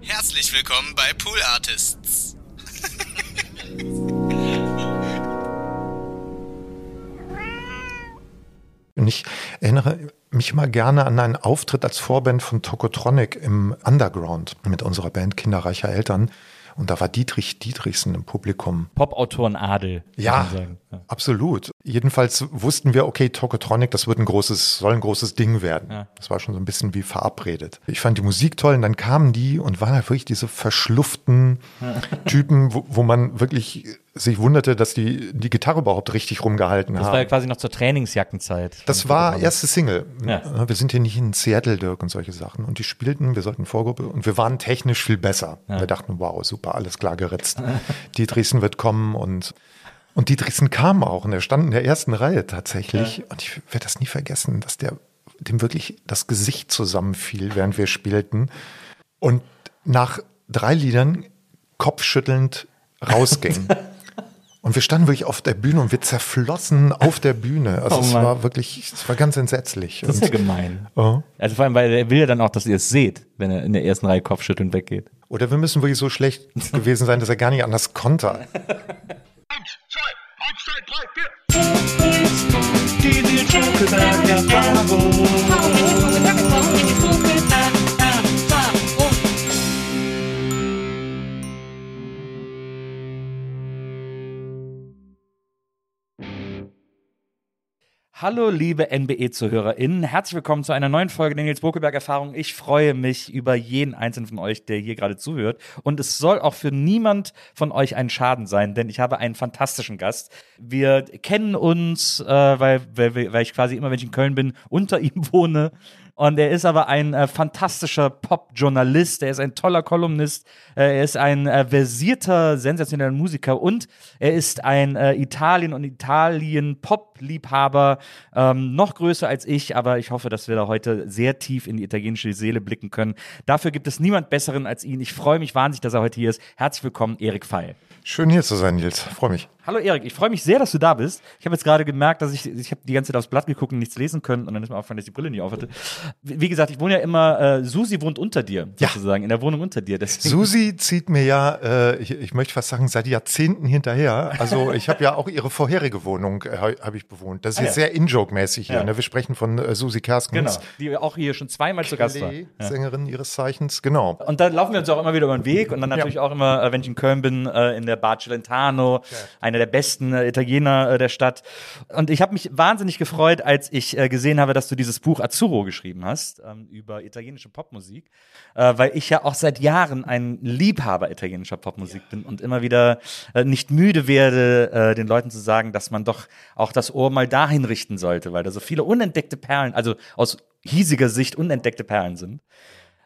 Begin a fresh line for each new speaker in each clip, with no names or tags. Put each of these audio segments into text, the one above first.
Herzlich willkommen bei Pool Artists.
Und ich erinnere mich immer gerne an einen Auftritt als Vorband von Tokotronic im Underground mit unserer Band Kinderreicher Eltern. Und da war Dietrich Dietrichsen im Publikum.
Popautoren Adel.
Ja, ja, absolut. Jedenfalls wussten wir, okay, Tokotronic, das wird ein großes, soll ein großes Ding werden. Ja. Das war schon so ein bisschen wie verabredet. Ich fand die Musik toll und dann kamen die und waren halt wirklich diese verschluften Typen, wo, wo man wirklich sich wunderte, dass die die Gitarre überhaupt richtig rumgehalten
das
haben.
Das war ja quasi noch zur Trainingsjackenzeit.
Das war erste Single. Ja. Wir sind hier nicht in Seattle, Dirk, und solche Sachen. Und die spielten, wir sollten Vorgruppe und wir waren technisch viel besser. Ja. Wir dachten, wow, super, alles klar geritzt. Dietrichsen wird kommen und und Dietrichsen kam auch und er stand in der ersten Reihe tatsächlich. Ja. Und ich werde das nie vergessen, dass der dem wirklich das Gesicht zusammenfiel, während wir spielten. Und nach drei Liedern kopfschüttelnd rausging. Und wir standen wirklich auf der Bühne und wir zerflossen auf der Bühne. Also oh es war wirklich, es war ganz entsetzlich.
Das ist ja gemein. Oh. Also vor allem, weil er will ja dann auch, dass ihr es seht, wenn er in der ersten Reihe Kopfschütteln weggeht.
Oder wir müssen wirklich so schlecht gewesen sein, dass er gar nicht anders konnte.
Eins, zwei, eins, zwei, drei, vier. Die
Hallo, liebe NBE-ZuhörerInnen. Herzlich willkommen zu einer neuen Folge der Nils Bokelberg-Erfahrung. Ich freue mich über jeden einzelnen von euch, der hier gerade zuhört. Und es soll auch für niemand von euch ein Schaden sein, denn ich habe einen fantastischen Gast. Wir kennen uns, äh, weil, weil, weil ich quasi immer, wenn ich in Köln bin, unter ihm wohne. Und er ist aber ein äh, fantastischer Pop-Journalist, er ist ein toller Kolumnist, äh, er ist ein äh, versierter, sensationeller Musiker und er ist ein äh, Italien- und Italien-Pop-Liebhaber, ähm, noch größer als ich, aber ich hoffe, dass wir da heute sehr tief in die italienische Seele blicken können. Dafür gibt es niemand Besseren als ihn. Ich freue mich wahnsinnig, dass er heute hier ist. Herzlich willkommen, Erik Feil.
Schön hier zu sein, Nils. Freue mich.
Hallo Erik, ich freue mich sehr, dass du da bist. Ich habe jetzt gerade gemerkt, dass ich, ich habe die ganze Zeit aufs Blatt geguckt und nichts lesen können und dann ist mir aufgefallen, dass ich die Brille nicht auf hatte. Wie gesagt, ich wohne ja immer, äh, Susi wohnt unter dir, sozusagen, ja. in der Wohnung unter dir.
Deswegen. Susi zieht mir ja, äh, ich, ich, möchte fast sagen, seit Jahrzehnten hinterher. Also ich habe ja auch ihre vorherige Wohnung, äh, habe ich bewohnt. Das ist ah, jetzt ja. sehr In-Joke-mäßig hier. Ja. Ne? Wir sprechen von äh, Susi Kerskens.
Genau, die auch hier schon zweimal zu Gast war.
Sängerin ihres Zeichens, genau.
Und da laufen wir uns auch immer wieder über den Weg und dann natürlich auch immer, äh, wenn ich in Köln bin, äh, in der Bar Celentano, einer der besten äh, Italiener äh, der Stadt. Und ich habe mich wahnsinnig gefreut, als ich äh, gesehen habe, dass du dieses Buch Azzurro geschrieben hast ähm, über italienische Popmusik, weil ich ja auch seit Jahren ein Liebhaber italienischer Popmusik bin und immer wieder nicht müde werde, den Leuten zu sagen, dass man doch auch das Ohr mal dahin richten sollte, weil da so viele unentdeckte Perlen, also aus hiesiger Sicht unentdeckte Perlen sind.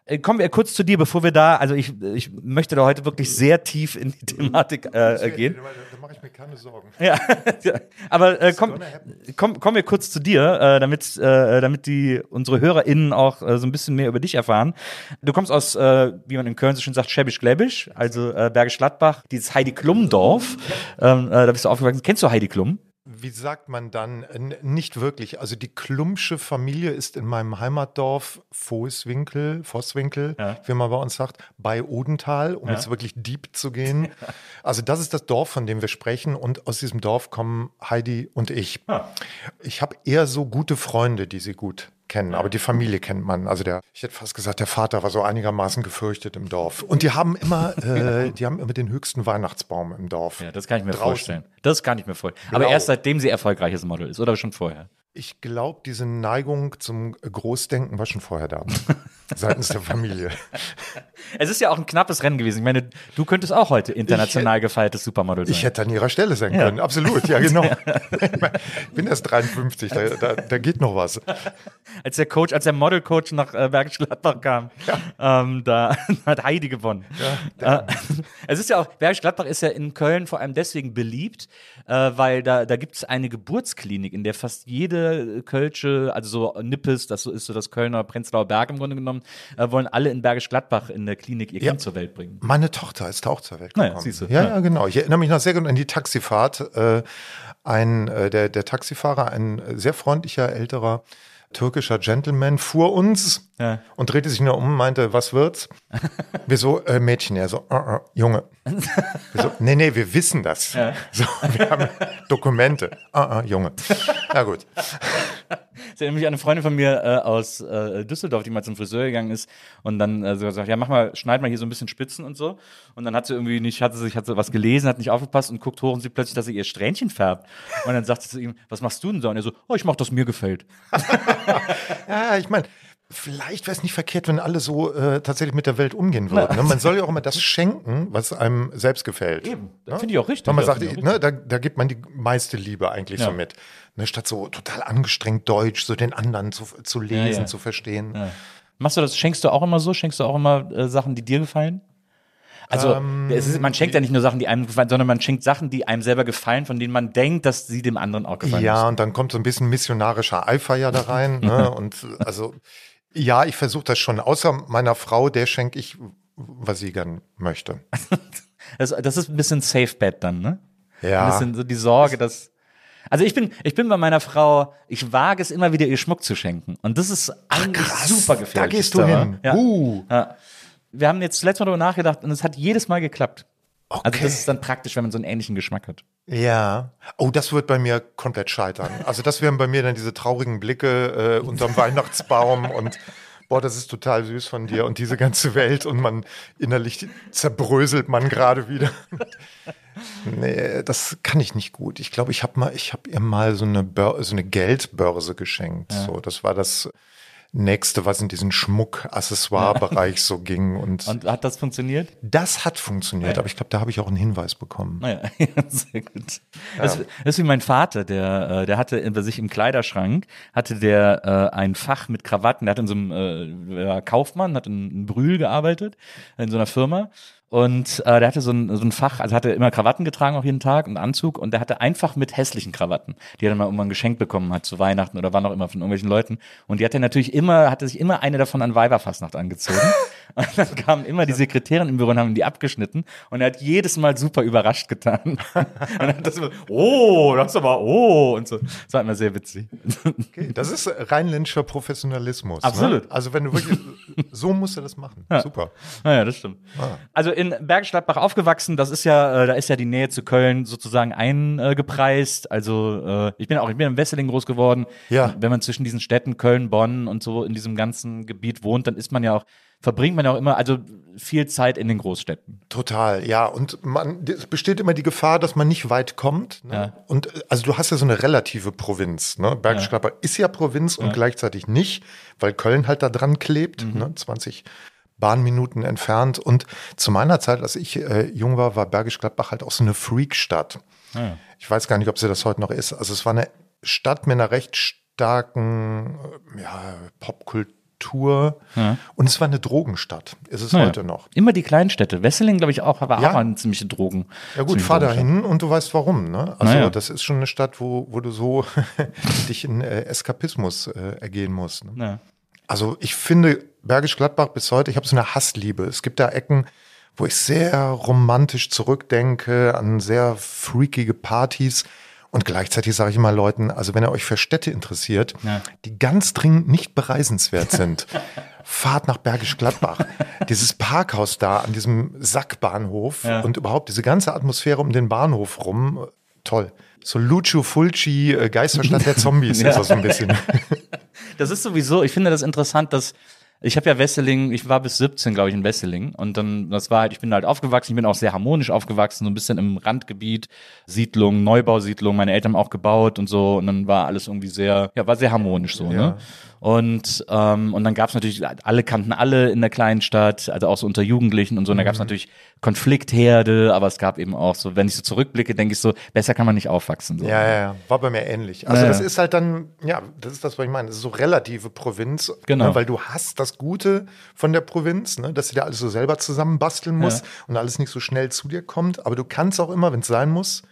Äh, kommen wir kurz zu dir, bevor wir da, also ich, ich möchte da heute wirklich sehr tief in die Thematik äh, gehen.
Da mache ich mir keine Sorgen.
Ja, aber äh, komm, komm, kommen wir kurz zu dir, äh, damit, äh, damit die unsere HörerInnen auch äh, so ein bisschen mehr über dich erfahren. Du kommst aus, äh, wie man in Köln so schön sagt, Schäbisch-Gläbisch, also äh, Bergisch Gladbach, dieses Heidi Klum-Dorf. Ähm, äh, da bist du aufgewachsen. Kennst du Heidi Klum?
Wie sagt man dann? Nicht wirklich. Also die Klumsche Familie ist in meinem Heimatdorf Voßwinkel, Vosswinkel, ja. wie man bei uns sagt, bei Odenthal, um ja. jetzt wirklich deep zu gehen. Also das ist das Dorf, von dem wir sprechen und aus diesem Dorf kommen Heidi und ich. Ja. Ich habe eher so gute Freunde, die sie gut kennen, aber die Familie kennt man. Also der, ich hätte fast gesagt, der Vater war so einigermaßen gefürchtet im Dorf. Und die haben immer, äh, die haben immer den höchsten Weihnachtsbaum im Dorf.
Ja, das kann ich mir
Draußen.
vorstellen. Das kann ich mir vorstellen. Aber
Blau.
erst seitdem sie erfolgreiches Model ist oder schon vorher.
Ich glaube, diese Neigung zum Großdenken war schon vorher da. seitens der Familie.
Es ist ja auch ein knappes Rennen gewesen. Ich meine, du könntest auch heute international gefeiertes Supermodel sein.
Ich hätte an ihrer Stelle sein können, absolut, ja genau. Ich ich bin erst 53, da, da, da geht noch was.
als der Coach, als der Modelcoach nach äh, Bergisch Gladbach kam, ähm, da hat Heidi gewonnen. äh, es ist ja auch, Bergisch Gladbach ist ja in Köln vor allem deswegen beliebt, äh, weil da, da gibt es eine Geburtsklinik, in der fast jede Kölsche, also so Nippes, das ist so das Kölner Prenzlauer Berg im Grunde genommen, äh, wollen alle in Bergisch Gladbach in der Klinik ihr
Ja.
Kind zur Welt bringen.
Meine Tochter ist auch zur Welt
Naja,
gekommen.
siehst du.
ja,
Ja.
ja, genau. Ich erinnere mich noch sehr gut an die Taxifahrt. Äh, ein, äh, der, der Taxifahrer, ein sehr freundlicher, älterer türkischer Gentleman, fuhr uns
Ja.
und drehte sich nur um und meinte, was wird's? Wir so, äh, Mädchen, er so, äh, äh, Junge. Wir so, nee, nee, wir wissen das. So, wir haben Dokumente. Äh, äh, Junge. Na gut.
Das erinnert mich an eine Freundin von mir äh, aus äh, Düsseldorf, die mal zum Friseur gegangen ist und dann äh, so gesagt, ja, mach mal, schneid mal hier so ein bisschen Spitzen und so. Und dann hat sie irgendwie nicht, hat sie sich, hat sie was gelesen, hat nicht aufgepasst und guckt hoch und sieht plötzlich, dass sie ihr Strähnchen färbt. Und dann sagt sie zu ihm, was machst du denn so? Und er so, oh, ich mach das mir gefällt.
Ja, ich meine, vielleicht wäre es nicht verkehrt, wenn alle so äh, tatsächlich mit der Welt umgehen würden. Ne? Man soll ja auch immer das schenken, was einem selbst gefällt.
Eben.
Ne?
Finde ich auch richtig.
Wenn man
Ja,
sagt, ne, da, da gibt man die meiste Liebe eigentlich
Ja.
so mit. Ne, statt so total angestrengt Deutsch, so den anderen zu, zu lesen,
ja.
zu verstehen.
Machst du das, schenkst du auch immer so? Schenkst du auch immer äh, Sachen, die dir gefallen? Also,
Ähm,
ist, man schenkt ja nicht nur Sachen, die einem gefallen, sondern man schenkt Sachen, die einem selber gefallen, von denen man denkt, dass sie dem anderen auch gefallen.
Ja,
müssen.
und dann kommt so ein bisschen missionarischer Eifer ja da rein. ne? Und also, ja, ich versuche das schon. Außer meiner Frau, der schenke ich, was sie gern möchte.
Das, das ist ein bisschen Safe Bet dann, ne? Ein
Ja.
bisschen so die Sorge, dass. Also ich bin, ich bin bei meiner Frau, ich wage es immer wieder, ihr Schmuck zu schenken. Und das ist eigentlich
krass.
super
Da
gefährlich.
gehst du hin.
Ja.
Uh.
Ja. Wir haben jetzt letztes Mal darüber nachgedacht und es hat jedes Mal geklappt. Also
Okay.
das ist dann praktisch, wenn man so einen ähnlichen Geschmack hat.
Ja. Oh, das wird bei mir komplett scheitern. Also das wären bei mir dann diese traurigen Blicke äh, unterm Weihnachtsbaum und boah, das ist total süß von dir und diese ganze Welt und man innerlich zerbröselt man gerade wieder. Nee, das kann ich nicht gut. Ich glaube, ich habe mal, ich habe ihr mal so eine, Bör so eine Geldbörse geschenkt. So, das war das nächste, was in diesen Schmuck-Accessoire-Bereich so ging. Und,
Und hat das funktioniert?
das hat funktioniert, aber ich glaube, da habe ich auch einen Hinweis bekommen.
Naja, sehr gut. Das, das ist wie mein Vater, der, äh, der hatte bei sich im Kleiderschrank, hatte der äh, ein Fach mit Krawatten, der hat in so einem äh, Kaufmann, hat in, in Brühl gearbeitet, in so einer Firma. Und äh, der hatte so ein, so ein Fach, also hatte immer Krawatten getragen auch jeden Tag und Anzug und der hatte einfach mit hässlichen Krawatten, die er dann mal irgendwann geschenkt bekommen hat zu Weihnachten oder wann auch immer von irgendwelchen Leuten. Und die hat er natürlich immer, hatte sich immer eine davon an Weiberfastnacht angezogen. Und dann kamen immer die Sekretärin im Büro und haben die abgeschnitten. Und er hat jedes Mal super überrascht getan. Und dann hat das so, oh, das ist aber, oh, und so. Das war immer sehr witzig.
Okay, das ist rheinländischer Professionalismus.
Absolut.
Ne? Also wenn du wirklich, so musst du das machen. Super.
Naja, das stimmt. Also in Bergisch Gladbach aufgewachsen, das ist ja, äh, da ist ja die Nähe zu Köln sozusagen eingepreist. Also äh, ich bin auch, ich bin in Wesseling groß geworden.
Ja.
Wenn man zwischen diesen Städten Köln, Bonn und so in diesem ganzen Gebiet wohnt, dann ist man ja auch, verbringt man ja auch immer, also viel Zeit in den Großstädten.
Total, ja. Und man, es besteht immer die Gefahr, dass man nicht weit kommt. Ne?
Ja.
Und also du hast ja so eine relative Provinz. Ne? Bergisch Gladbach ist ja Provinz und gleichzeitig nicht, weil Köln halt da dran klebt,
Mhm.
ne? 20 Bahnminuten entfernt. Und zu meiner Zeit, als ich äh, jung war, war Bergisch Gladbach halt auch so eine Freakstadt.
Ja.
Ich weiß gar nicht, ob sie das heute noch ist. Also es war eine Stadt mit einer recht starken äh, ja, Popkultur. Und es war eine Drogenstadt. Ist es
Naja.
heute noch.
Immer die Kleinstädte. Wesseling, glaube ich, auch, war
Ja.
auch eine ziemliche Drogen.
Ja gut, fahr da hin und du weißt warum. Ne? Also
Naja.
das ist schon eine Stadt, wo, wo du so dich in äh, Eskapismus äh, ergehen musst. Ne?
Ja.
Also ich finde Bergisch Gladbach bis heute, ich habe so eine Hassliebe. Es gibt da Ecken, wo ich sehr romantisch zurückdenke an sehr freakige Partys. Und gleichzeitig sage ich immer Leuten, also wenn ihr euch für Städte interessiert,
Ja.
die ganz dringend nicht bereisenswert sind, fahrt nach Bergisch Gladbach. Dieses Parkhaus da an diesem Sackbahnhof
Ja.
und überhaupt diese ganze Atmosphäre um den Bahnhof rum, toll. So Lucio Fulci, äh, Geisterstadt der Zombies
Ja.
ist das so ein bisschen.
Das ist sowieso, ich finde das interessant, dass ich habe ja Wesseling, ich war bis 17, glaube ich, in Wesseling. Und dann, das war halt, ich bin halt aufgewachsen, ich bin auch sehr harmonisch aufgewachsen, so ein bisschen im Randgebiet, Siedlung, Neubausiedlung, meine Eltern haben auch gebaut und so. Und dann war alles irgendwie sehr, ja, war sehr harmonisch so, ne? Und, ähm, und dann gab es natürlich, alle kannten alle in der kleinen Stadt, also auch so unter Jugendlichen und so. Und da gab es natürlich Konfliktherde, aber es gab eben auch so, wenn ich so zurückblicke, denke ich so, besser kann man nicht aufwachsen. So.
Ja, ja, ja, war bei mir ähnlich. Also
Ja,
das
ja.
ist halt dann, ja, das ist das, was ich meine. Das ist so relative Provinz,
Genau.
ne, weil du hast das Gute von der Provinz, ne, dass du dir alles so selber zusammenbasteln musst und alles nicht so schnell zu dir kommt. Aber du kannst auch immer, wenn es sein muss,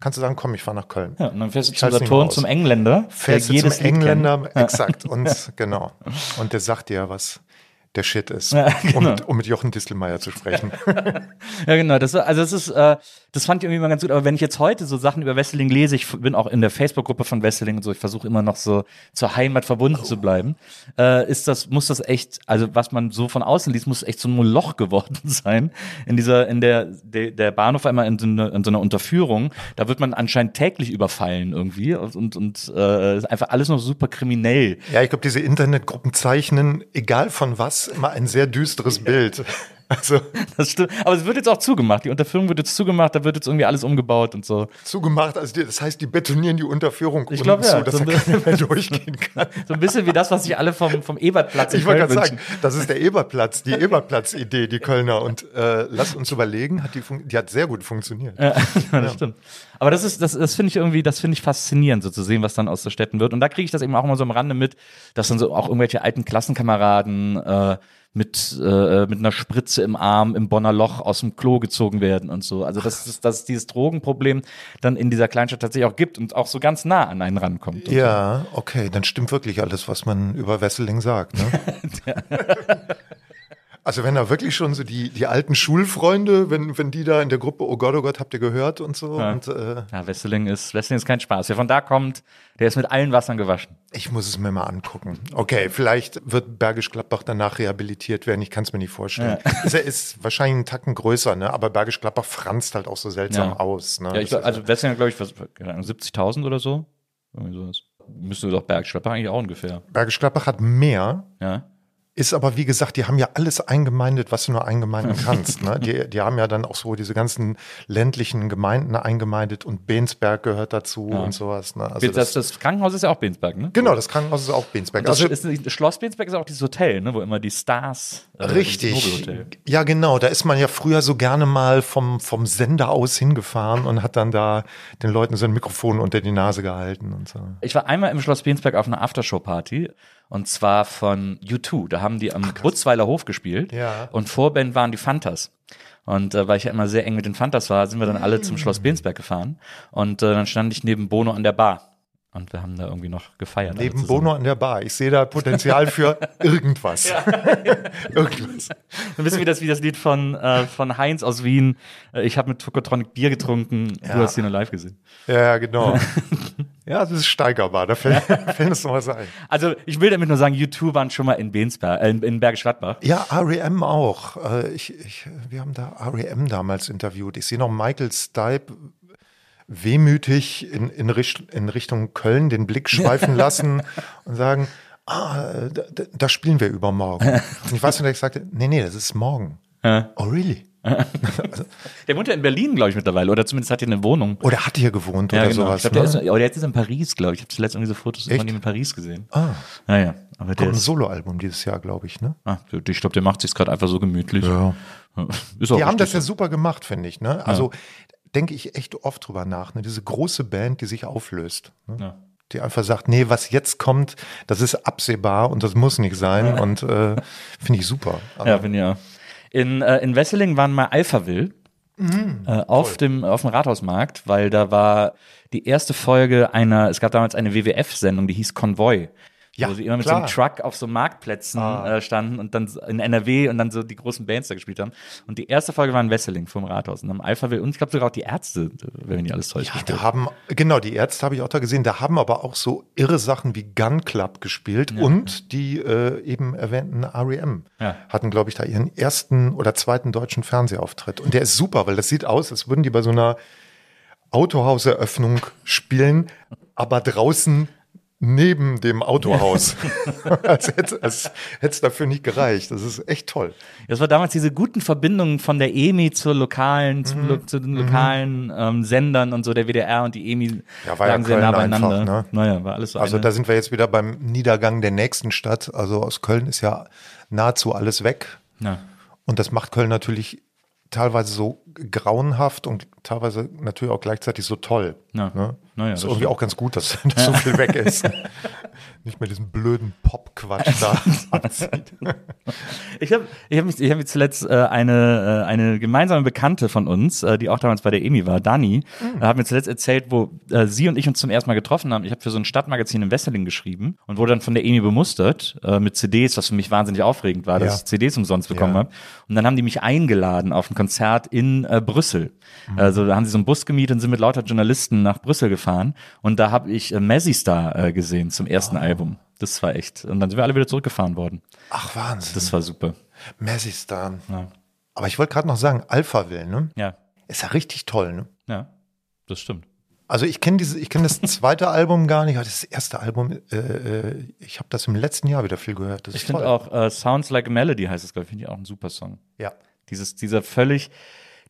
kannst du sagen, komm, ich fahre nach Köln.
Ja, und dann fährst du
Ich
zum Saturn, zum Engländer,
Fährst du zum Engländer, exakt, und genau. Und der sagt dir, was der Shit ist,
Ja, genau.
um, mit, um mit Jochen Distelmeier zu sprechen.
Ja, genau. Das, also das ist, äh, das fand ich irgendwie mal ganz gut. Aber wenn ich jetzt heute so Sachen über Wesseling lese, ich bin auch in der Facebook-Gruppe von Wesseling und so, ich versuche immer noch so zur Heimat verbunden zu bleiben, äh, ist das, muss das echt, also was man so von außen liest, muss echt so ein Moloch geworden sein. In dieser, in der, der, der Bahnhof einmal in so, eine, in so einer Unterführung, da wird man anscheinend täglich überfallen irgendwie und, und, und äh, ist einfach alles noch super kriminell.
Ja, ich glaube, diese Internetgruppen zeichnen, egal von was, immer ein sehr düsteres Bild. Also
Das stimmt. Aber es wird jetzt auch zugemacht. Die Unterführung wird jetzt zugemacht, da wird jetzt irgendwie alles umgebaut und so.
zugemacht, also das heißt, die betonieren die Unterführung
Ich glaub, ja,
zu, dass
so
da
ein
keiner mehr durchgehen kann.
So ein bisschen wie das, was sich alle vom, vom Ebertplatz
Ich wollte gerade sagen, das ist der Eberplatz, die Eberplatz-Idee, die Kölner. Und äh, lasst uns überlegen, hat die, die hat sehr gut funktioniert.
Ja, das stimmt. Aber das ist, das, das finde ich irgendwie, das finde ich faszinierend, so zu sehen, was dann aus der Städten wird. Und da kriege ich das eben auch immer so am Rande mit, dass dann so auch irgendwelche alten Klassenkameraden äh, mit, äh, mit einer Spritze im Arm im Bonner Loch aus dem Klo gezogen werden und so. Also dass, dass, dass es dieses Drogenproblem dann in dieser Kleinstadt tatsächlich auch gibt und auch so ganz nah an einen rankommt.
Ja, okay, dann stimmt wirklich alles, was man über Wesseling sagt. Ne? Also wenn da wirklich schon so die, die alten Schulfreunde, wenn, wenn die da in der Gruppe, oh Gott, oh Gott, habt ihr gehört und so.
Ja.
Und äh,
Ja, Wesseling ist, Wesseling ist kein Spaß. Wer von da kommt, der ist mit allen Wassern gewaschen.
ich muss es mir mal angucken. Okay, vielleicht wird Bergisch Gladbach danach rehabilitiert werden. Ich kann es mir nicht vorstellen. Ist, er ist wahrscheinlich einen Tacken größer, ne? aber Bergisch Gladbach franzt halt auch so seltsam
Ja.
aus. Ne?
Ja, ich,
ist-
also Wesseling, glaube ich, was, keine Ahnung, 70.000 oder so. Irgendwie sowas. Müsste doch Bergisch Gladbach eigentlich auch ungefähr.
Bergisch Gladbach hat mehr,
Ja.
Ist aber, wie gesagt, die haben ja alles eingemeindet, was du nur eingemeinden kannst. Ne? Die, die haben ja dann auch so diese ganzen ländlichen Gemeinden eingemeindet und Bensberg gehört dazu und sowas. Ne? Also
das, das, Krankenhaus ist ja auch Bensberg, ne?
genau, das Krankenhaus ist auch Bensberg.
Das
Also,
ist, das Schloss Bensberg ist auch dieses Hotel, ne, wo immer die Stars. Äh,
Richtig.
das.
Ja, genau. Da ist man ja früher so gerne mal vom, vom Sender aus hingefahren und hat dann da den Leuten so ein Mikrofon unter die Nase gehalten und so.
Ich war einmal im Schloss Bensberg auf einer Aftershow-Party und zwar von U2. Da haben die am Butzweiler Hof gespielt
Ja.
und Vorband waren die Fantas. Und äh, weil ich ja immer sehr eng mit den Fantas war, sind wir dann alle zum Schloss Bensberg gefahren und äh, dann stand ich neben Bono an der Bar. Und wir haben da irgendwie noch gefeiert. alle
Neben. Bono an der Bar. Ich sehe da Potenzial für irgendwas. irgendwas.
Ein bisschen wie das, wie das Lied von, äh, von Heinz aus Wien. Äh, ich habe mit Tokotronic Bier getrunken. Du hast ihn nur live gesehen.
Ja, ja, genau. ja, das ist steigerbar. Da fällt, fällt uns noch was ein.
Also ich will damit nur sagen, U2 waren schon mal in Bensberg, äh, in, in Bergisch Gladbach.
Ja, REM auch. Äh, Ich, ich, wir haben da REM damals interviewt. Ich sehe noch Michael Stipe wehmütig in, in, in Richtung Köln den Blick schweifen lassen und sagen, ah, da, spielen wir übermorgen. Und ich weiß nicht, ich sagte, nee, nee, das ist morgen. Oh, really?
Der wohnt ja in Berlin, glaube ich, mittlerweile. Oder zumindest hat er eine Wohnung.
Oder hat hier gewohnt
Ja,
oder
genau.
sowas.
ich glaub, der
ne?
ist, aber der ist in Paris, glaube ich. Ich habe zuletzt irgendwie so Fotos
Echt?
von ihm in Paris gesehen.
ah,
Naja, aber der
kommt ein Soloalbum dieses Jahr, glaube ich. Ne?
ah, ich glaube, der macht sich gerade einfach so gemütlich.
Ja.
Ist auch
Die haben das ja super gemacht, finde ich. Ne? Also denke ich echt oft drüber nach. Ne? Diese große Band, die sich auflöst. Ne?
Ja.
Die einfach sagt, nee, was jetzt kommt, das ist absehbar und das muss nicht sein. Und äh, finde ich super.
so. Ja, bin ja. In, äh, in Wesseling waren mal Alphaville.
Mhm.
äh, auf, dem, auf dem Rathausmarkt, weil da war die erste Folge einer, es gab damals eine WWF-Sendung, die hieß Konvoi.
Ja,
wo sie immer mit
klar.
so einem Truck auf so Marktplätzen
Ah.
äh, standen und dann in NRW und dann so die großen Bands da gespielt haben. Und die erste Folge war in Wesseling vom Rathaus und am Alphaville und ich glaube sogar auch die Ärzte, wenn mich nicht alles täuscht.
Ja, da haben, genau, die Ärzte habe ich auch da gesehen, da haben aber auch so irre Sachen wie Gun Club gespielt und die äh, eben erwähnten REM
Ja.
hatten, glaube ich, da ihren ersten oder zweiten deutschen Fernsehauftritt. Und der ist super, weil das sieht aus, als würden die bei so einer Autohauseröffnung spielen, aber draußen neben dem Autohaus. als hätte es dafür nicht gereicht. Das ist echt toll.
Das war damals diese guten Verbindungen von der EMI zur lokalen, zu,
Mhm.
lo- zu den lokalen ähm, Sendern und so, der WDR und die EMI
Ja, war ja
lagen sehr
Köln
nah beieinander.
einfach, ne?
Naja, war alles so
Also
eine,
da sind wir jetzt wieder beim Niedergang der nächsten Stadt. Also aus Köln ist ja nahezu alles weg.
ja.
Und das macht Köln natürlich teilweise so grauenhaft und teilweise natürlich auch gleichzeitig so toll.
Ja.
Ne?
Naja,
ist irgendwie
stimmt.
auch ganz gut, dass, dass so viel weg ist. Nicht mehr diesen blöden Pop-Quatsch da abzieht.
Ich habe ich hab mich, ich hab mich zuletzt äh, eine, äh, eine gemeinsame Bekannte von uns, äh, die auch damals bei der EMI war, Dani,
Mhm.
äh, hat mir zuletzt erzählt, wo äh, sie und ich uns zum ersten Mal getroffen haben. Ich habe für so ein Stadtmagazin in Wesseling geschrieben und wurde dann von der EMI bemustert äh, mit CDs, was für mich wahnsinnig aufregend war, dass
Ja.
ich CDs umsonst bekommen
Ja.
habe. Und dann haben die mich eingeladen auf ein Konzert in äh, Brüssel.
Mhm.
Also da haben sie so einen Bus gemietet und sind mit lauter Journalisten nach Brüssel gefahren. Und da habe ich äh, Messi Star äh, gesehen zum ersten Album. Das war echt. Und dann sind wir alle wieder zurückgefahren worden.
Ach, Wahnsinn.
Das war super.
Messi Star.
Ja.
Aber ich wollte gerade noch sagen, Alphaville, ne?
Ja,
Ist ja richtig toll, ne?
ja, das stimmt.
Also ich kenne diese, ich kenne das zweite Album gar nicht, aber das erste Album, äh, äh, ich habe das im letzten Jahr wieder viel gehört.
Ich finde auch äh, Sounds Like a Melody heißt es, glaube ich, finde ich auch ein super Song.
Ja.
Dieses, dieser völlig,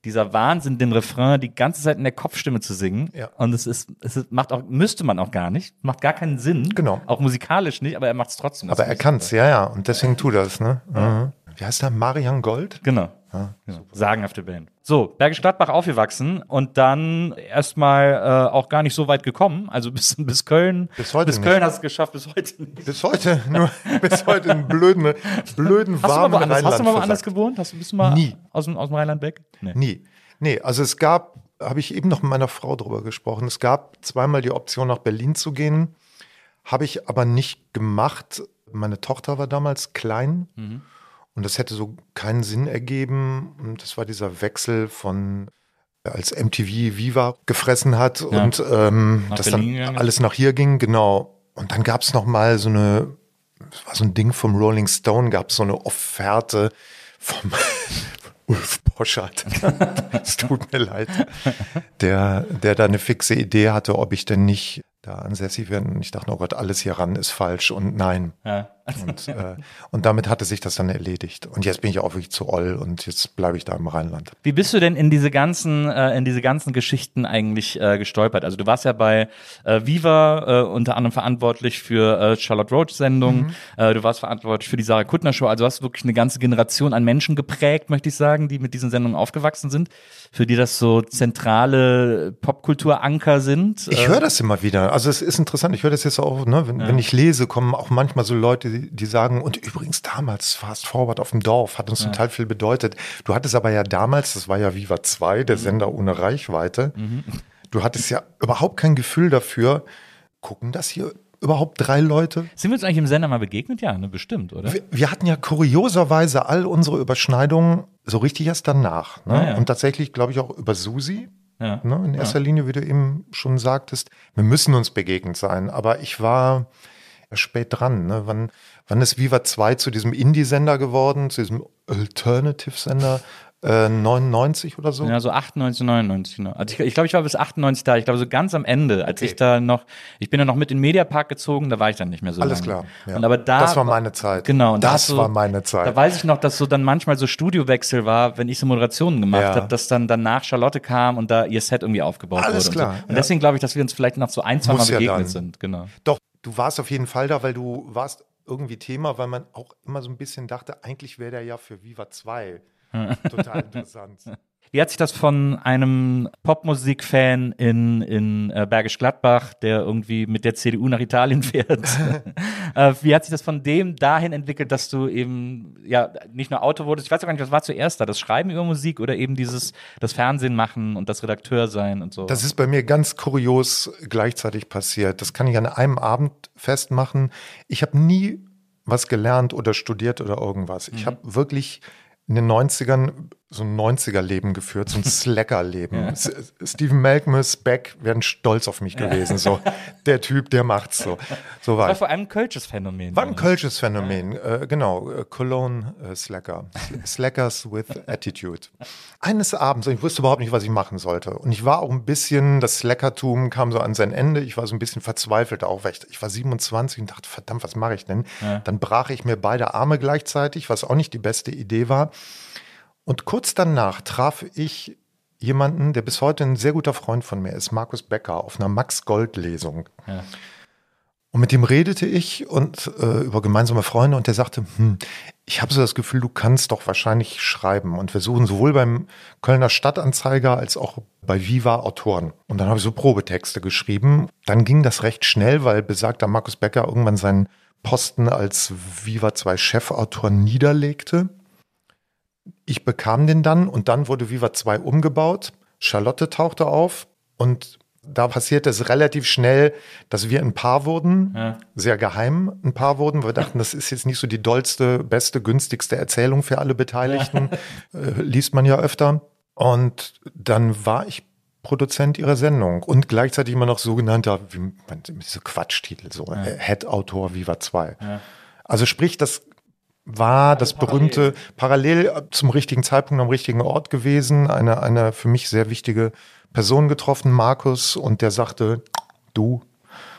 dieser Wahnsinn, den Refrain die ganze Zeit in der Kopfstimme zu singen.
Ja.
Und es ist, es ist, macht auch, müsste man auch gar nicht, macht gar keinen Sinn.
Genau.
Auch musikalisch nicht, aber er macht es trotzdem.
Aber er
ich
kann's, ja, ja. Und deswegen tut er es, ne? Mhm. Wie heißt der? Marian Gold?
Genau. Ja. Sagenhafte Band. So, Bergisch Gladbach aufgewachsen und dann erstmal äh, auch gar nicht so weit gekommen. Also bis, bis Köln.
Bis heute
Bis
nicht.
Köln hast du es geschafft, bis heute nicht.
Bis heute, nur bis heute in blöden, blöden,
Hast du mal
warmen
woanders, hast du mal
Rheinland
woanders gewohnt? Hast du, bist du mal
Nie.
Aus, dem, aus dem Rheinland weg? Nee.
Nie. Nee, also es gab, habe ich eben noch mit meiner Frau drüber gesprochen, es gab zweimal die Option, nach Berlin zu gehen, habe ich aber nicht gemacht. Meine Tochter war damals klein
Mhm.
Und das hätte so keinen Sinn ergeben. Und das war dieser Wechsel von als MTV Viva gefressen hat
Ja.
und ähm,
Berlin
dann
gegangen
alles nach hier ging, genau. Und dann gab es noch mal so eine, das war so ein Ding vom Rolling Stone, gab es so eine Offerte vom Ulf Poschardt. Es tut mir leid. Der, der da eine fixe Idee hatte, ob ich denn nicht da ansässig werde. Und ich dachte, oh Gott, alles hier ran ist falsch und nein.
Ja.
Und, äh, und damit hatte sich das dann erledigt. Und jetzt bin ich auch wirklich zu oll und jetzt bleibe ich da im Rheinland.
Wie bist du denn in diese ganzen, äh, in diese ganzen Geschichten eigentlich äh, gestolpert? Also du warst ja bei äh, Viva äh, unter anderem verantwortlich für äh, Charlotte Roach Sendung. Äh, du warst verantwortlich für die Sarah Kuttner Show. Also hast wirklich eine ganze Generation an Menschen geprägt, möchte ich sagen, die mit diesen Sendungen aufgewachsen sind, für die das so zentrale Popkulturanker sind.
Ich
Äh,
höre das immer wieder. Also es ist interessant. Ich höre das jetzt auch, ne, wenn, wenn ich lese, kommen auch manchmal so Leute, die, die sagen, und übrigens damals Fast Forward auf dem Dorf hat uns total viel bedeutet. Du hattest aber ja damals, das war ja Viva 2, der Sender ohne Reichweite. Du hattest ja überhaupt kein Gefühl dafür, gucken das hier überhaupt drei Leute?
Sind wir uns eigentlich im Sender mal begegnet? Ja, ne, bestimmt, oder?
Wir, wir hatten ja kurioserweise all unsere Überschneidungen so richtig erst danach. Ne?
Ah, ja.
Und tatsächlich, glaube ich, auch über Susi.
Ja.
Ne? In erster Linie, wie du eben schon sagtest, wir müssen uns begegnet sein. Aber ich war spät dran. Ne? Wann, wann ist Viva 2 zu diesem Indie-Sender geworden, zu diesem Alternative-Sender? Äh, 99 oder so?
Ja, so 98, 99, genau. Also ich, ich glaube, ich war bis 98 da. Ich glaube, so ganz am Ende, als
Okay.
ich da noch, ich bin ja noch mit in den Mediapark gezogen, da war ich dann nicht mehr so
Alles
lange.
klar, ja.
Und aber da,
Das war meine Zeit.
Genau.
Das
du-
war meine Zeit.
Da weiß ich noch, dass so dann manchmal so Studiowechsel war, wenn ich so Moderationen gemacht
Ja.
habe, dass dann danach Charlotte kam und da ihr Set irgendwie aufgebaut
Alles
wurde.
klar,
Und, so. und
ja.
deswegen glaube ich, dass wir uns vielleicht noch so ein, zwei Mal
Muss ja
begegnet
dann.
sind. Genau.
Doch, du warst auf jeden Fall da, weil du warst irgendwie Thema, weil man auch immer so ein bisschen dachte, eigentlich wäre der ja für Viva 2 total interessant.
Wie hat sich das von einem Popmusik-Fan in, in äh, Bergisch Gladbach, der irgendwie mit der CDU nach Italien fährt, äh, wie hat sich das von dem dahin entwickelt, dass du eben ja nicht nur Auto wurdest? Ich weiß auch gar nicht, was war zuerst da? Das Schreiben über Musik oder eben dieses das Fernsehen machen und das Redakteur sein und so?
Das ist bei mir ganz kurios gleichzeitig passiert. Das kann ich an einem Abend festmachen. Ich habe nie was gelernt oder studiert oder irgendwas. Ich habe wirklich in den 90ern so ein 90er-Leben geführt, so ein Slacker-Leben. Stephen Malkmus, Beck wären stolz auf mich gewesen. So, der Typ, der macht's so. So war
War vor allem ein kölsches Phänomen.
War ein kölsches Phänomen, äh, genau, äh, Cologne äh, Slacker. Slackers with Attitude. Eines Abends, und ich wusste überhaupt nicht, was ich machen sollte. Und ich war auch ein bisschen, das Slackertum kam so an sein Ende. Ich war so ein bisschen verzweifelt auch, weil ich, ich war 27 und dachte, verdammt, was mache ich denn? Dann brach ich mir beide Arme gleichzeitig, was auch nicht die beste Idee war. Und kurz danach traf ich jemanden, der bis heute ein sehr guter Freund von mir ist, Markus Becker, auf einer Max-Gold-Lesung. Und mit dem redete ich und äh, über gemeinsame Freunde und der sagte, hm, ich habe so das Gefühl, du kannst doch wahrscheinlich schreiben. Und wir suchen sowohl beim Kölner Stadtanzeiger als auch bei Viva Autoren. Und dann habe ich so Probetexte geschrieben. Dann ging das recht schnell, weil besagter Markus Becker irgendwann seinen Posten als Viva 2 Chefautor niederlegte. Ich bekam den dann und dann wurde Viva 2 umgebaut. Charlotte tauchte auf und da passierte es relativ schnell, dass wir ein Paar wurden, sehr geheim ein Paar wurden. Wir dachten, das ist jetzt nicht so die dollste, beste, günstigste Erzählung für alle Beteiligten. Äh, liest man ja öfter. Und dann war ich Produzent ihrer Sendung und gleichzeitig immer noch sogenannter, wie man diese Quatschtitel, so äh, Head-Autor Viva 2. Also sprich, das war das berühmte parallel zum richtigen Zeitpunkt am richtigen Ort gewesen, eine, eine für mich sehr wichtige Person getroffen, Markus, und der sagte, du.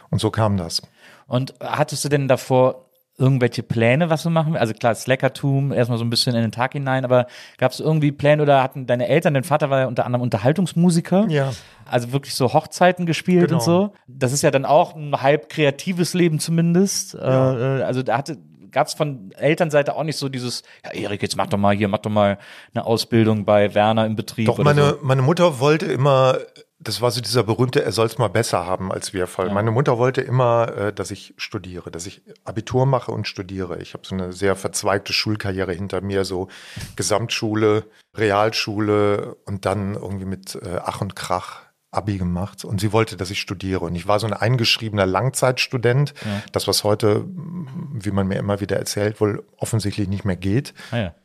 Und so kam das.
Und hattest du denn davor irgendwelche Pläne, was du machen willst? Also klar, Slackertum, erstmal so ein bisschen in den Tag hinein, aber gab es irgendwie Pläne oder hatten deine Eltern, dein Vater war ja unter anderem Unterhaltungsmusiker?
Ja.
Also wirklich so Hochzeiten gespielt
Genau.
und so. Das ist ja dann auch ein halb kreatives Leben zumindest. Äh, äh, also da hatte gab es von Elternseite auch nicht so dieses, ja Erik, jetzt mach doch mal hier, mach doch mal eine Ausbildung bei Werner im Betrieb.
Doch, meine,
so.
meine Mutter wollte immer, das war so dieser berühmte, er soll es mal besser haben als wir Fall. Meine Mutter wollte immer, äh, dass ich studiere, dass ich Abitur mache und studiere. Ich habe so eine sehr verzweigte Schulkarriere hinter mir, so Gesamtschule, Realschule und dann irgendwie mit äh, Ach und Krach. Abi gemacht und sie wollte, dass ich studiere. Und ich war so ein eingeschriebener Langzeitstudent, das, was heute, wie man mir immer wieder erzählt, wohl offensichtlich nicht mehr geht.
Ah, ja.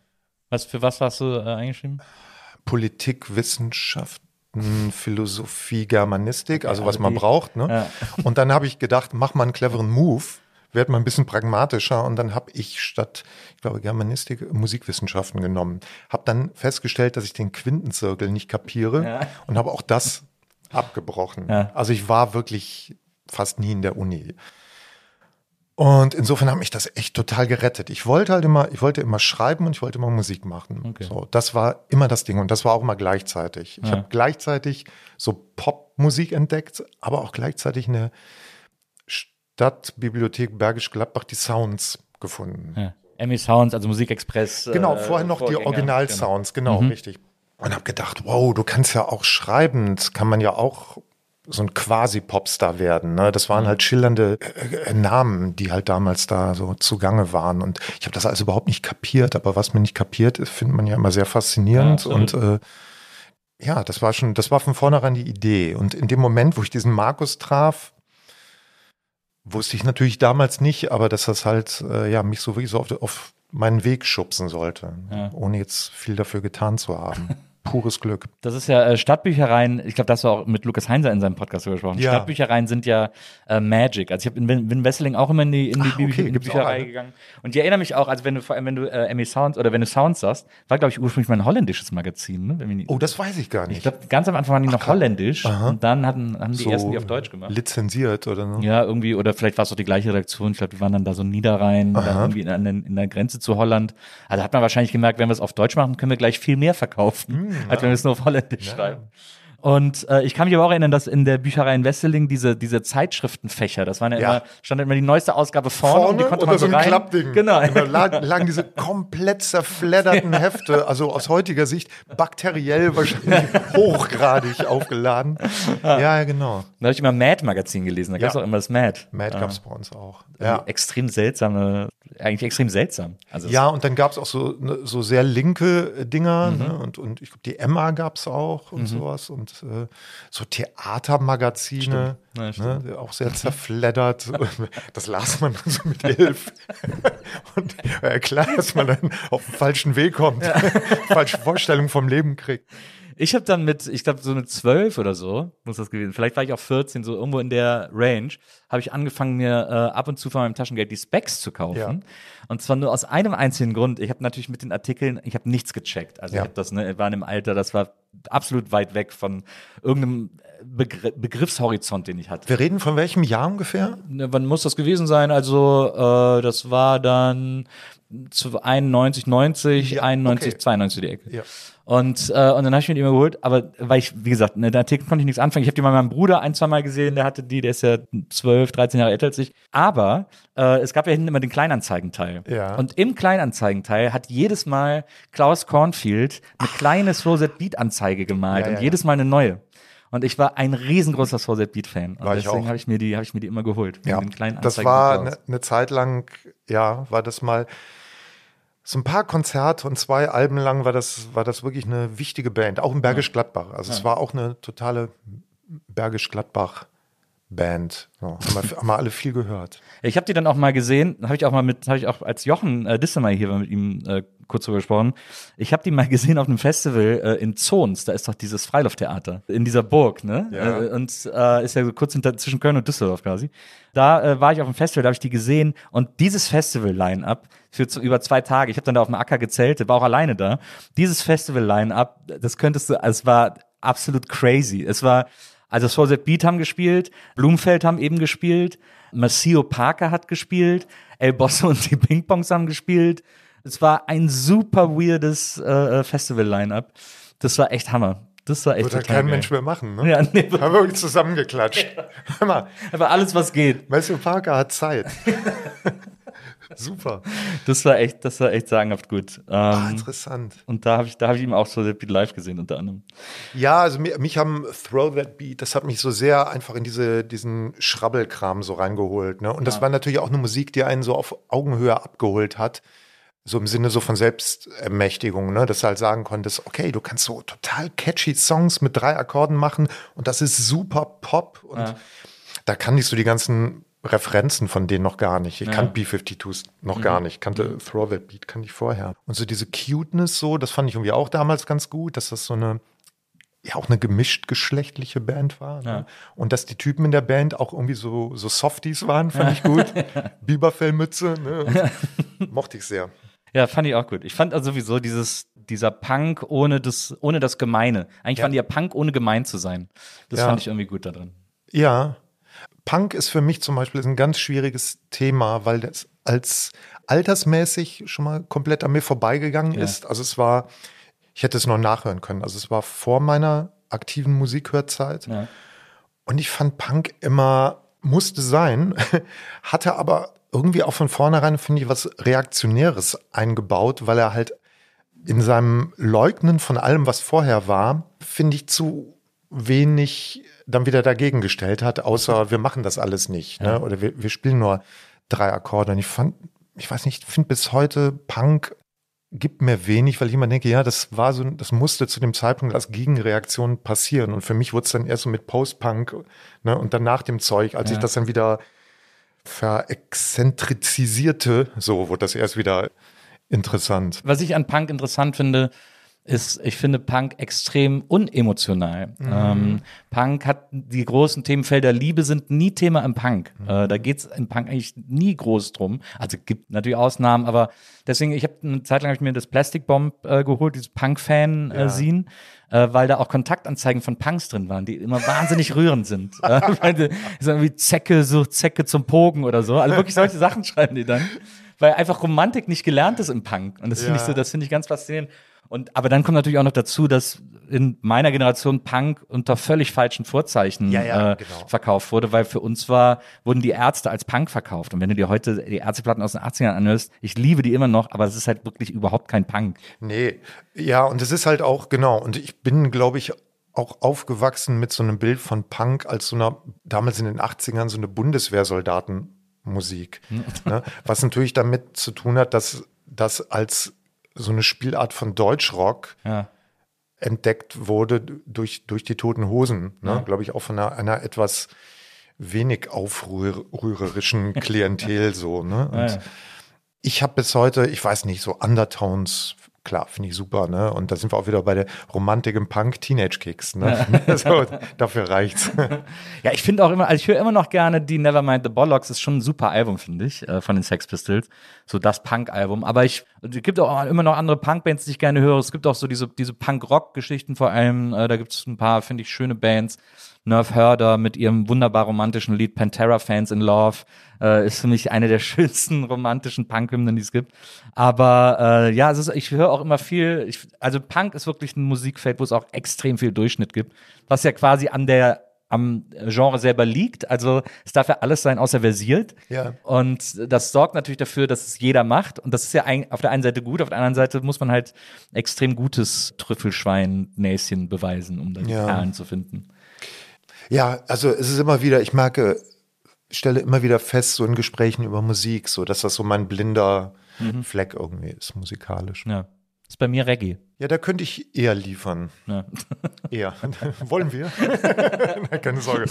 Was, für was hast du äh, eingeschrieben?
Politik, Wissenschaften, Philosophie, Germanistik, also was
also
man
die-
braucht. Ne?
Ja.
Und dann habe ich gedacht, mach mal einen cleveren Move, werd mal ein bisschen pragmatischer und dann habe ich statt, ich glaube, Germanistik, Musikwissenschaften genommen. Habe dann festgestellt, dass ich den Quintenzirkel nicht kapiere
Ja.
und habe auch das abgebrochen.
Ja.
Also ich war wirklich fast nie in der Uni. Und insofern hat mich das echt total gerettet. Ich wollte halt immer, ich wollte immer schreiben und ich wollte immer Musik machen.
Okay.
So, das war immer das Ding und das war auch immer gleichzeitig. Ich
Ja.
habe gleichzeitig so Popmusik entdeckt, aber auch gleichzeitig eine Stadtbibliothek Bergisch Gladbach die Sounds gefunden.
Ja. Emmy Sounds, also Musikexpress.
Genau,
äh,
vorher noch die
Vorgänger.
Original-Sounds, genau,
Mhm.
richtig. Und habe gedacht, wow, du kannst ja auch schreiben, das kann man ja auch so ein quasi-Popstar werden. Ne? Das
Mhm.
waren halt schillernde äh, äh, Namen, die halt damals da so zugange waren. Und ich habe das also überhaupt nicht kapiert, aber was man nicht kapiert, ist, findet man ja immer sehr faszinierend.
Ja,
und äh, ja, das war schon, das war von vornherein die Idee. Und in dem Moment, wo ich diesen Markus traf, wusste ich natürlich damals nicht, aber dass das halt äh, ja mich so wirklich so auf, auf meinen Weg schubsen sollte,
Ja.
ohne jetzt viel dafür getan zu haben. Pures Glück.
Das ist ja äh, Stadtbüchereien, ich glaube, das war auch mit Lukas Heinzer in seinem Podcast gesprochen.
Ja.
Stadtbüchereien sind ja äh, Magic. Also ich habe in Win Wesseling auch immer in die, in die,
Ah, okay,
in die Bücherei gegangen. Und ich erinnere mich auch, also wenn du vor allem, wenn du äh, Emmy Sounds oder wenn du Sounds sagst, war, glaube ich, ursprünglich mal ein holländisches Magazin. Ne? Nicht-
Oh, das weiß ich gar nicht.
ich glaube, ganz am Anfang waren die noch
krass.
holländisch
Aha.
und dann hatten, haben die
so
ersten die auf Deutsch gemacht.
Lizenziert oder so.
Ja, irgendwie, oder vielleicht war es auch die gleiche Redaktion. Ich glaube, die waren dann da so Niederrhein, dann irgendwie in, an den- in der Grenze zu Holland. Also hat man wahrscheinlich gemerkt, wenn wir es auf Deutsch machen, können wir gleich viel mehr verkaufen, als wenn wir es nur auf Holländisch schreiben. Und äh, ich kann mich aber auch erinnern, dass in der Bücherei in Wesseling diese, diese Zeitschriftenfächer, das waren ja,
Ja.
immer, stand immer die neueste Ausgabe vorne, und die konnte man
so ein
rein.
Klappding.
Genau.
Und da lagen, lagen diese komplett zerfledderten Hefte, also aus heutiger Sicht bakteriell wahrscheinlich hochgradig aufgeladen. Ja, ja, genau.
Da habe ich immer Mad-Magazin gelesen, da gab es auch immer das Mad.
Mad
Ah.
gab's bei uns auch.
Ja. Extrem seltsame, eigentlich extrem seltsam. Also es-
Ja, und dann gab's auch so, ne, so sehr linke Dinger,
Mhm.
ne? und, und ich glaube, die Emma gab's auch und sowas. Und und äh, so Theatermagazine,
Ja,
ne, auch sehr zerfleddert. das las man dann so mit elf. und äh, klar, dass man dann auf den falschen Weg kommt, falsche Vorstellungen vom Leben kriegt.
Ich habe dann mit, ich glaube, so mit zwölf oder so, muss das gewesen. Vielleicht war ich auch 14, so irgendwo in der Range, habe ich angefangen, mir äh, ab und zu von meinem Taschengeld die Specs zu kaufen.
Ja.
Und zwar nur aus einem einzigen Grund. Ich habe natürlich mit den Artikeln, ich habe nichts gecheckt. Also
Ja.
ich habe das, ne, wir waren im Alter, das war absolut weit weg von irgendeinem Begr Begriffshorizont, den ich hatte.
Wir reden von welchem Jahr ungefähr?
Ne, Wann muss das gewesen sein? Also, äh, das war dann zu 91, 90,
Ja,
91,
okay.
92 die Ecke.
Ja.
Und, äh, und dann habe ich mir die immer geholt, aber weil ich, wie gesagt, ne, den Artikel konnte ich nichts anfangen. Ich habe die mal meinem Bruder ein, zwei Mal gesehen, der hatte die, der ist ja 12, 13 Jahre älter als ich. Aber äh, es gab ja hinten immer den Kleinanzeigenteil.
Ja.
Und im Kleinanzeigenteil hat jedes Mal Klaus Kornfield eine kleine Slow Set Beat Anzeige gemalt
Ja,
und jedes Mal eine neue. Und ich war ein riesengroßer Set Beat Fan. Und
War
deswegen habe ich mir die, habe ich mir die immer geholt.
Ja, das war eine ne Zeit lang, ja, war das mal so ein paar Konzerte und zwei Alben lang war das, war das wirklich eine wichtige Band, auch in Bergisch Gladbach. Also es war auch eine totale Bergisch Gladbach Band. So, haben, wir, haben wir alle viel gehört.
Ich habe die dann auch mal gesehen, habe ich auch mal mit, habe ich auch als Jochen äh, Dissemer hier war mit ihm äh, kurz drüber gesprochen. Ich habe die mal gesehen auf einem Festival äh, in Zons, da ist doch dieses Freilufttheater in dieser Burg, ne?
Ja.
Äh, und äh, ist ja so kurz hinter, zwischen Köln und Düsseldorf quasi. Da äh, war ich auf dem Festival, da habe ich die gesehen und dieses Festival-Line-Up für zu, über zwei Tage, ich habe dann da auf dem Acker gezeltet, war auch alleine da. Dieses Festival-Line-Up, das könntest du, also es war absolut crazy. Es war also Soul That Beat haben gespielt, Blumfeld haben eben gespielt, Maceo Parker hat gespielt, El Bosso und die Ping Pongs haben gespielt. Es war ein super weirdes äh, Festival-Line-Up. Das war echt Hammer. Das war echt
Wird halt
total
kein
geil.
Mensch mehr machen. Ne?
Ja, nee,
Haben wir wirklich zusammengeklatscht. Mal,
aber alles, was geht.
Matthew Parker hat Zeit. Super.
Das war echt, das war echt sagenhaft gut.
Ah,
Ähm,
interessant.
und da habe ich, da habe ich ihn auch so That Beat live gesehen, unter anderem.
Ja, also mich, mich haben Throw That Beat, das hat mich so sehr einfach in diese, diesen Schrabbelkram so reingeholt. Ne? Und das war natürlich auch eine Musik, die einen so auf Augenhöhe abgeholt hat. So im Sinne so von Selbstermächtigung, ne? dass du halt sagen konntest, okay, du kannst so total catchy Songs mit drei Akkorden machen und das ist super Pop. Und da kannst du die ganzen Referenzen von denen noch gar nicht. Ich kannte B-52s noch gar nicht. Kannte Throw That Beat, kannte ich vorher. Und so diese Cuteness so, das fand ich irgendwie auch damals ganz gut, dass das so eine ja auch eine gemischt geschlechtliche Band war. Ne? Und dass die Typen in der Band auch irgendwie so, so Softies waren, fand ich gut. Biberfellmütze, ne? Mochte ich sehr.
Ja, fand ich auch gut. Ich fand also sowieso dieses, dieser Punk ohne das, ohne das Gemeine. Eigentlich
Ja.
fand ich ja Punk ohne gemein zu sein. Das
Ja.
fand ich irgendwie gut da drin.
Ja, Punk ist für mich zum Beispiel ein ganz schwieriges Thema, weil das als altersmäßig schon mal komplett an mir vorbeigegangen
Ja.
ist. Also es war, ich hätte es noch nachhören können. Also es war vor meiner aktiven Musikhörzeit.
Ja.
Und ich fand Punk immer, musste sein, hatte aber irgendwie auch von vornherein, finde ich, was Reaktionäres eingebaut, weil er halt in seinem Leugnen von allem, was vorher war, finde ich, zu wenig dann wieder dagegen gestellt hat, außer wir machen das alles nicht. Ne? Oder wir, wir spielen nur drei Akkorde. Und ich fand, ich weiß nicht, finde bis heute Punk gibt mir wenig, weil ich immer denke, ja, das war so, das musste zu dem Zeitpunkt als Gegenreaktion passieren. Und für mich wurde es dann erst so mit Post-Punk ne, und dann nach dem Zeug, als ich das dann wieder verexzentrizisierte, so wurde das erst wieder interessant.
Was ich an Punk interessant finde, ist, ich finde Punk extrem unemotional. Ähm, Punk hat die großen Themenfelder Liebe sind nie Thema im Punk. Äh, da geht's im Punk eigentlich nie groß drum. Also gibt natürlich Ausnahmen, aber deswegen, ich habe eine Zeit lang hab ich mir das Plastic Bomb äh, geholt, dieses Punk-Fan-Scene, äh, weil da auch Kontaktanzeigen von Punks drin waren, die immer wahnsinnig rührend sind. äh, so wie Zecke sucht Zecke zum Pogen oder so. Also wirklich solche Sachen schreiben die dann. Weil einfach Romantik nicht gelernt ist im Punk. Und das finde ich
Ja.
so, das finde ich ganz faszinierend. Und, aber dann kommt natürlich auch noch dazu, dass in meiner Generation Punk unter völlig falschen Vorzeichen
Ja, ja,
äh,
genau.
verkauft wurde, weil für uns war, wurden die Ärzte als Punk verkauft. Und wenn du dir heute die Ärzteplatten aus den 80ern anhörst, ich liebe die immer noch, aber es ist halt wirklich überhaupt kein Punk.
Nee, ja, und es ist halt auch, genau, und ich bin, glaube ich, auch aufgewachsen mit so einem Bild von Punk als so einer, damals in den 80ern, so eine Bundeswehrsoldatenmusik. ne? Was natürlich damit zu tun hat, dass das als so eine Spielart von Deutschrock
Ja.
Entdeckt wurde durch, durch die toten Hosen. Ne?
Ja.
Glaube ich auch von einer, einer etwas wenig aufrührerischen Klientel so. Ne? Und
Ja, ja.
ich habe bis heute, ich weiß nicht, so Undertones, klar, finde ich super, ne? Und da sind wir auch wieder bei der Romantik im Punk Teenage Kicks, ne? so, dafür reicht's.
Ja, ich finde auch immer, also ich höre immer noch gerne die Nevermind the Bollocks, ist schon ein super Album, finde ich, äh, von den Sex Pistols. So das Punk-Album. Aber ich, es gibt auch immer noch andere Punkbands, die ich gerne höre. Es gibt auch so diese, diese Punk-Rock-Geschichten vor allem. Äh, da gibt es ein paar, finde ich, schöne Bands. Nerve Herder mit ihrem wunderbar romantischen Lied Pantera Fans in Love äh, ist für mich eine der schönsten romantischen Punk-Hymnen, die es gibt. Aber äh, ja, es ist, ich höre auch immer viel, ich, also Punk ist wirklich ein Musikfeld, wo es auch extrem viel Durchschnitt gibt, was ja quasi an der am Genre selber liegt. Also es darf ja alles sein, außer versiert.
Ja.
Und das sorgt natürlich dafür, dass es jeder macht. Und das ist ja ein, auf der einen Seite gut, auf der anderen Seite muss man halt extrem gutes Trüffelschwein-Näschen beweisen, um dann
Ja.
Perlen zu finden.
Ja, also es ist immer wieder, ich merke, ich stelle immer wieder fest, so in Gesprächen über Musik, so dass das so mein blinder Fleck irgendwie ist, musikalisch.
Ja. Ist bei mir Reggae.
Ja, da könnte ich eher liefern.
Ja.
Eher. Wollen wir? Nein, keine Sorge.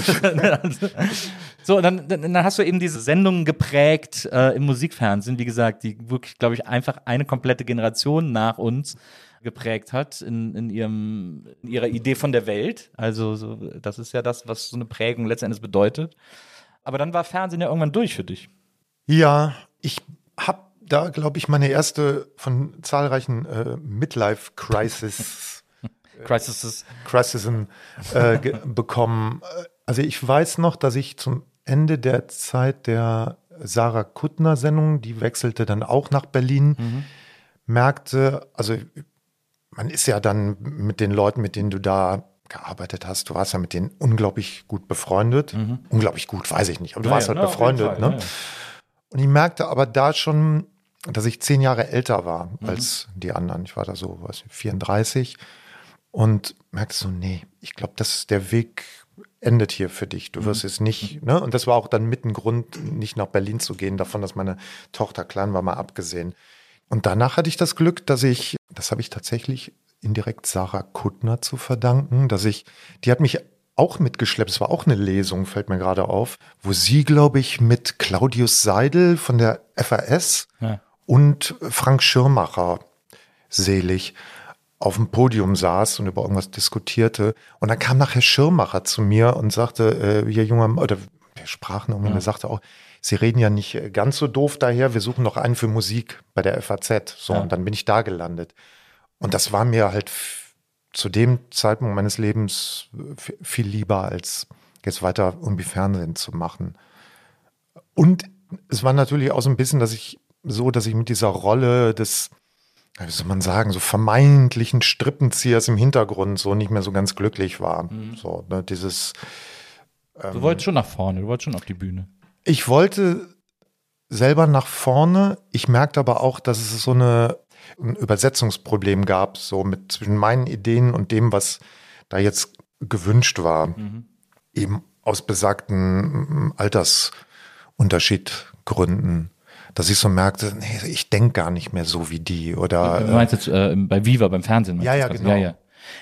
So, dann dann hast du eben diese Sendungen geprägt äh, im Musikfernsehen, wie gesagt, die wirklich, glaube ich, einfach eine komplette Generation nach uns geprägt hat in, in, ihrem, in ihrer Idee von der Welt. Also so, das ist ja das, was so eine Prägung letztendlich bedeutet. Aber dann war Fernsehen ja irgendwann durch für dich.
Ja, ich habe da, glaube ich, meine erste von zahlreichen äh, Midlife-Crisis
Crisis
Crisisen äh, bekommen. Also ich weiß noch, dass ich zum Ende der Zeit der Sarah Kuttner-Sendung, die wechselte dann auch nach Berlin, merkte, also man ist ja dann mit den Leuten, mit denen du da gearbeitet hast, du warst ja mit denen unglaublich gut befreundet. Unglaublich gut, weiß ich nicht, aber du warst halt befreundet. ne? Und ich merkte aber da schon, dass ich zehn Jahre älter war als die anderen. Ich war da so, was, 34 und merkte so, nee, ich glaube, das der Weg endet hier für dich. Du wirst es nicht, ne? Und das war auch dann mit ein Grund, nicht nach Berlin zu gehen, davon, dass meine Tochter klein war, mal abgesehen. Und danach hatte ich das Glück, dass ich, das habe ich tatsächlich indirekt Sarah Kuttner zu verdanken, dass ich, die hat mich auch mitgeschleppt. Es war auch eine Lesung, fällt mir gerade auf, wo sie, glaube ich, mit Claudius Seidel von der FAS
Ja.
Und Frank Schirmacher, selig, auf dem Podium saß und über irgendwas diskutierte. Und dann kam nachher Schirmacher zu mir und sagte, äh, hier junger, Mann- oder wir sprachen irgendwie, und er sagte auch, Sie reden ja nicht äh, ganz so doof daher, wir suchen noch einen für Musik bei der FAZ. So, und dann bin ich da gelandet. Und das war mir halt zu dem Zeitpunkt meines Lebens f- viel lieber, als jetzt weiter irgendwie Fernsehen zu machen. Und es war natürlich auch so ein bisschen, dass ich so, dass ich mit dieser Rolle des, wie soll man sagen, so vermeintlichen Strippenziehers im Hintergrund so nicht mehr so ganz glücklich war. So, ne, dieses,
Du wolltest schon nach vorne, du wolltest schon auf die Bühne.
ich wollte selber nach vorne. Ich merkte aber auch, dass es so eine, ein Übersetzungsproblem gab, so mit zwischen meinen Ideen und dem, was da jetzt gewünscht war. Eben aus besagten Altersunterschiedgründen. Dass ich so merkte, nee, ich denke gar nicht mehr so wie die. Oder
Du meinst jetzt äh, bei Viva, beim Fernsehen?
Ja, ja,
das?
genau.
Ja, ja.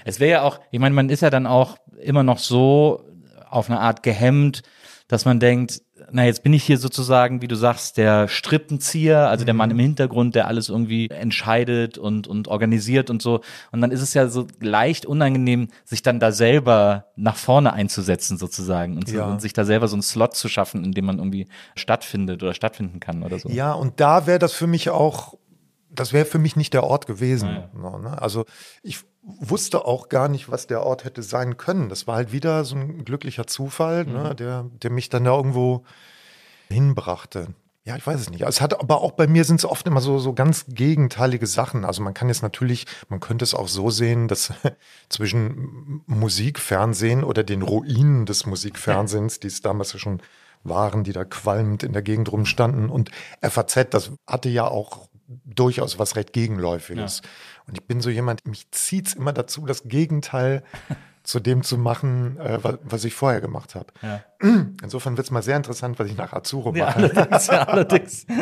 Es wäre ja auch, ich meine, man ist ja dann auch immer noch so auf eine Art gehemmt, dass man denkt, na, jetzt bin ich hier sozusagen, wie du sagst, der Strippenzieher, also der
Mhm.
Mann im Hintergrund, der alles irgendwie entscheidet und, und organisiert und so. Und dann ist es ja so leicht unangenehm, sich dann da selber nach vorne einzusetzen sozusagen und,
Ja.
und sich da selber so einen Slot zu schaffen, in dem man irgendwie stattfindet oder stattfinden kann oder so.
Ja, und da wäre das für mich auch, das wäre für mich nicht der Ort gewesen. So, ne? Also ich wusste auch gar nicht, was der Ort hätte sein können. Das war halt wieder so ein glücklicher Zufall, ne? der, der mich dann da irgendwo hinbrachte. Ja, ich weiß es nicht. Es hat aber auch bei mir sind es oft immer so, so ganz gegenteilige Sachen. Also man kann jetzt natürlich, man könnte es auch so sehen, dass zwischen Musik, Fernsehen oder den Ruinen des Musikfernsehens, die es damals ja schon waren, die da qualmend in der Gegend rumstanden und FAZ, das hatte ja auch durchaus was recht Gegenläufiges. Und ich bin so jemand, mich zieht es immer dazu, das Gegenteil zu dem zu machen, äh, was, was ich vorher gemacht habe.
Ja.
Insofern wird es mal sehr interessant, was ich nach Azuro
Ja,
mache.
allerdings, ja, allerdings.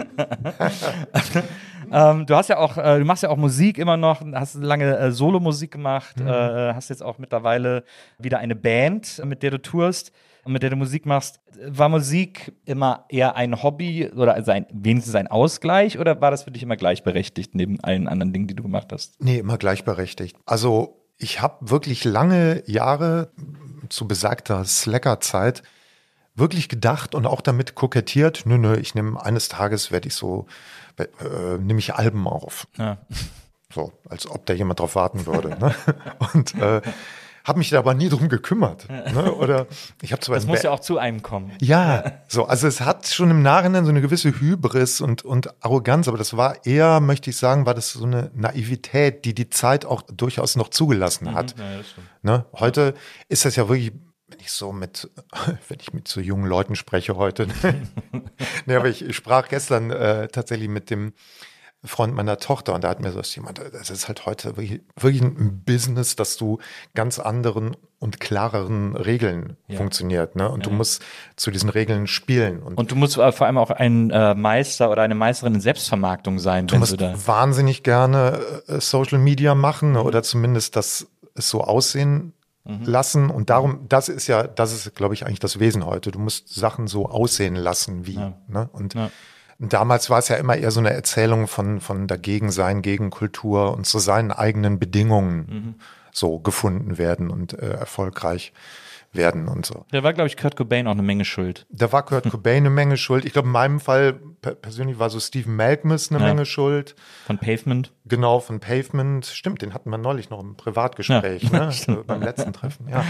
ähm, du hast ja auch, äh, du machst ja auch Musik immer noch, hast lange äh, Solo-Musik gemacht,
Mhm.
äh, hast jetzt auch mittlerweile wieder eine Band, mit der du tourst und mit der du Musik machst. War Musik immer eher ein Hobby oder also ein, wenigstens ein Ausgleich oder war das für dich immer gleichberechtigt neben allen anderen Dingen, die du gemacht hast?
Nee, immer gleichberechtigt. Also ich habe wirklich lange Jahre zu besagter Slacker-Zeit wirklich gedacht und auch damit kokettiert, nö, nö, ich nehme eines Tages werde ich so, äh, nehme ich Alben auf.
Ja.
So, als ob da jemand drauf warten würde. Ne? Und äh, habe mich da aber nie drum gekümmert. Ne? Oder ich habe zwar
Das muss ja auch zu einem kommen.
ja, so, also es hat schon im Nachhinein so eine gewisse Hybris und, und Arroganz, aber das war eher, möchte ich sagen, war das so eine Naivität, die die Zeit auch durchaus noch zugelassen hat.
Ja, das stimmt.
Ne? Heute ist das ja wirklich, wenn ich so mit, wenn ich mit so jungen Leuten spreche heute, ne, aber ich, ich sprach gestern äh, tatsächlich mit dem Freund meiner Tochter und da hat mir so jemand, das ist halt heute wirklich, wirklich ein Business, dass du ganz anderen und klareren Regeln funktioniert, ne? Und du musst zu diesen Regeln spielen und,
Und du musst äh, vor allem auch ein äh, Meister oder eine Meisterin in Selbstvermarktung sein,
du musst
du da.
wahnsinnig gerne äh, Social Media machen ne? oder zumindest das so aussehen lassen und darum, das ist ja, das ist, glaube ich, eigentlich das Wesen heute. Du musst Sachen so aussehen lassen wie. Ne? Und
Ja.
Damals war es ja immer eher so eine Erzählung von, von dagegen sein, gegen Kultur und zu seinen eigenen Bedingungen so gefunden werden und äh, erfolgreich werden und so.
Da war, glaube ich, Kurt Cobain auch eine Menge schuld.
Da war Kurt Cobain eine Menge schuld. Ich glaube, in meinem Fall per persönlich war so Stephen Malkmus eine
Ja.
Menge schuld.
Von Pavement.
Genau, von Pavement. Stimmt, den hatten wir neulich noch im Privatgespräch,
Ja,
ne? beim letzten Treffen, ja.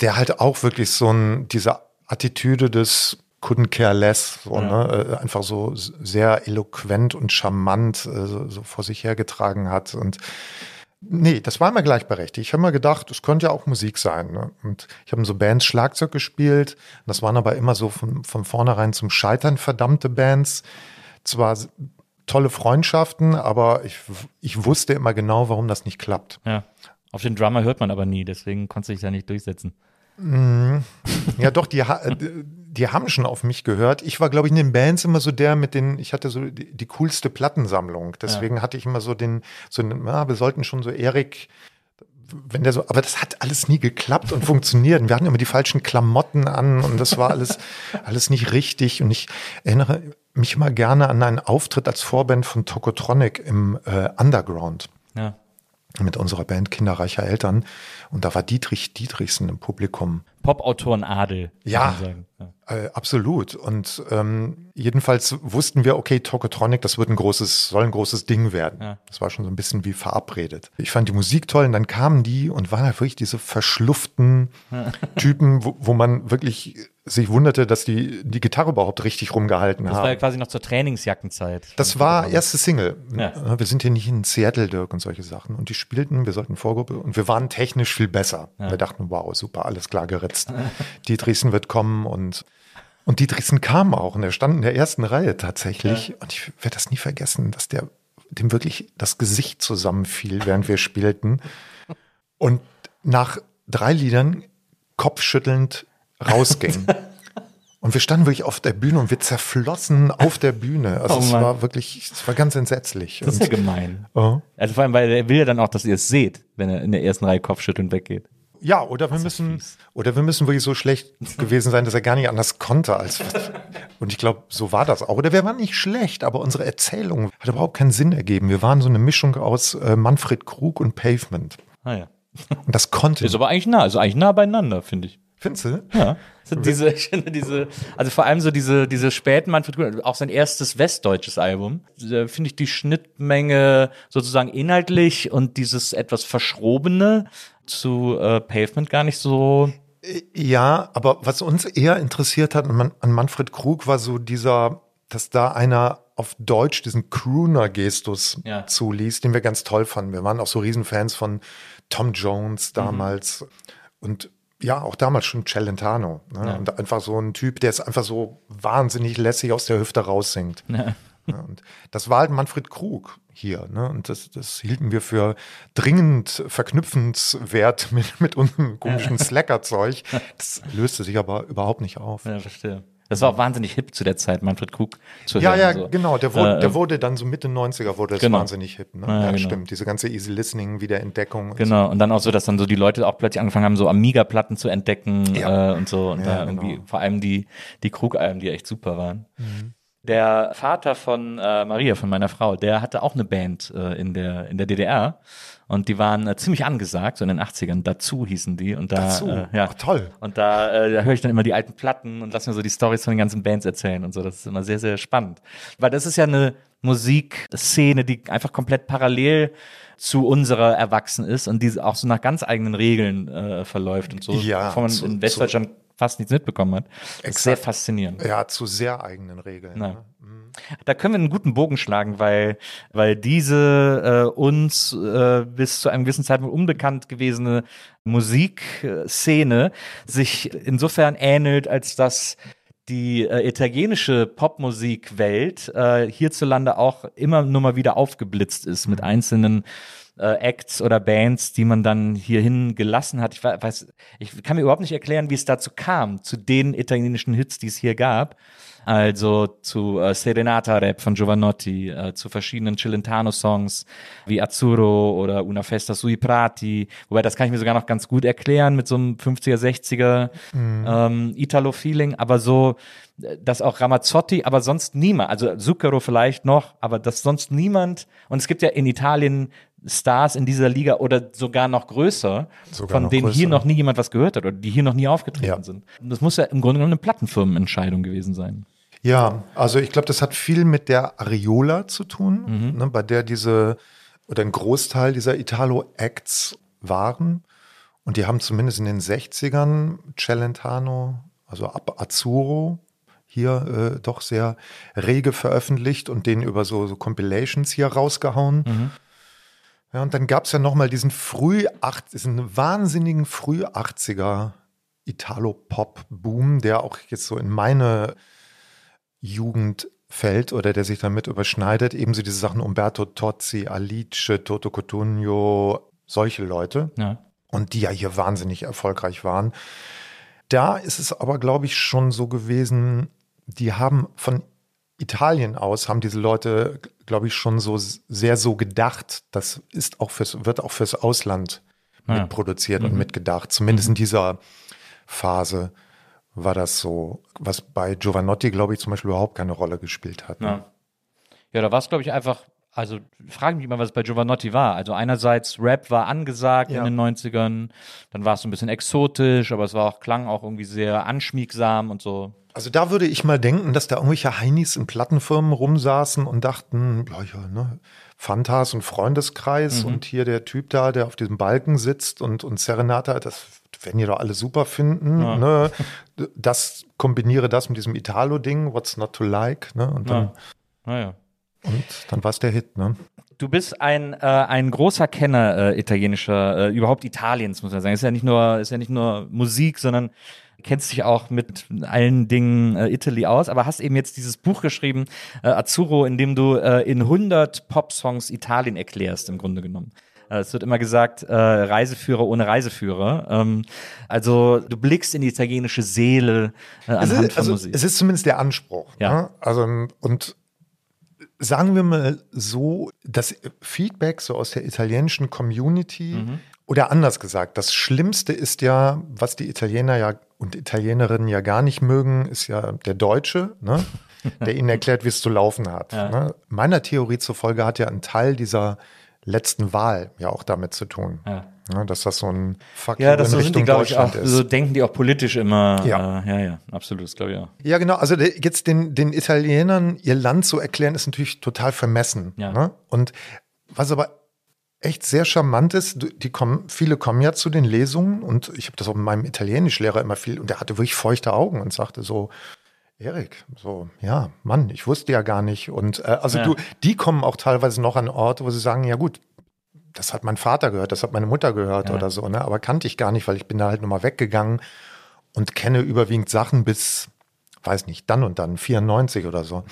Der halt auch wirklich so ein, diese Attitüde des couldn't care less, so, ne? äh, einfach so sehr eloquent und charmant äh, so, so vor sich hergetragen hat. Und nee, das war immer gleichberechtigt. Ich habe mir gedacht, es könnte ja auch Musik sein. Ne? Und ich habe in so Bands Schlagzeug gespielt. Das waren aber immer so von, von vornherein zum Scheitern verdammte Bands. Zwar tolle Freundschaften, aber ich, ich wusste immer genau, warum das nicht klappt.
Ja. Auf den Drummer hört man aber nie, deswegen konnte sich ja nicht durchsetzen.
Ja, doch, die, äh, die haben schon auf mich gehört. Ich war, glaube ich, in den Bands immer so der mit den, ich hatte so die, die coolste Plattensammlung. Deswegen hatte ich immer so den, so den, ja, wir sollten schon so Erik, wenn der so, aber das hat alles nie geklappt und funktioniert. Wir hatten immer die falschen Klamotten an und das war alles, alles nicht richtig. Und ich erinnere mich immer gerne an einen Auftritt als Vorband von Tokotronic im äh, Underground
Ja.
mit unserer Band Kinderreicher Eltern. Und da war Dietrich Dietrichsen im Publikum.
Popautoren Adel.
Ja.
ja.
Äh, absolut. Und ähm, jedenfalls wussten wir, okay, Tokotronic, das wird ein großes, soll ein großes Ding werden.
Ja.
Das war schon so ein bisschen wie verabredet. Ich fand die Musik toll und dann kamen die und waren halt wirklich diese verschlufften Typen, wo, wo man wirklich sich wunderte, dass die die Gitarre überhaupt richtig rumgehalten
Das
haben.
war ja quasi noch zur Trainingsjackenzeit.
Das war erste Single.
Ja.
Wir sind hier nicht in Seattle, Dirk, und solche Sachen. Und die spielten, wir sollten Vorgruppe und wir waren technisch viel besser. Wir dachten, wow, super, alles klar geritzt. Dietrichsen wird kommen und und Dietrichsen kam auch und er stand in der ersten Reihe tatsächlich. Und ich werde das nie vergessen, dass der dem wirklich das Gesicht zusammenfiel, während wir spielten. Und nach drei Liedern kopfschüttelnd rausging. Und wir standen wirklich auf der Bühne und wir zerflossen auf der Bühne. Also
Oh
es war wirklich, es war ganz entsetzlich.
Das ist ja gemein.
oh.
Also vor allem, weil er will ja dann auch, dass ihr es seht, wenn er in der ersten Reihe Kopfschütteln weggeht.
ja, oder wir müssen, oder wir müssen wirklich so schlecht gewesen sein, dass er gar nicht anders konnte als. Und ich glaube, so war das auch. Oder wir waren nicht schlecht, aber unsere Erzählung hat überhaupt keinen Sinn ergeben. Wir waren so eine Mischung aus äh, Manfred Krug und Pavement.
Ah ja.
Und das konnte.
Ist aber eigentlich nah, also eigentlich nah beieinander, finde ich.
Findest du?
Ja. So diese, ich finde diese, also vor allem so diese, diese späten Manfred Krug, auch sein erstes westdeutsches Album, da finde ich die Schnittmenge sozusagen inhaltlich und dieses etwas Verschrobene zu äh, Pavement gar nicht so.
Ja, aber was uns eher interessiert hat an, an Manfred Krug war so dieser, dass da einer auf Deutsch diesen Crooner-Gestus
Ja.
zuließ, den wir ganz toll fanden. Wir waren auch so Riesenfans von Tom Jones damals und ja, auch damals schon Celentano. Ne? Und einfach so ein Typ, der es einfach so wahnsinnig lässig aus der Hüfte raussingt.
Ja.
Ne? Und das war halt Manfred Krug hier. Ne? Und das, das hielten wir für dringend verknüpfenswert mit, mit unserem komischen Slacker-Zeug. Das löste sich aber überhaupt nicht auf.
Ja, verstehe. Das war auch wahnsinnig hip zu der Zeit, Manfred Krug zu
Ja,
hören.
ja,
so.
genau. Der wurde,
Äh,
der wurde dann so Mitte 90er wurde das
Genau.
wahnsinnig hip. Ne?
Ja,
Ja,
genau.
stimmt. Diese ganze Easy Listening, Wiederentdeckung. und
Genau, und dann auch so, dass dann so die Leute auch plötzlich angefangen haben, so Amiga-Platten zu entdecken
Ja.
äh, und so. Und
Ja,
da irgendwie,
genau.
vor allem die, die Krug-Alben, die echt super waren.
Mhm.
Der Vater von äh, Maria, von meiner Frau, der hatte auch eine Band äh, in, der, in der DDR. Und die waren äh, ziemlich angesagt, so in den 80ern. Dazu hießen die. Und da,
Dazu?
Äh, ja.
Ach, toll.
Und da, äh, da höre ich dann immer die alten Platten und lass mir so die Stories von den ganzen Bands erzählen und so. Das ist immer sehr, sehr spannend. Weil das ist ja eine Musikszene, die einfach komplett parallel zu unserer erwachsen ist und die auch so nach ganz eigenen Regeln äh, verläuft und so,
Ja,
man
zu-
in Westdeutschland fast nichts mitbekommen hat. Das ist sehr faszinierend.
Ja, zu sehr eigenen Regeln. Ne?
Da können wir einen guten Bogen schlagen, weil, weil diese äh, uns äh, bis zu einem gewissen Zeitpunkt unbekannt gewesene Musikszene sich insofern ähnelt, als dass die äh, italienische Popmusikwelt äh, hierzulande auch immer nur mal wieder aufgeblitzt ist mit einzelnen äh, Acts oder Bands, die man dann hierhin gelassen hat. Ich we- weiß, ich kann mir überhaupt nicht erklären, wie es dazu kam, zu den italienischen Hits, die es hier gab. Also zu äh, Serenata Rap von Giovanotti, äh, zu verschiedenen Cilentano-Songs wie Azzurro oder Una Festa sui Prati. Wobei, das kann ich mir sogar noch ganz gut erklären mit so einem 50er, 60er ähm, Italo-Feeling. Aber so, äh, dass auch Ramazzotti, aber sonst niemand, also Zucchero vielleicht noch, aber dass sonst niemand, und es gibt ja in Italien Stars in dieser Liga oder sogar noch größer,
Sogar
von
noch
denen hier
größer.
noch nie jemand was gehört hat oder die hier noch nie aufgetreten
Ja.
sind. Das muss ja im Grunde genommen eine Plattenfirmenentscheidung gewesen sein.
Ja, also ich glaube, das hat viel mit der Areola zu tun, ne, bei der diese oder ein Großteil dieser Italo-Acts waren. Und die haben zumindest in den 60ern Celentano, also ab Azzurro, hier äh, doch sehr rege veröffentlicht und den über so, so Compilations hier rausgehauen. Ja, und dann gab es ja nochmal diesen früh diesen wahnsinnigen früh 80er Italo-Pop-Boom, der auch jetzt so in meine Jugend fällt oder der sich damit überschneidet. Ebenso diese Sachen Umberto Tozzi, Alice, Toto Cotugno, solche Leute.
Ja.
Und die ja hier wahnsinnig erfolgreich waren. Da ist es aber, glaube ich, schon so gewesen, die haben von Italien aus, haben diese Leute, glaube ich, schon so sehr so gedacht. Das ist auch fürs, wird auch fürs Ausland
Ja.
mitproduziert und mitgedacht. Zumindest in dieser Phase war das so, was bei Giovanotti, glaube ich, zum Beispiel überhaupt keine Rolle gespielt hat. ne?
Ja, ja da war es, glaube ich, einfach, also frage mich mal, was bei Giovanotti war. Also einerseits Rap war angesagt
Ja.
in den 90ern, dann war es so ein bisschen exotisch, aber es war auch, klang auch irgendwie sehr anschmiegsam und so.
Also da würde ich mal denken, dass da irgendwelche Heinis in Plattenfirmen rumsaßen und dachten, ja, ja, ne, Fantas und Freundeskreis und hier der Typ da, der auf diesem Balken sitzt und, und Serenata, das werden die doch alle super finden. Ne? Das kombiniere das mit diesem Italo-Ding, What's Not to Like, ne? Und dann,
Ja. Naja.
und dann war es der Hit, ne?
Du bist ein, äh, ein großer Kenner äh, italienischer, äh, überhaupt Italiens, muss man sagen. Ist ja nicht nur, ist ja nicht nur Musik, sondern kennst dich auch mit allen Dingen äh, Italy aus, aber hast eben jetzt dieses Buch geschrieben, äh, Azzurro, in dem du äh, in 100 Pop-Songs Italien erklärst, im Grunde genommen. Äh, Es wird immer gesagt, äh, Reiseführer ohne Reiseführer. Ähm, also du blickst in die italienische Seele äh,
Es
anhand
ist,
von
also,
Musik.
es ist zumindest der Anspruch.
Ja.
Ne? Also, und sagen wir mal so, das Feedback so aus der italienischen Community
Mhm.
oder anders gesagt, das Schlimmste ist ja, was die Italiener ja und Italienerinnen ja gar nicht mögen, ist ja der Deutsche, ne? der ihnen erklärt, wie es zu laufen hat.
Ja.
Ne? Meiner Theorie zufolge hat ja ein Teil dieser letzten Wahl ja auch damit zu tun.
Ja.
Ne? Dass das so ein Fuck
ja, das
in
so sind die,
Richtung
glaube ich, auch,
Deutschland ist.
so denken die auch politisch immer.
Ja.
Äh, ja, ja, absolut, das glaube ich auch.
Ja, genau. Also der- jetzt den, den Italienern ihr Land zu erklären, ist natürlich total vermessen.
Ja.
Ne? Und was aber echt sehr charmant ist, die kommen, viele kommen ja zu den Lesungen und ich habe das auch mit meinem Italienischlehrer immer viel und der hatte wirklich feuchte Augen und sagte so, Erik, so, ja, Mann, ich wusste ja gar nicht. Und äh, also
Ja.
du, die kommen auch teilweise noch an Orte, wo sie sagen, ja gut, das hat mein Vater gehört, das hat meine Mutter gehört
Ja.
oder so, ne? Aber kannte ich gar nicht, weil ich bin da halt nochmal weggegangen und kenne überwiegend Sachen bis, weiß nicht, dann und dann, 94 oder so.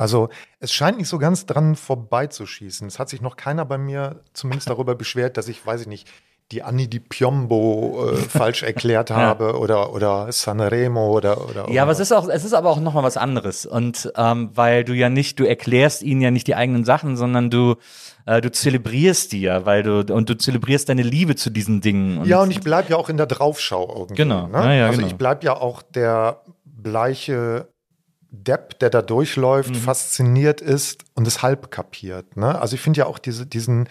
Also es scheint nicht so ganz dran vorbeizuschießen. Es hat sich noch keiner bei mir zumindest darüber beschwert, dass ich, weiß ich nicht, die Anni di Piombo äh, falsch erklärt habe oder, oder Sanremo oder, oder
Ja, aber es ist auch, es ist aber auch nochmal was anderes. Und ähm, weil du ja nicht, du erklärst ihnen ja nicht die eigenen Sachen, sondern du, äh, du zelebrierst die ja, weil du, und du zelebrierst deine Liebe zu diesen Dingen. Und
ja, und ich bleib ja auch in der Draufschau irgendwie.
Genau.
Ne?
Ja, ja,
also
genau.
ich bleib ja auch der bleiche Depp, der da durchläuft,
Mhm.
fasziniert ist und es halb kapiert. Ne? Also ich finde ja auch diese, diesen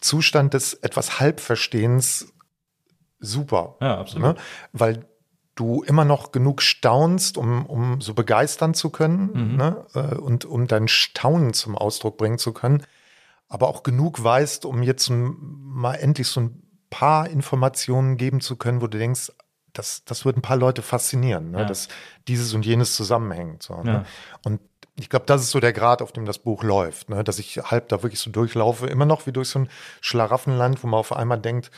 Zustand des etwas Halbverstehens super.
Ja, absolut.
Ne? Weil du immer noch genug staunst, um, um so begeistern zu können
Mhm.
ne? äh, und um dein Staunen zum Ausdruck bringen zu können, aber auch genug weißt, um jetzt mal endlich so ein paar Informationen geben zu können, wo du denkst, das, das wird ein paar Leute faszinieren, ne?
Ja.
dass dieses und jenes zusammenhängt. So,
Ja.
ne? Und ich glaube, das ist so der Grad, auf dem das Buch läuft, ne? dass ich halb da wirklich so durchlaufe, immer noch wie durch so ein Schlaraffenland, wo man auf einmal denkt,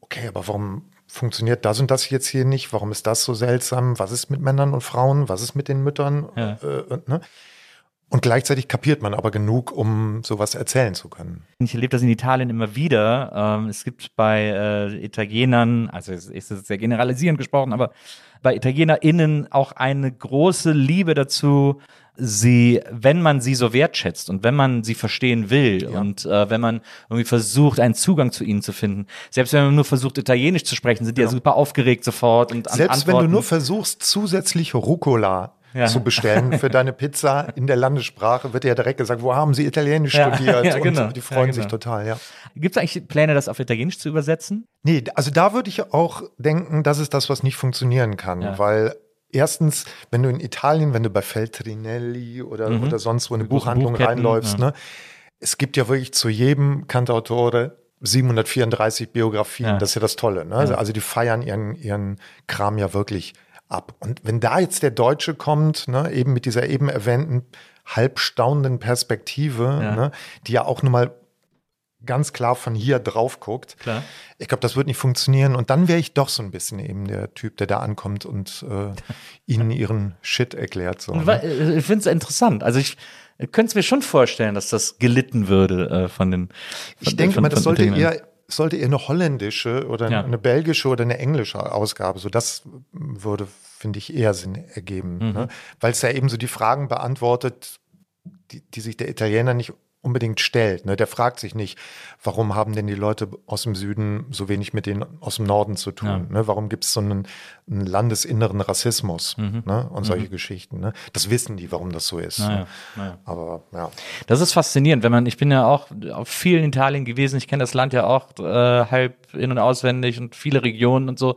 okay, aber warum funktioniert das und das jetzt hier nicht? Warum ist das so seltsam? Was ist mit Männern und Frauen? Was ist mit den Müttern?
Ja.
Äh, ne? Und gleichzeitig kapiert man aber genug, um sowas erzählen zu können.
Ich erlebe das in Italien immer wieder. Ähm, es gibt bei äh, Italienern, also es ist sehr generalisierend gesprochen, aber bei ItalienerInnen auch eine große Liebe dazu, sie, wenn man sie so wertschätzt und wenn man sie verstehen will und äh, wenn man irgendwie versucht, einen Zugang zu ihnen zu finden. Selbst wenn man nur versucht, Italienisch zu sprechen, sind die ja super aufgeregt sofort und
Selbst wenn du nur versuchst, zusätzlich Rucola
Ja.
zu bestellen für deine Pizza in der Landessprache, wird ja direkt gesagt, wo haben sie Italienisch
Ja,
studiert?
ja, genau.
Und die freuen
Ja,
sich
genau.
total, ja.
Gibt es eigentlich Pläne, das auf Italienisch zu übersetzen?
Nee, also da würde ich auch denken, das ist das, was nicht funktionieren kann,
Ja.
weil erstens, wenn du in Italien, wenn du bei Feltrinelli oder,
Mhm.
oder sonst wo in eine Buchhandlung
Buchketten,
reinläufst,
ja.
ne, es gibt ja wirklich zu jedem Cantautore 734 Biografien,
Ja.
das ist ja das Tolle. Ne? Also die feiern ihren, ihren Kram ja wirklich ab. Und wenn da jetzt der Deutsche kommt, ne, eben mit dieser eben erwähnten halb staunenden Perspektive,
Ja.
ne, die ja auch nun mal ganz klar von hier drauf guckt.
Klar.
Ich glaube, das wird nicht funktionieren. Und dann wäre ich doch so ein bisschen eben der Typ, der da ankommt und äh, ihnen ihren Shit erklärt. So, ne?
äh, Ich finde es interessant. Also ich könnte es mir schon vorstellen, dass das gelitten würde äh, von den. Von,
Ich denke mal, das sollte eher, sollte eher eine holländische oder
Ja.
eine belgische oder eine englische Ausgabe. So das würde, finde ich, eher Sinn ergeben.
Mhm.
Ne? Weil es ja eben so die Fragen beantwortet, die, die sich der Italiener nicht unbedingt stellt. Ne? Der fragt sich nicht, warum haben denn die Leute aus dem Süden so wenig mit denen aus dem Norden zu tun?
Ja.
Ne? Warum gibt es so einen, einen landesinneren Rassismus
Mhm.
ne? und solche Geschichten? Ne? Das wissen die, warum das so ist.
Naja,
ne?
naja.
Aber ja.
Das ist faszinierend, wenn man, ich bin ja auch auf vielen Italien gewesen, ich kenne das Land ja auch äh, halb in- und auswendig und viele Regionen und so.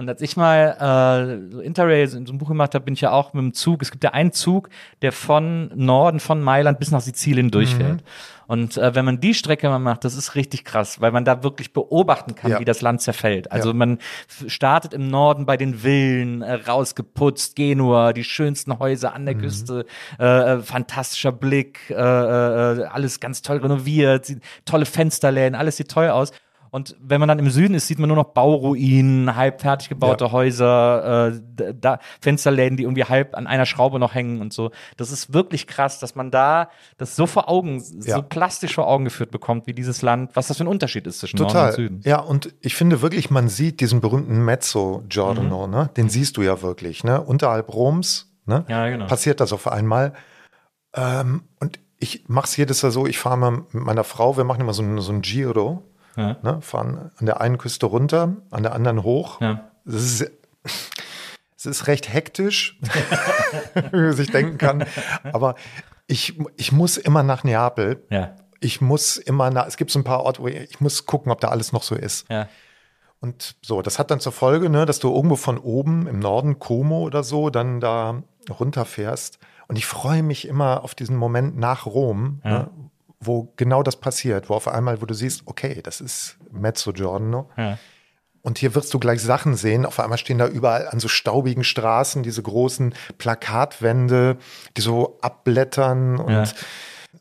Und als ich mal äh, so Interrail in so einem Buch gemacht habe, bin ich ja auch mit dem Zug. Es gibt ja einen Zug, der von Norden, von Mailand bis nach Sizilien durchfährt. Und äh, wenn man die Strecke mal macht, das ist richtig krass, weil man da wirklich beobachten kann,
Ja.
wie das Land zerfällt. Also
Ja.
man startet im Norden bei den Villen, äh, rausgeputzt, Genua, die schönsten Häuser an der
Mhm.
Küste, äh, äh, fantastischer Blick, äh, äh, alles ganz toll renoviert, tolle Fensterläden, alles sieht toll aus. Und wenn man dann im Süden ist, sieht man nur noch Bauruinen, halb fertig gebaute
Ja.
Häuser, äh, da, Fensterläden, die irgendwie halb an einer Schraube noch hängen und so. Das ist wirklich krass, dass man da das so vor Augen,
Ja.
so plastisch vor Augen geführt bekommt, wie dieses Land, was das für ein Unterschied ist zwischen Norden und
Total.
Süden.
Ja, und ich finde wirklich, man sieht diesen berühmten Mezzo Giordano,
Mhm.
ne? Den siehst du ja wirklich, ne? Unterhalb Roms, ne?
Ja, genau.
Passiert das auf einmal. Ähm, und ich mache es jedes Jahr so, ich fahre mal mit meiner Frau, wir machen immer so ein, so ein Giro,
Ja.
ne? Fahren an der einen Küste runter, an der anderen hoch.
Ja.
Das ist, es ist recht hektisch, wie man sich denken kann. Aber ich, ich muss immer nach Neapel.
Ja.
Ich muss immer nach, es gibt so ein paar Orte, wo ich, ich muss gucken, ob da alles noch so ist.
Ja.
Und so, das hat dann zur Folge, ne, dass du irgendwo von oben im Norden, Como oder so, dann da runterfährst. Und ich freue mich immer auf diesen Moment nach Rom,
Ja.
ne, wo genau das passiert, wo auf einmal, wo du siehst, okay, das ist Mezzogiorno.
Ja.
Und hier wirst du gleich Sachen sehen. Auf einmal stehen da überall an so staubigen Straßen diese großen Plakatwände, die so abblättern. Und
Ja.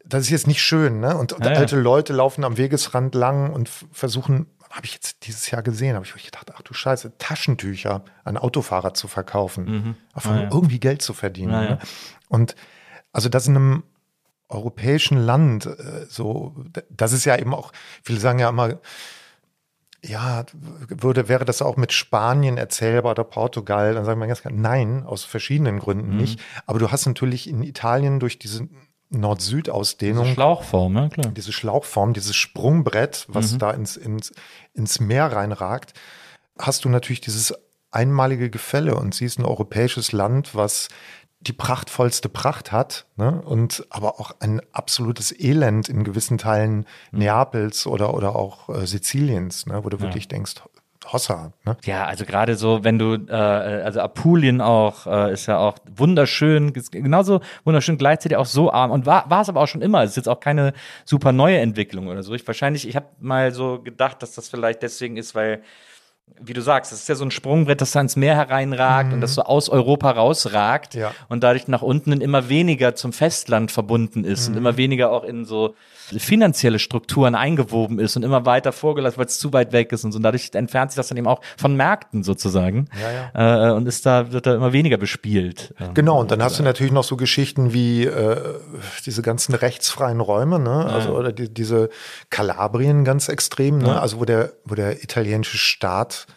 das ist jetzt nicht schön, ne? Und, und
Ja,
alte Leute laufen am Wegesrand lang und versuchen, habe ich jetzt dieses Jahr gesehen, habe ich gedacht, ach du Scheiße, Taschentücher an Autofahrer zu verkaufen, einfach
Ah,
um irgendwie Geld zu verdienen. Ne? Und also das in einem europäischen Land, äh, so, das ist ja eben auch, viele sagen ja immer, ja, würde, wäre das auch mit Spanien erzählbar oder Portugal? Dann sagen wir ganz klar, nein, aus verschiedenen Gründen
Mhm.
nicht. Aber du hast natürlich in Italien durch diese Nord-Süd-Ausdehnung
Diese Schlauchform, ne? Klar.
diese Schlauchform, dieses Sprungbrett, was
Mhm.
da ins, ins, ins Meer reinragt, hast du natürlich dieses einmalige Gefälle und siehst ein europäisches Land, was die prachtvollste Pracht hat, ne? und aber auch ein absolutes Elend in gewissen Teilen
Mhm.
Neapels oder, oder auch äh, Siziliens, ne? wo du wirklich denkst, Hossa. Ne?
Ja, also gerade so, wenn du, äh, also Apulien auch, äh, ist ja auch wunderschön, genauso wunderschön, gleichzeitig auch so arm und war war es aber auch schon immer. Es ist jetzt auch keine super neue Entwicklung oder so. Ich wahrscheinlich, ich habe mal so gedacht, dass das vielleicht deswegen ist, weil wie du sagst, das ist ja so ein Sprungbrett, das da ins Meer hereinragt und das so aus Europa rausragt
Ja.
und dadurch nach unten immer weniger zum Festland verbunden ist und immer weniger auch in so finanzielle Strukturen eingewoben ist und immer weiter vorgelassen, weil es zu weit weg ist und so. Und dadurch entfernt sich das dann eben auch von Märkten sozusagen. Äh, und ist da, wird da immer weniger bespielt. Ähm,
Genau, und dann hast du natürlich noch so Geschichten wie äh, diese ganzen rechtsfreien Räume, ne? Also oder die, diese Kalabrien ganz extrem, ne? Also wo der, wo der italienische Staat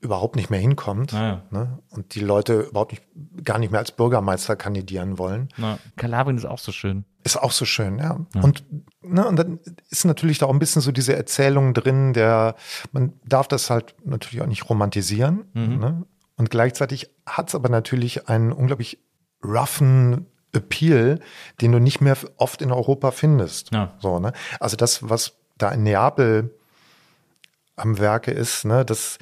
überhaupt nicht mehr hinkommt.
Ja, ja.
Ne? Und die Leute überhaupt nicht, gar nicht mehr als Bürgermeister kandidieren wollen.
Na, Kalabrien ist auch so schön.
Ist auch so schön, ja. Und, ne, und dann ist natürlich da auch ein bisschen so diese Erzählung drin, der, man darf das halt natürlich auch nicht romantisieren. Ne? Und gleichzeitig hat es aber natürlich einen unglaublich roughen Appeal, den du nicht mehr oft in Europa findest.
Ja.
So, ne? Also das, was da in Neapel am Werke ist, ne, das,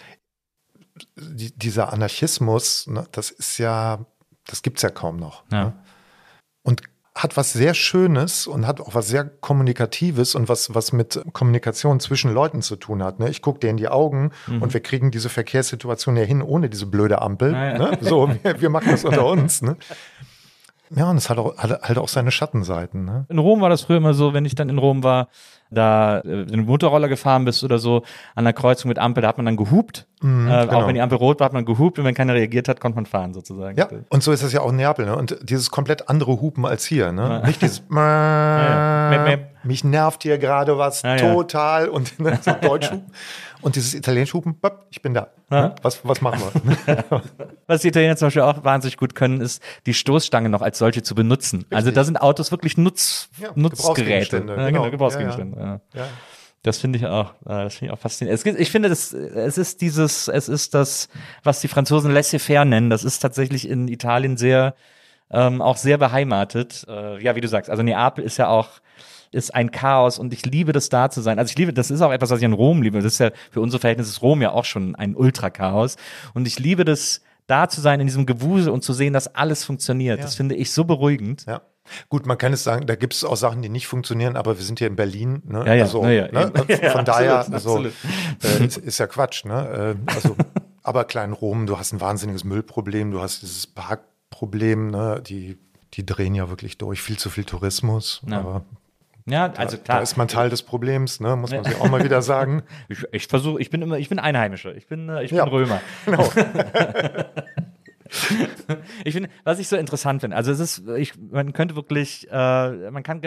die, dieser Anarchismus, ne, das ist ja, das gibt's ja kaum noch.
Ja.
Ne? Hat was sehr Schönes und hat auch was sehr Kommunikatives und was, was mit Kommunikation zwischen Leuten zu tun hat. Ne? Ich gucke dir in die Augen und wir kriegen diese Verkehrssituation ja hin ohne diese blöde Ampel.
Ja, ja.
Ne? So, wir, wir machen das unter uns. Ne? Ja, und es hat auch, hat halt auch seine Schattenseiten. Ne?
In Rom war das früher immer so, wenn ich dann in Rom war, da äh, in den Motorroller gefahren bist oder so, an der Kreuzung mit Ampel, da hat man dann gehupt. äh,
genau.
Auch wenn die Ampel rot war, hat man gehupt und wenn keiner reagiert hat, konnte man fahren sozusagen.
Ja, und so ist es ja auch in Neapel. Ne? Und dieses komplett andere Hupen als hier. Ne? Nicht dieses
ja. Mäh, mäh.
mich nervt hier gerade was
Ja, ja.
total und ne, so Deutsch hupen. Und dieses italienische Hupen, ich bin da. Ne? Was, was machen wir?
Was die Italiener zum Beispiel auch wahnsinnig gut können, ist, die Stoßstange noch als solche zu benutzen. Also da sind Autos wirklich Nutz,
Ja,
Nutzgeräte.
Gebrauchsgegenstände,
Ja, genau,
genau.
Gebrauchsgegenstände. Ja,
ja.
Das finde ich auch, äh, das finde ich auch faszinierend. Es gibt, ich finde, das, es ist dieses, es ist das, was die Franzosen laissez-faire nennen. Das ist tatsächlich in Italien sehr, ähm, auch sehr beheimatet. Äh, ja, wie du sagst, also Neapel ist ja auch, ist ein Chaos und ich liebe das da zu sein. Also ich liebe, das ist auch etwas, was ich in Rom liebe. Das ist ja, für unsere Verhältnisse ist Rom ja auch schon ein Ultra-Chaos. Und ich liebe das, da zu sein in diesem Gewusel und zu sehen, dass alles funktioniert. Das finde ich so beruhigend.
Ja. Gut, man kann es sagen, da gibt es auch Sachen, die nicht funktionieren, aber wir sind hier in Berlin. Ne?
Ja, ja,
also,
ja,
ne?
eben.
Von
Ja,
daher,
absolut,
also. Äh, ist, ist ja Quatsch. Ne? Äh, also, aber klein Rom, du hast ein wahnsinniges Müllproblem, du hast dieses Parkproblem, ne? die, die drehen ja wirklich durch, viel zu viel Tourismus.
Ja.
Aber
Ja, also klar.
da ist man Teil des Problems, ne? muss man sich auch mal wieder sagen.
Ich, ich versuche, ich bin immer, ich bin Einheimischer. Ich bin, äh, ich bin
Ja.
Römer.
Genau.
Ich finde, was ich so interessant finde, also es ist, ich, man könnte wirklich, äh, man kann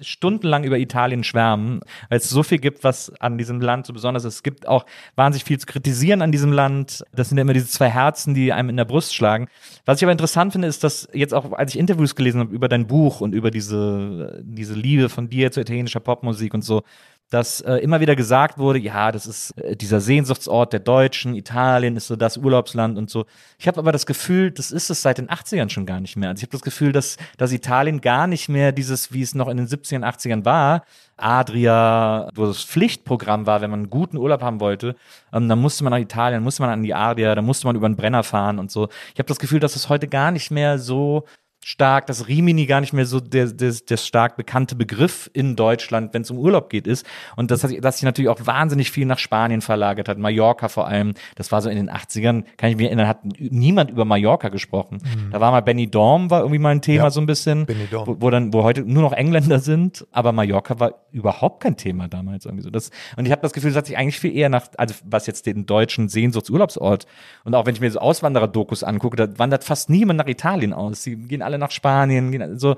stundenlang über Italien schwärmen, weil es so viel gibt, was an diesem Land so besonders ist. Es gibt auch wahnsinnig viel zu kritisieren an diesem Land. Das sind ja immer diese zwei Herzen, die einem in der Brust schlagen. Was ich aber interessant finde, ist, dass jetzt auch, als ich Interviews gelesen habe über dein Buch und über diese, diese Liebe von dir zu italienischer Popmusik und so, dass äh, immer wieder gesagt wurde, ja, das ist äh, dieser Sehnsuchtsort der Deutschen, Italien ist so das Urlaubsland und so. Ich habe aber das Gefühl, das ist es seit den 80ern schon gar nicht mehr. Also ich habe das Gefühl, dass, dass Italien gar nicht mehr dieses, wie es noch in den 70ern, 80ern war, Adria, wo das Pflichtprogramm war, wenn man einen guten Urlaub haben wollte, ähm, dann musste man nach Italien, musste man an die Adria, dann musste man über den Brenner fahren und so. Ich habe das Gefühl, dass es heute gar nicht mehr so stark, dass Rimini gar nicht mehr so der, der, der stark bekannte Begriff in Deutschland, wenn es um Urlaub geht, ist. Und das hat, dass sich natürlich auch wahnsinnig viel nach Spanien verlagert hat, Mallorca vor allem. Das war so in den 80ern, kann ich mich erinnern, hat niemand über Mallorca gesprochen. Da war mal Benny Dorm, war irgendwie mal ein Thema
Ja,
so ein bisschen,
Benidorm.
wo, wo dann, wo heute nur noch Engländer sind, aber Mallorca war überhaupt kein Thema damals irgendwie so. Das, und ich habe das Gefühl, es hat sich eigentlich viel eher nach, also was jetzt den deutschen Sehnsuchtsurlaubsort und auch wenn ich mir so Auswanderer-Dokus angucke, da wandert fast niemand nach Italien aus. Sie gehen alle nach Spanien, gehen so.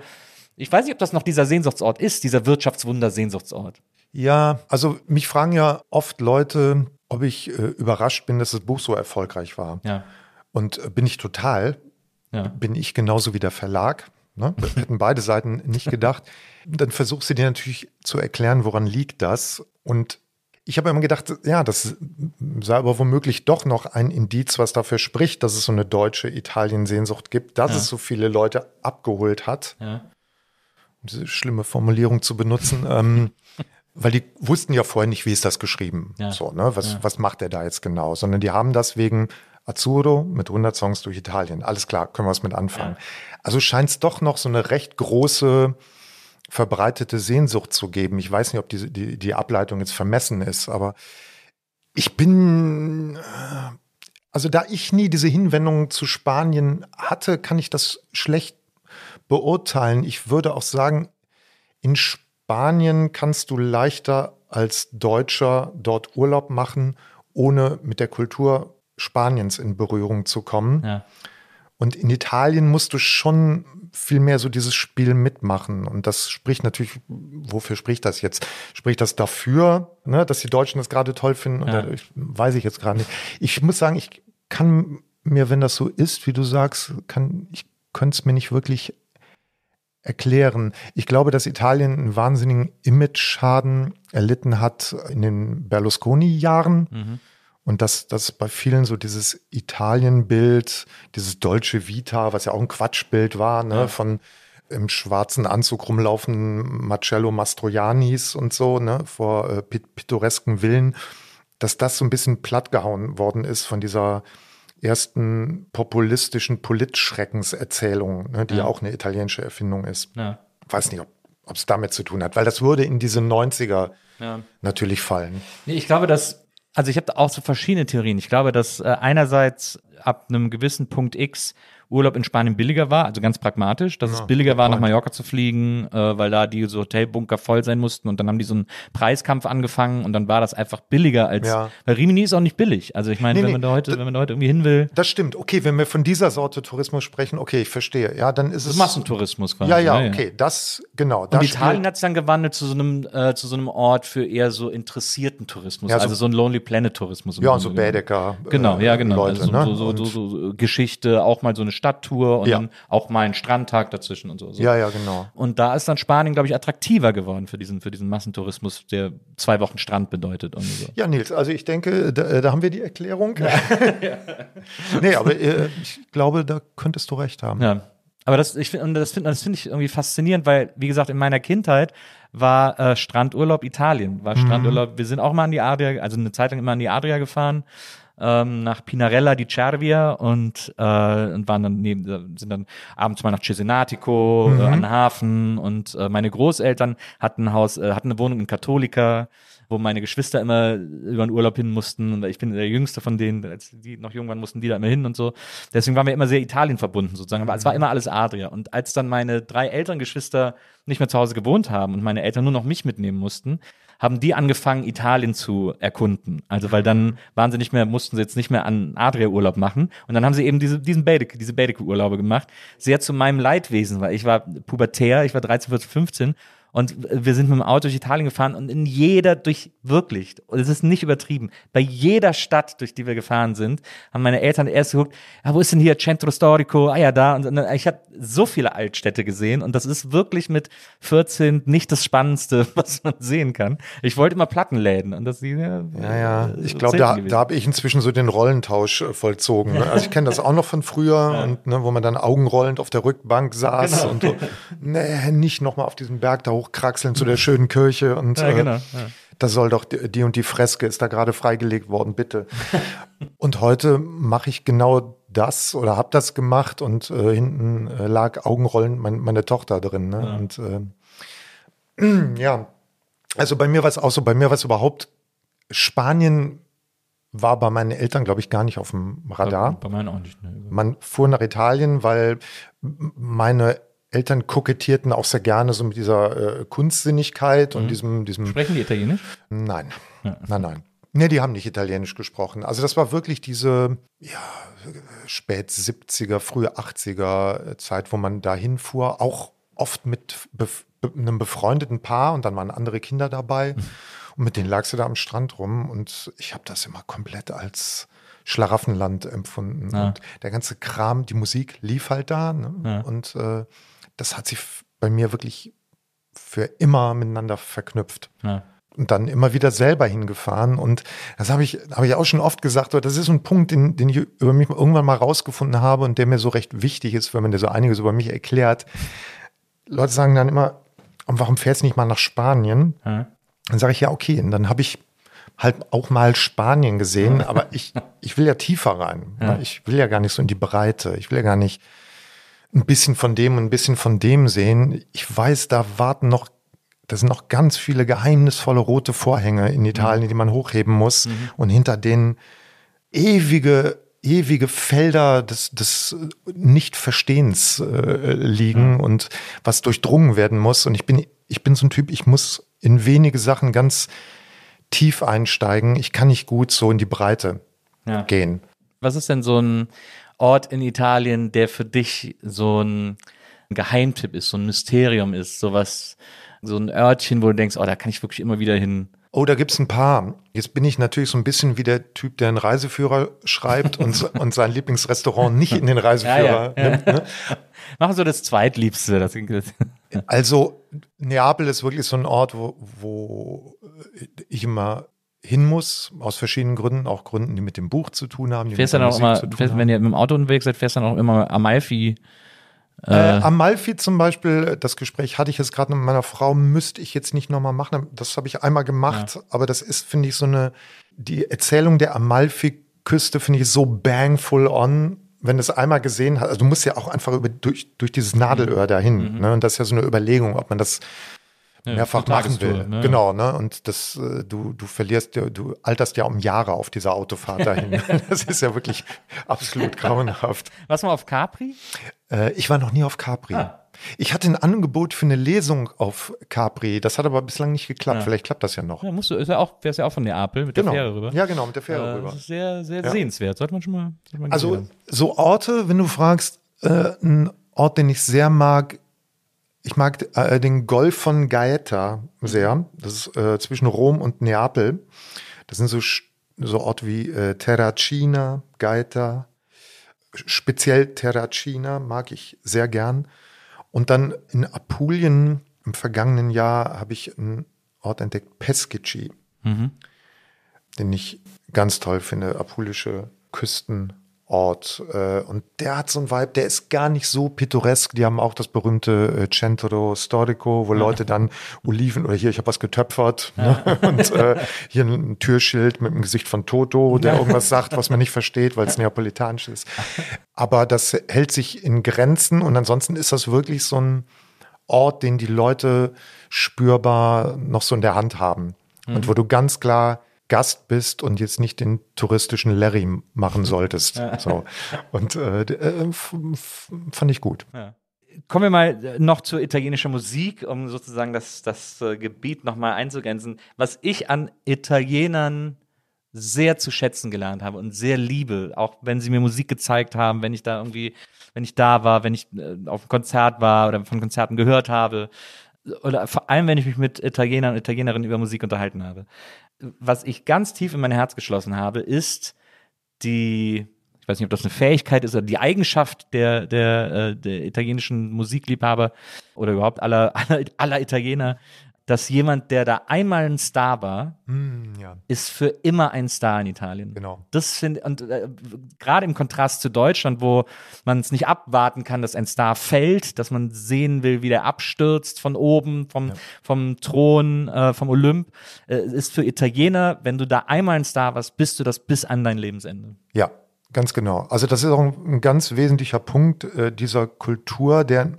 Ich weiß nicht, ob das noch dieser Sehnsuchtsort ist, dieser Wirtschaftswunder-Sehnsuchtsort.
Ja, also mich fragen ja oft Leute, ob ich äh, überrascht bin, dass das Buch so erfolgreich war.
Ja.
Und äh, bin ich total.
Ja.
Bin ich genauso wie der Verlag. Ne? Hätten beide Seiten nicht gedacht. Dann versuchst du dir natürlich zu erklären, woran liegt das. Und ich habe immer gedacht, ja, das sei aber womöglich doch noch ein Indiz, was dafür spricht, dass es so eine deutsche Italien-Sehnsucht gibt, dass
Ja.
es so viele Leute abgeholt hat
Ja.
um diese schlimme Formulierung zu benutzen, ähm, weil die wussten ja vorher nicht, wie ist das geschrieben.
Ja.
So, ne? was, was macht er da jetzt genau? Sondern die haben das wegen Azzurro mit 100 Songs durch Italien. Alles klar, können wir was mit anfangen. Also scheint es doch noch so eine recht große verbreitete Sehnsucht zu geben. Ich weiß nicht, ob diese, die, die Ableitung jetzt vermessen ist, aber ich bin, äh, also da ich nie diese Hinwendung zu Spanien hatte, kann ich das schlecht beurteilen. Ich würde auch sagen, in Spanien kannst du leichter als Deutscher dort Urlaub machen, ohne mit der Kultur Spaniens in Berührung zu kommen.
Ja.
Und in Italien musst du schon viel mehr so dieses Spiel mitmachen. Und das spricht natürlich, wofür spricht das jetzt? Spricht das dafür, ne, dass die Deutschen das gerade toll finden?
Ja.
Oder ich, weiß ich jetzt gerade nicht. Ich muss sagen, ich kann mir, wenn das so ist, wie du sagst, kann, ich könnte es mir nicht wirklich erklären. Ich glaube, dass Italien einen wahnsinnigen Image-Schaden erlitten hat in den Berlusconi-Jahren. Und dass das bei vielen so dieses Italien-Bild, dieses deutsche Vita, was ja auch ein Quatschbild war, ne, von im schwarzen Anzug rumlaufen Marcello Mastroiannis und so, ne, vor äh, pit- pittoresken Villen, dass das so ein bisschen plattgehauen worden ist von dieser ersten populistischen Politschreckenserzählung, ne, die ja. auch eine italienische Erfindung ist.
Ja.
Weiß nicht, ob es damit zu tun hat, weil das würde in diese 90er
Ja.
natürlich fallen.
Nee, ich glaube, dass, also ich habe da auch so verschiedene Theorien. Ich glaube, dass äh, einerseits ab einem gewissen Punkt X Urlaub in Spanien billiger war, also ganz pragmatisch, dass es billiger war, nach Mallorca zu fliegen, äh, weil da die so Hotelbunker voll sein mussten und dann haben die so einen Preiskampf angefangen und dann war das einfach billiger als,
Ja.
weil Rimini ist auch nicht billig. Also ich meine,
Nee,
wenn
nee,
man da heute, wenn man da heute irgendwie hin will,
Das stimmt. Okay, wenn wir von dieser Sorte Tourismus sprechen, okay, ich verstehe. Ja, dann ist
das
es
Massentourismus quasi.
Ja, ja,
ne?
okay, das genau.
Und Italien hat sich dann gewandelt zu so einem äh, zu so einem Ort für eher so interessierten Tourismus,
Ja, so-
also so ein Lonely Planet Tourismus.
ja, und so
genommen.
Baedeker. äh,
Genau, ja, genau.
Leute,
also
ne?
so,
Und-
so, so, so Geschichte, auch mal so eine Stadttour und
Ja.
dann auch mal ein Strandtag dazwischen und so. so.
Ja, ja, genau.
Und da ist dann Spanien, glaube ich, attraktiver geworden für diesen, für diesen Massentourismus, der zwei Wochen Strand bedeutet und so.
Ja, Nils, also ich denke, da, äh, da haben wir die Erklärung. nee, aber äh, ich glaube, da könntest du recht haben.
Ja. Aber das, ich find, und das finde das find ich irgendwie faszinierend, weil, wie gesagt, in meiner Kindheit war äh, Strandurlaub Italien. War Strandurlaub, wir sind auch mal an die Adria, also eine Zeit lang immer an die Adria gefahren, ähm, nach Pinarella di Cervia und, äh, und waren dann neben, äh, sind dann abends mal nach Cesenatico äh, an den Hafen und äh, meine Großeltern hatten ein Haus, äh, hatten eine Wohnung in Cattolica wo meine Geschwister immer über den Urlaub hin mussten. Und ich bin der Jüngste von denen, als die noch jung waren, mussten die da immer hin und so. Deswegen waren wir immer sehr Italien verbunden sozusagen. Aber es war immer alles Adria. Und als dann meine drei älteren Geschwister nicht mehr zu Hause gewohnt haben und meine Eltern nur noch mich mitnehmen mussten, haben die angefangen, Italien zu erkunden. Also weil dann waren sie nicht mehr, mussten sie jetzt nicht mehr an Adria-Urlaub machen. Und dann haben sie eben diese, diesen Baedeker, diese Baedeker-Urlaube gemacht. Sehr zu meinem Leidwesen, weil ich war pubertär, ich war 13, 14, 15 und wir sind mit dem Auto durch Italien gefahren und in jeder, durch wirklich, und es ist nicht übertrieben, bei jeder Stadt, durch die wir gefahren sind, haben meine Eltern erst geguckt, ah, wo ist denn hier Centro Storico? Ah ja, da. Und, und ich habe so viele Altstädte gesehen und das ist wirklich mit 14 nicht das Spannendste, was man sehen kann. Ich wollte immer Plattenläden und das ja,
Ja, ja.
äh,
Ich glaube, da,
gewesen.
da habe ich inzwischen so den Rollentausch äh, vollzogen. Ne? Also ich kenne das auch noch von früher und ne, wo man dann augenrollend auf der Rückbank saß
Genau.
und so, nee, nicht nochmal auf diesen Berg da hochkraxeln zu der schönen Kirche und
Ja,
äh,
genau, ja.
da soll doch die, und die Freske ist da gerade freigelegt worden, bitte. und heute mache ich genau das oder habe das gemacht und äh, hinten äh, lag augenrollend mein, meine Tochter drin. Ne? Und äh, ja, also bei mir war es auch so, bei mir war es überhaupt, Spanien war bei meinen Eltern, glaube ich, gar nicht auf dem Radar.
Bei meinen auch nicht. Ne.
Man fuhr nach Italien, weil meine Eltern kokettierten auch sehr gerne so mit dieser äh, Kunstsinnigkeit und diesem, diesem
Sprechen die Italienisch?
Nein, nein, nein. Nee, die haben nicht Italienisch gesprochen. Also das war wirklich diese ja, spät 70er, frühe 80er Zeit, wo man dahin fuhr, auch oft mit bef einem befreundeten Paar und dann waren andere Kinder dabei. Und mit denen lagst du da am Strand rum und ich habe das immer komplett als Schlaraffenland empfunden.
Ja.
Und der ganze Kram, die Musik lief halt da. Ne?
Ja.
Und äh, das hat sich bei mir wirklich für immer miteinander verknüpft.
Ja.
Und dann immer wieder selber hingefahren. Und das habe ich, habe ich auch schon oft gesagt, das ist ein Punkt, den, den ich über mich irgendwann mal rausgefunden habe und der mir so recht wichtig ist, wenn man dir so einiges über mich erklärt. Leute sagen dann immer, und warum fährst du nicht mal nach Spanien?
Ja.
Dann sage ich, ja, okay. Und dann habe ich halt auch mal Spanien gesehen, aber ich, ich will ja tiefer rein.
Ja.
Ich will ja gar nicht so in die Breite. Ich will ja gar nicht ein bisschen von dem und ein bisschen von dem sehen. Ich weiß, da warten noch, da sind noch ganz viele geheimnisvolle rote Vorhänge in Italien, die man hochheben muss. Und hinter denen ewige, ewige Felder des, des Nicht-Verstehens äh, liegen und was durchdrungen werden muss. Und ich bin, ich bin so ein Typ, ich muss in wenige Sachen ganz tief einsteigen. Ich kann nicht gut so in die Breite
Ja.
gehen.
Was ist denn so ein Ort in Italien, der für dich so ein Geheimtipp ist, so ein Mysterium ist, sowas, so ein Örtchen, wo du denkst, oh, da kann ich wirklich immer wieder hin.
Oh, da gibt's ein paar. Jetzt bin ich natürlich so ein bisschen wie der Typ, der einen Reiseführer schreibt und, und sein Lieblingsrestaurant nicht in den Reiseführer
Ja, ja, ja.
nimmt. Ne?
Mach so das Zweitliebste. Das,
Also Neapel ist wirklich so ein Ort, wo, wo ich immer hin muss, aus verschiedenen Gründen, auch Gründen, die mit dem Buch zu tun haben.
Fährst dann auch immer, fährst, wenn ihr mit dem Auto unterwegs seid, fährst dann auch immer Amalfi.
Äh, Amalfi zum Beispiel, das Gespräch hatte ich jetzt gerade mit meiner Frau, müsste ich jetzt nicht nochmal machen. Das habe ich einmal gemacht, aber das ist, finde ich, so eine, die Erzählung der Amalfi-Küste finde ich so bang full on, wenn du es einmal gesehen hast. Also du musst ja auch einfach über, durch, durch dieses Nadelöhr dahin. Ne? Und das ist ja so eine Überlegung, ob man das mehrfach
eine
machen will.
Ne?
Genau, ne? Und das, äh, du, du verlierst, ja- du alterst ja um Jahre auf dieser Autofahrt dahin. das ist ja wirklich absolut grauenhaft.
Warst du mal auf Capri?
Äh, ich war noch nie auf Capri. Ich hatte ein Angebot für eine Lesung auf Capri. Das hat aber bislang nicht geklappt. Vielleicht klappt das ja noch.
Ja, musst du, ist ja auch, wärst ja auch von Neapel mit
genau.
der Fähre rüber.
Ja, genau, mit der Fähre
Äh,
rüber.
das ist sehr, sehr
Ja.
sehenswert. Sollte man schon mal, man
Also so Orte, wenn du fragst, äh, ein Ort, den ich sehr mag, ich mag äh, den Golf von Gaeta sehr. Das ist äh, zwischen Rom und Neapel. Das sind so, so Orte wie äh, Terracina, Gaeta. Speziell Terracina mag ich sehr gern. Und dann in Apulien im vergangenen Jahr habe ich einen Ort entdeckt, Pescici, den ich ganz toll finde. Apulische Küstenort. Äh, und der hat so einen Vibe, der ist gar nicht so pittoresk. Die haben auch das berühmte äh, Centro Storico, wo Leute dann Oliven oder hier, ich habe was getöpfert. Ne? Und äh, hier ein Türschild mit dem Gesicht von Toto, der irgendwas sagt, was man nicht versteht, weil es neapolitanisch ist. Aber das hält sich in Grenzen und ansonsten ist das wirklich so ein Ort, den die Leute spürbar noch so in der Hand haben. Und wo du ganz klar Gast bist und jetzt nicht den touristischen Larry machen solltest. So. Und äh, äh, fand ich gut.
Kommen wir mal äh, noch zur italienischen Musik, um sozusagen das, das äh, Gebiet nochmal einzugrenzen. Was ich an Italienern sehr zu schätzen gelernt habe und sehr liebe, auch wenn sie mir Musik gezeigt haben, wenn ich da irgendwie, wenn ich da war, wenn ich äh, auf einem Konzert war oder von Konzerten gehört habe oder vor allem, wenn ich mich mit Italienern und Italienerinnen über Musik unterhalten habe. Was ich ganz tief in mein Herz geschlossen habe, ist die, ich weiß nicht, ob das eine Fähigkeit ist oder die Eigenschaft der, der, äh, der italienischen Musikliebhaber oder überhaupt aller, aller, aller Italiener, dass jemand, der da einmal ein Star war,
Hm, ja,
ist für immer ein Star in Italien.
genau.
Das finde und äh, gerade im Kontrast zu Deutschland, wo man es nicht abwarten kann, dass ein Star fällt, dass man sehen will, wie der abstürzt von oben, vom, vom Thron, äh, vom Olymp, äh, ist für Italiener, wenn du da einmal ein Star warst, bist du das bis an dein Lebensende.
Ja, ganz genau. Also das ist auch ein, ein ganz wesentlicher Punkt äh, dieser Kultur, der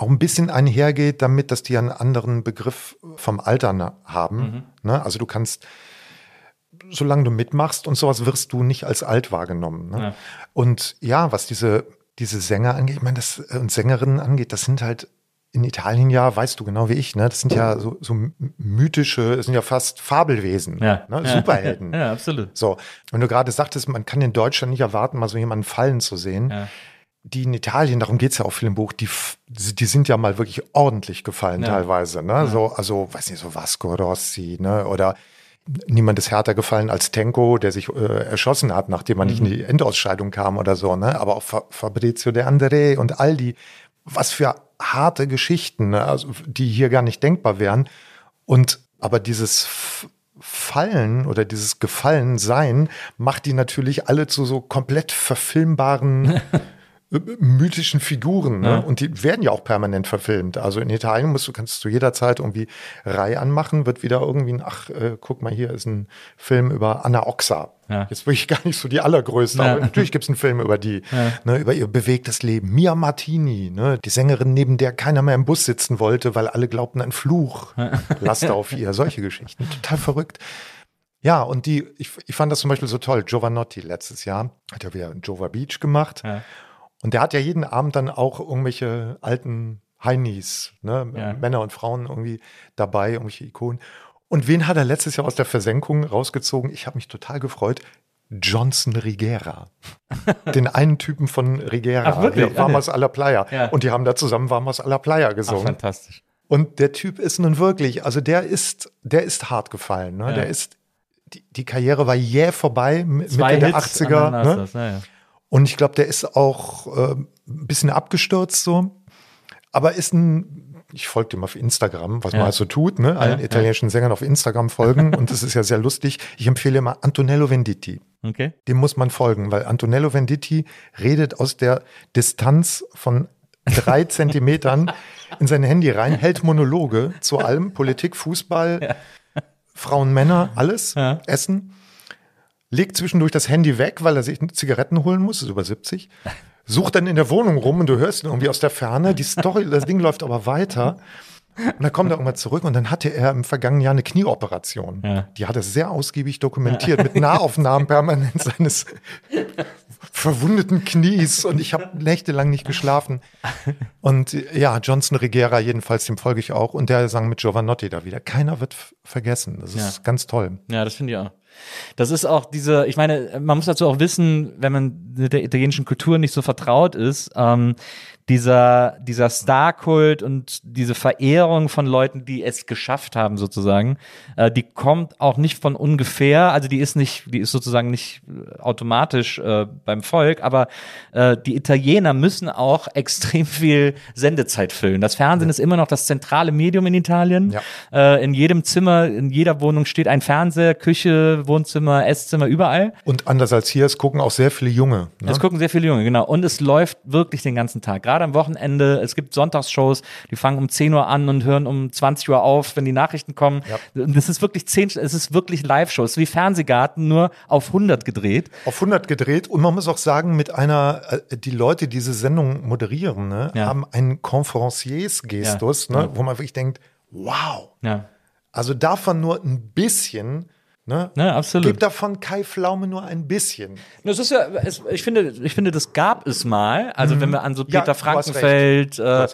auch ein bisschen einhergeht damit, dass die einen anderen Begriff vom Altern haben. Ne? Also du kannst, solange du mitmachst und sowas, wirst du nicht als alt wahrgenommen. Ne?
Ja.
Und ja, was diese, diese Sänger angeht, ich meine, das äh, und Sängerinnen angeht, das sind halt in Italien ja, weißt du genau wie ich, ne? Das sind ja so, so mythische, das sind ja fast Fabelwesen,
Ja.
ne?
Ja.
Superhelden.
Ja, absolut.
So, wenn du gerade sagtest, man kann in Deutschland nicht erwarten, mal so jemanden fallen zu sehen.
Ja.
Die in Italien, darum geht es ja auch viel im Buch, die, die sind ja mal wirklich ordentlich gefallen
Ja.
teilweise. Ne?
Ja.
So, also, weiß nicht, so Vasco Rossi, ne? Oder niemand ist härter gefallen als Tenko, der sich äh, erschossen hat, nachdem man nicht in die Endausscheidung kam oder so, ne? Aber auch Fa Fabrizio De André und all die, was für harte Geschichten, ne? also, die hier gar nicht denkbar wären. Und aber dieses F Fallen oder dieses Gefallensein macht die natürlich alle zu so komplett verfilmbaren mythischen Figuren. Ne?
Ja.
Und die werden ja auch permanent verfilmt. Also in Italien musst du, kannst du jederzeit irgendwie Reihe anmachen, wird wieder irgendwie ein, ach, äh, guck mal, hier ist ein Film über Anna Oxa.
Ja.
Jetzt wirklich gar nicht so die allergrößte,
Ja.
aber natürlich gibt es einen Film über die,
Ja.
ne, über ihr bewegtes Leben. Mia Martini, ne, die Sängerin, neben der keiner mehr im Bus sitzen wollte, weil alle glaubten, ein Fluch laste auf ihr. Solche Geschichten. Total verrückt. Ja, und die, ich, ich fand das zum Beispiel so toll. Giovanotti letztes Jahr hat ja wieder Jova Beach gemacht. Und der hat ja jeden Abend dann auch irgendwelche alten Heinis, ne,
Ja.
Männer und Frauen irgendwie dabei, irgendwelche Ikonen. Und wen hat er letztes Jahr aus der Versenkung rausgezogen? Ich habe mich total gefreut. Johnson Rigera. Den einen Typen von Rigera.
Ach, wirklich?
der Vamos a la Playa.
Ja.
Und die haben da zusammen Vamos a la Playa
Ach,
gesungen.
fantastisch.
Und der Typ ist nun wirklich, also der ist, der ist hart gefallen. Ne?
Ja.
Der ist, die, die Karriere war jäh vorbei, m-
Zwei
Mitte der
Hits
80er.
aneinander
Ne?
das, ja.
Und ich glaube, der ist auch äh, ein bisschen abgestürzt so. Aber ist ein, ich folge dem auf Instagram, was
Ja.
man halt so tut, ne? Allen
Ja,
italienischen Sängern auf Instagram folgen. und das ist ja sehr lustig. Ich empfehle immer Antonello Venditti.
Okay.
Dem muss man folgen, weil Antonello Venditti redet aus der Distanz von drei Zentimetern in sein Handy rein, hält Monologe zu allem, Politik, Fußball, Frauen, Männer, alles,
Ja.
Essen, legt zwischendurch das Handy weg, weil er sich Zigaretten holen muss, ist über 70, sucht dann in der Wohnung rum und du hörst ihn irgendwie aus der Ferne, die Story, das Ding läuft aber weiter. Und dann kommt er irgendwann zurück und dann hatte er im vergangenen Jahr eine Knieoperation.
Ja.
Die hat er sehr ausgiebig dokumentiert mit Nahaufnahmen permanent seines verwundeten Knies und ich habe nächtelang nicht geschlafen. Und ja, Johnson Rigera jedenfalls, dem folge ich auch und der sang mit Giovanotti da wieder. Keiner wird vergessen. Das ist
Ja.
ganz toll.
Ja, das finde ich auch. Das ist auch diese, ich meine, man muss dazu auch wissen, wenn man mit der italienischen Kultur nicht so vertraut ist, ähm, dieser, dieser Star-Kult und diese Verehrung von Leuten, die es geschafft haben, sozusagen, äh, die kommt auch nicht von ungefähr, also die ist nicht, die ist sozusagen nicht äh, automatisch äh, beim Volk, aber äh, die Italiener müssen auch extrem viel Sendezeit füllen. Das Fernsehen ist immer noch das zentrale Medium in Italien.
Ja.
Äh, in jedem Zimmer, in jeder Wohnung steht ein Fernseher, Küche, Wohnzimmer, Esszimmer, überall.
Und anders als hier, es gucken auch sehr viele Junge. Ne?
Es gucken sehr viele Junge, genau. Und es läuft wirklich den ganzen Tag. Gerade am Wochenende. Es gibt Sonntagsshows, die fangen um 10 Uhr an und hören um 20 Uhr auf, wenn die Nachrichten kommen. Und Das ist wirklich 10, es ist wirklich Live-Shows, wie Fernsehgarten, nur auf 100 gedreht.
auf 100 gedreht und man muss auch sagen, mit einer, äh, die Leute, die diese Sendung moderieren, ne,
Ja.
haben einen Conferenciers-Gestus,
Ja.
ne,
Ja.
wo man wirklich denkt, wow,
Ja,
also davon nur ein bisschen, ne,
ja absolut.
gib davon Kai Pflaume nur ein bisschen.
Das ist ja, es, ich finde, ich finde, das gab es mal. Also wenn wir an so
Mhm. Ja,
Peter
recht.
Frankenfeld, äh,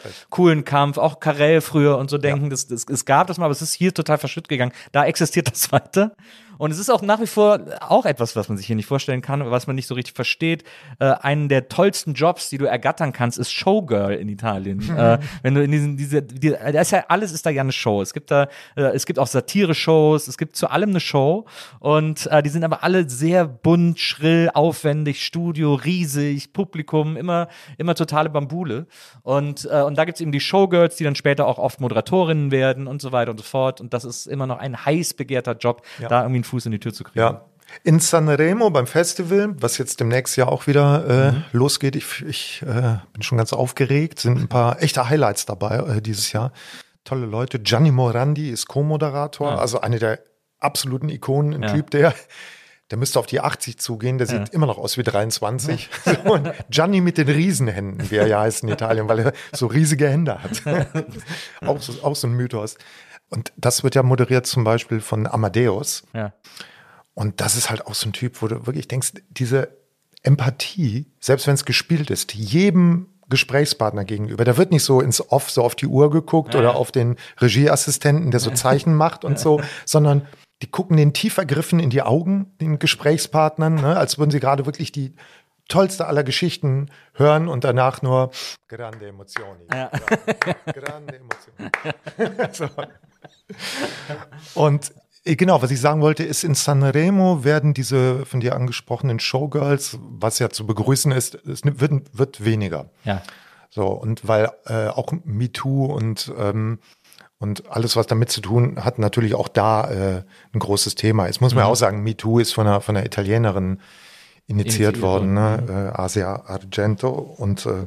Kampf, auch Karel früher und so denken, das, das, es gab das mal, aber es ist hier total verschütt gegangen. Da existiert das weiter. Und es ist auch nach wie vor auch etwas, was man sich hier nicht vorstellen kann, was man nicht so richtig versteht. Äh, einen der tollsten Jobs, die du ergattern kannst, ist Showgirl in Italien. äh, wenn du in diesen, diese, die, da ist ja alles ist da ja eine Show. Es gibt da, äh, es gibt auch Satire-Shows, es gibt zu allem eine Show und äh, die sind aber alle sehr bunt, schrill, aufwendig, Studio, riesig, Publikum, immer, immer totale Bambule. Und, äh, und da gibt's eben die Showgirls, die dann später auch oft Moderatorinnen werden und so weiter und so fort. Und das ist immer noch ein heiß begehrter Job, da irgendwie Fuß in die Tür zu kriegen.
Ja. In Sanremo beim Festival, was jetzt demnächst ja auch wieder äh, losgeht, ich, ich äh, bin schon ganz aufgeregt, sind ein paar echte Highlights dabei äh, dieses Jahr. Tolle Leute. Gianni Morandi ist Co-Moderator, also eine der absoluten Ikonen, ein
Ja.
Typ, der der müsste auf die 80 zugehen, der sieht immer noch aus wie 23. So, und Gianni mit den Riesenhänden, wie er ja heißt in Italien, weil er so riesige Hände hat. auch, so, auch so ein Mythos. Und das wird ja moderiert zum Beispiel von Amadeus.
Ja.
Und das ist halt auch so ein Typ, wo du wirklich denkst, diese Empathie, selbst wenn es gespielt ist, jedem Gesprächspartner gegenüber, da wird nicht so ins Off, so auf die Uhr geguckt oder auf den Regieassistenten, der so Zeichen macht und so, sondern die gucken den tief ergriffen in die Augen, den Gesprächspartnern, ne, als würden sie gerade wirklich die tollste aller Geschichten hören und danach nur grande emozioni. Ja. grande emozioni. so. Und äh, Genau, was ich sagen wollte, ist, in Sanremo werden diese von dir angesprochenen Showgirls, was ja zu begrüßen ist, es wird, wird weniger.
Ja.
So, und weil äh, auch MeToo und, ähm, und alles, was damit zu tun hat, natürlich auch da äh, ein großes Thema ist. Muss man mhm. auch sagen, MeToo ist von einer, von einer Italienerin initiiert, worden, ne? Äh, Asia Argento. Und äh,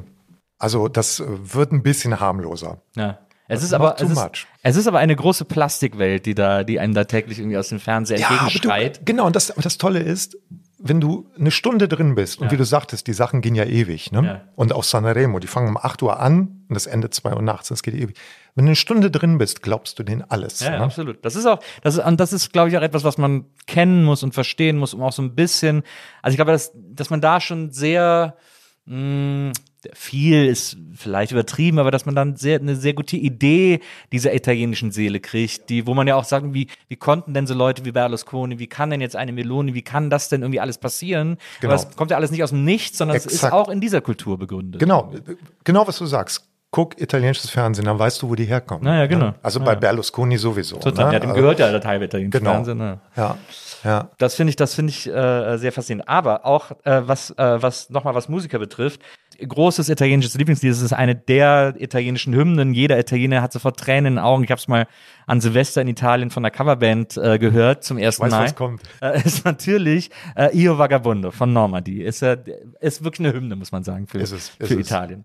also das wird ein bisschen harmloser.
Ja. Es ist, aber, es, ist, es ist aber eine große Plastikwelt, die da, die einem da täglich irgendwie aus dem Fernseher ja, entgegenschreit.
Du, genau, und das, das Tolle ist, wenn du eine Stunde drin bist, und ja. wie du sagtest, die Sachen gehen ja ewig, ne? Ja. Und auch Sanremo, die fangen um 8 Uhr an und das Ende 2 Uhr nachts, das geht ewig. Wenn du eine Stunde drin bist, glaubst du denen alles.
Ja, ne? absolut. Das ist auch, das ist, und das ist, glaube ich, auch etwas, was man kennen muss und verstehen muss, um auch so ein bisschen, also ich glaube, dass, dass man da schon sehr, mh, mm, viel ist vielleicht übertrieben, aber dass man dann sehr, eine sehr gute Idee dieser italienischen Seele kriegt, die, wo man ja auch sagt, wie, wie konnten denn so Leute wie Berlusconi, wie kann denn jetzt eine Meloni, wie kann das denn irgendwie alles passieren? Genau. Aber es kommt ja alles nicht aus dem Nichts, sondern Exakt. es ist auch in dieser Kultur begründet.
Genau, genau was du sagst. Guck italienisches Fernsehen, dann weißt du, wo die herkommen.
Naja, genau.
Also
naja.
bei Berlusconi sowieso.
Total. Ne? Ja, dem gehört ja der Teil italienisches genau. Fernsehen. Ne?
Ja. Ja.
Das finde ich, das finde ich äh, sehr faszinierend. Aber auch äh, was, äh, was nochmal was Musiker betrifft, großes italienisches Lieblingslied. Es ist eine der italienischen Hymnen. Jeder Italiener hat sofort Tränen in den Augen. Ich habe es mal an Silvester in Italien von der Coverband äh, gehört zum ersten
weiß,
Mal.
Was kommt.
Äh, ist natürlich äh, Io Vagabondo von Normandy. Ist, äh, ist wirklich eine Hymne, muss man sagen, für, ist es, ist für Italien.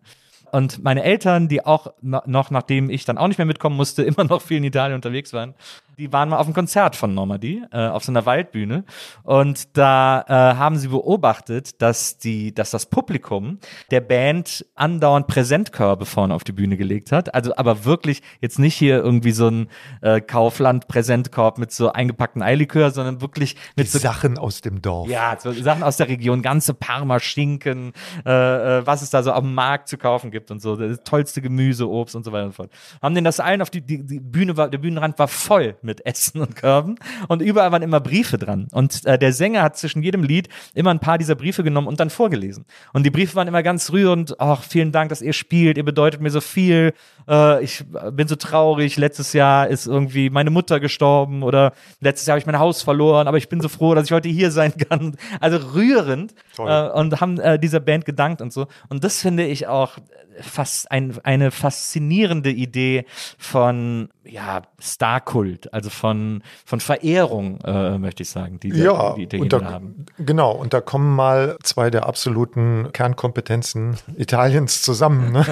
Und meine Eltern, die auch noch, nachdem ich dann auch nicht mehr mitkommen musste, immer noch viel in Italien unterwegs waren, die waren mal auf einem Konzert von Normandy, äh, auf so einer Waldbühne. Und da äh, haben sie beobachtet, dass die, dass das Publikum der Band andauernd Präsentkörbe vorne auf die Bühne gelegt hat. Also aber wirklich jetzt nicht hier irgendwie so ein äh, Kaufland-Präsentkorb mit so eingepackten Eilikör, sondern wirklich mit
die
so
Sachen aus dem Dorf.
Ja, so Sachen aus der Region, ganze Parma-Schinken, äh, äh, was es da so am Markt zu kaufen gibt und so, das tollste Gemüse, Obst und so weiter und so fort. Haben denen das allen auf die, die, die Bühne war, der Bühnenrand war voll mit Essen und Körben und überall waren immer Briefe dran. Und äh, der Sänger hat zwischen jedem Lied immer ein paar dieser Briefe genommen und dann vorgelesen. Und die Briefe waren immer ganz rührend. Ach, vielen Dank, dass ihr spielt. Ihr bedeutet mir so viel. Äh, ich bin so traurig. Letztes Jahr ist irgendwie meine Mutter gestorben oder letztes Jahr habe ich mein Haus verloren, aber ich bin so froh, dass ich heute hier sein kann. Also rührend äh, und haben äh, dieser Band gedankt und so. Und das finde ich auch fast ein, eine faszinierende Idee von ja, Starkult, also von, von Verehrung, äh, möchte ich sagen, die,
ja,
die
Italiener da, haben. Genau, und da kommen mal zwei der absoluten Kernkompetenzen Italiens zusammen. Ne?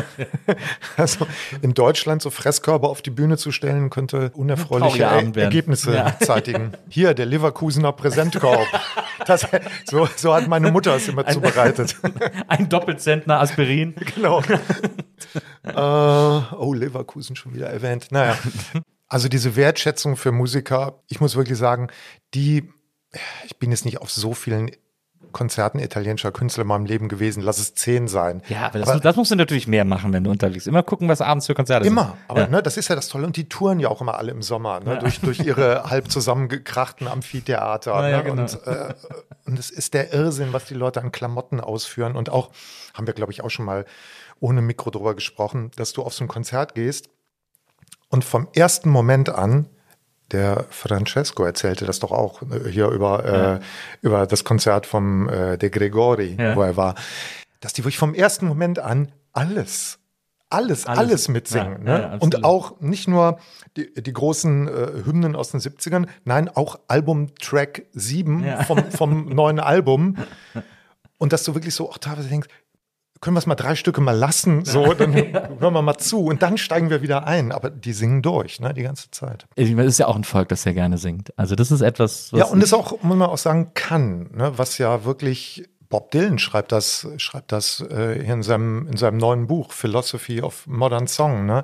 also in Deutschland so Fresskörbe auf die Bühne zu stellen, könnte unerfreuliche er Ergebnisse ja. zeitigen. Hier, der Leverkusener Präsentkorb. Das, so, so hat meine Mutter es immer ein, zubereitet.
Ein Doppelzentner Aspirin.
Genau. Uh, oh, Leverkusen schon wieder erwähnt. Naja. Also diese Wertschätzung für Musiker, ich muss wirklich sagen, die, ich bin jetzt nicht auf so vielen Konzerten italienischer Künstler in meinem Leben gewesen. Lass es zehn sein.
Ja, aber das, aber, das musst du natürlich mehr machen, wenn du unterwegs. Immer gucken, was abends für Konzerte
immer.
sind.
Immer. Aber ja. ne, das ist ja das Tolle. Und die touren ja auch immer alle im Sommer, ne? ja. durch, durch ihre halb zusammengekrachten Amphitheater.
Ja, ne? genau.
Und, äh, und es ist der Irrsinn, was die Leute an Klamotten ausführen. Und auch, haben wir, glaube ich, auch schon mal ohne Mikro drüber gesprochen, dass du auf so ein Konzert gehst und vom ersten Moment an der Francesco erzählte das doch auch äh, hier über, äh, ja. äh, über das Konzert vom äh, De Gregori, ja. wo er war, dass die wirklich vom ersten Moment an alles, alles, alles, alles mitsingen. Ja, ne? und auch nicht nur die, die großen äh, Hymnen aus den 70ern, nein, auch Album-Track 7 vom, vom neuen Album. Und dass du wirklich so auch teilweise denkst, können wir es mal drei Stücke mal lassen, so, dann hören wir mal zu und dann steigen wir wieder ein. Aber die singen durch, ne, die ganze Zeit.
Es ist ja auch ein Volk, das sehr gerne singt. Also das ist etwas,
was Ja, und es auch, muss man auch sagen, kann, ne, was ja wirklich Bob Dylan schreibt das, schreibt das äh, hier in seinem, in seinem neuen Buch, Philosophy of Modern Song, ne?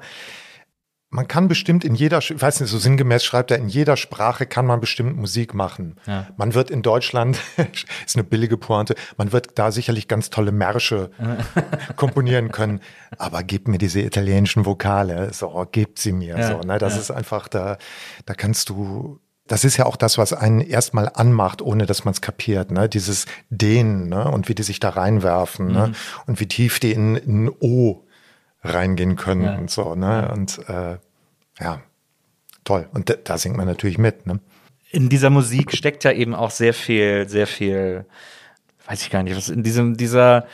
Man kann bestimmt in jeder, ich weiß nicht, so sinngemäß schreibt er, in jeder Sprache kann man bestimmt Musik machen. Ja. Man wird in Deutschland, ist eine billige Pointe, man wird da sicherlich ganz tolle Märsche komponieren können. Aber gebt mir diese italienischen Vokale, so, gebt sie mir, ja. so, ne, das ja. ist einfach, da, da kannst du das ist ja auch das, was einen erstmal anmacht, ohne dass man es kapiert. Ne? Dieses Dehnen ne? und wie die sich da reinwerfen ne?
Mhm.
und wie tief die in, in ein O reingehen können
Ja.
und so. Ne? Und äh, ja, toll. Und da, singt man natürlich mit. Ne?
in dieser Musik steckt ja eben auch sehr viel, sehr viel, weiß ich gar nicht, was in diesem, dieser,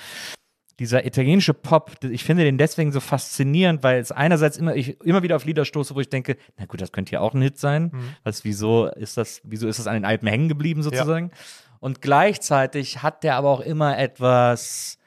dieser italienische Pop, ich finde den deswegen so faszinierend, weil es einerseits immer, ich immer wieder auf Lieder stoße, wo ich denke, na gut, das könnte ja auch ein Hit sein. Was, wieso ist das, wieso ist das an den Alpen hängen geblieben sozusagen? Und gleichzeitig hat der aber auch immer etwas,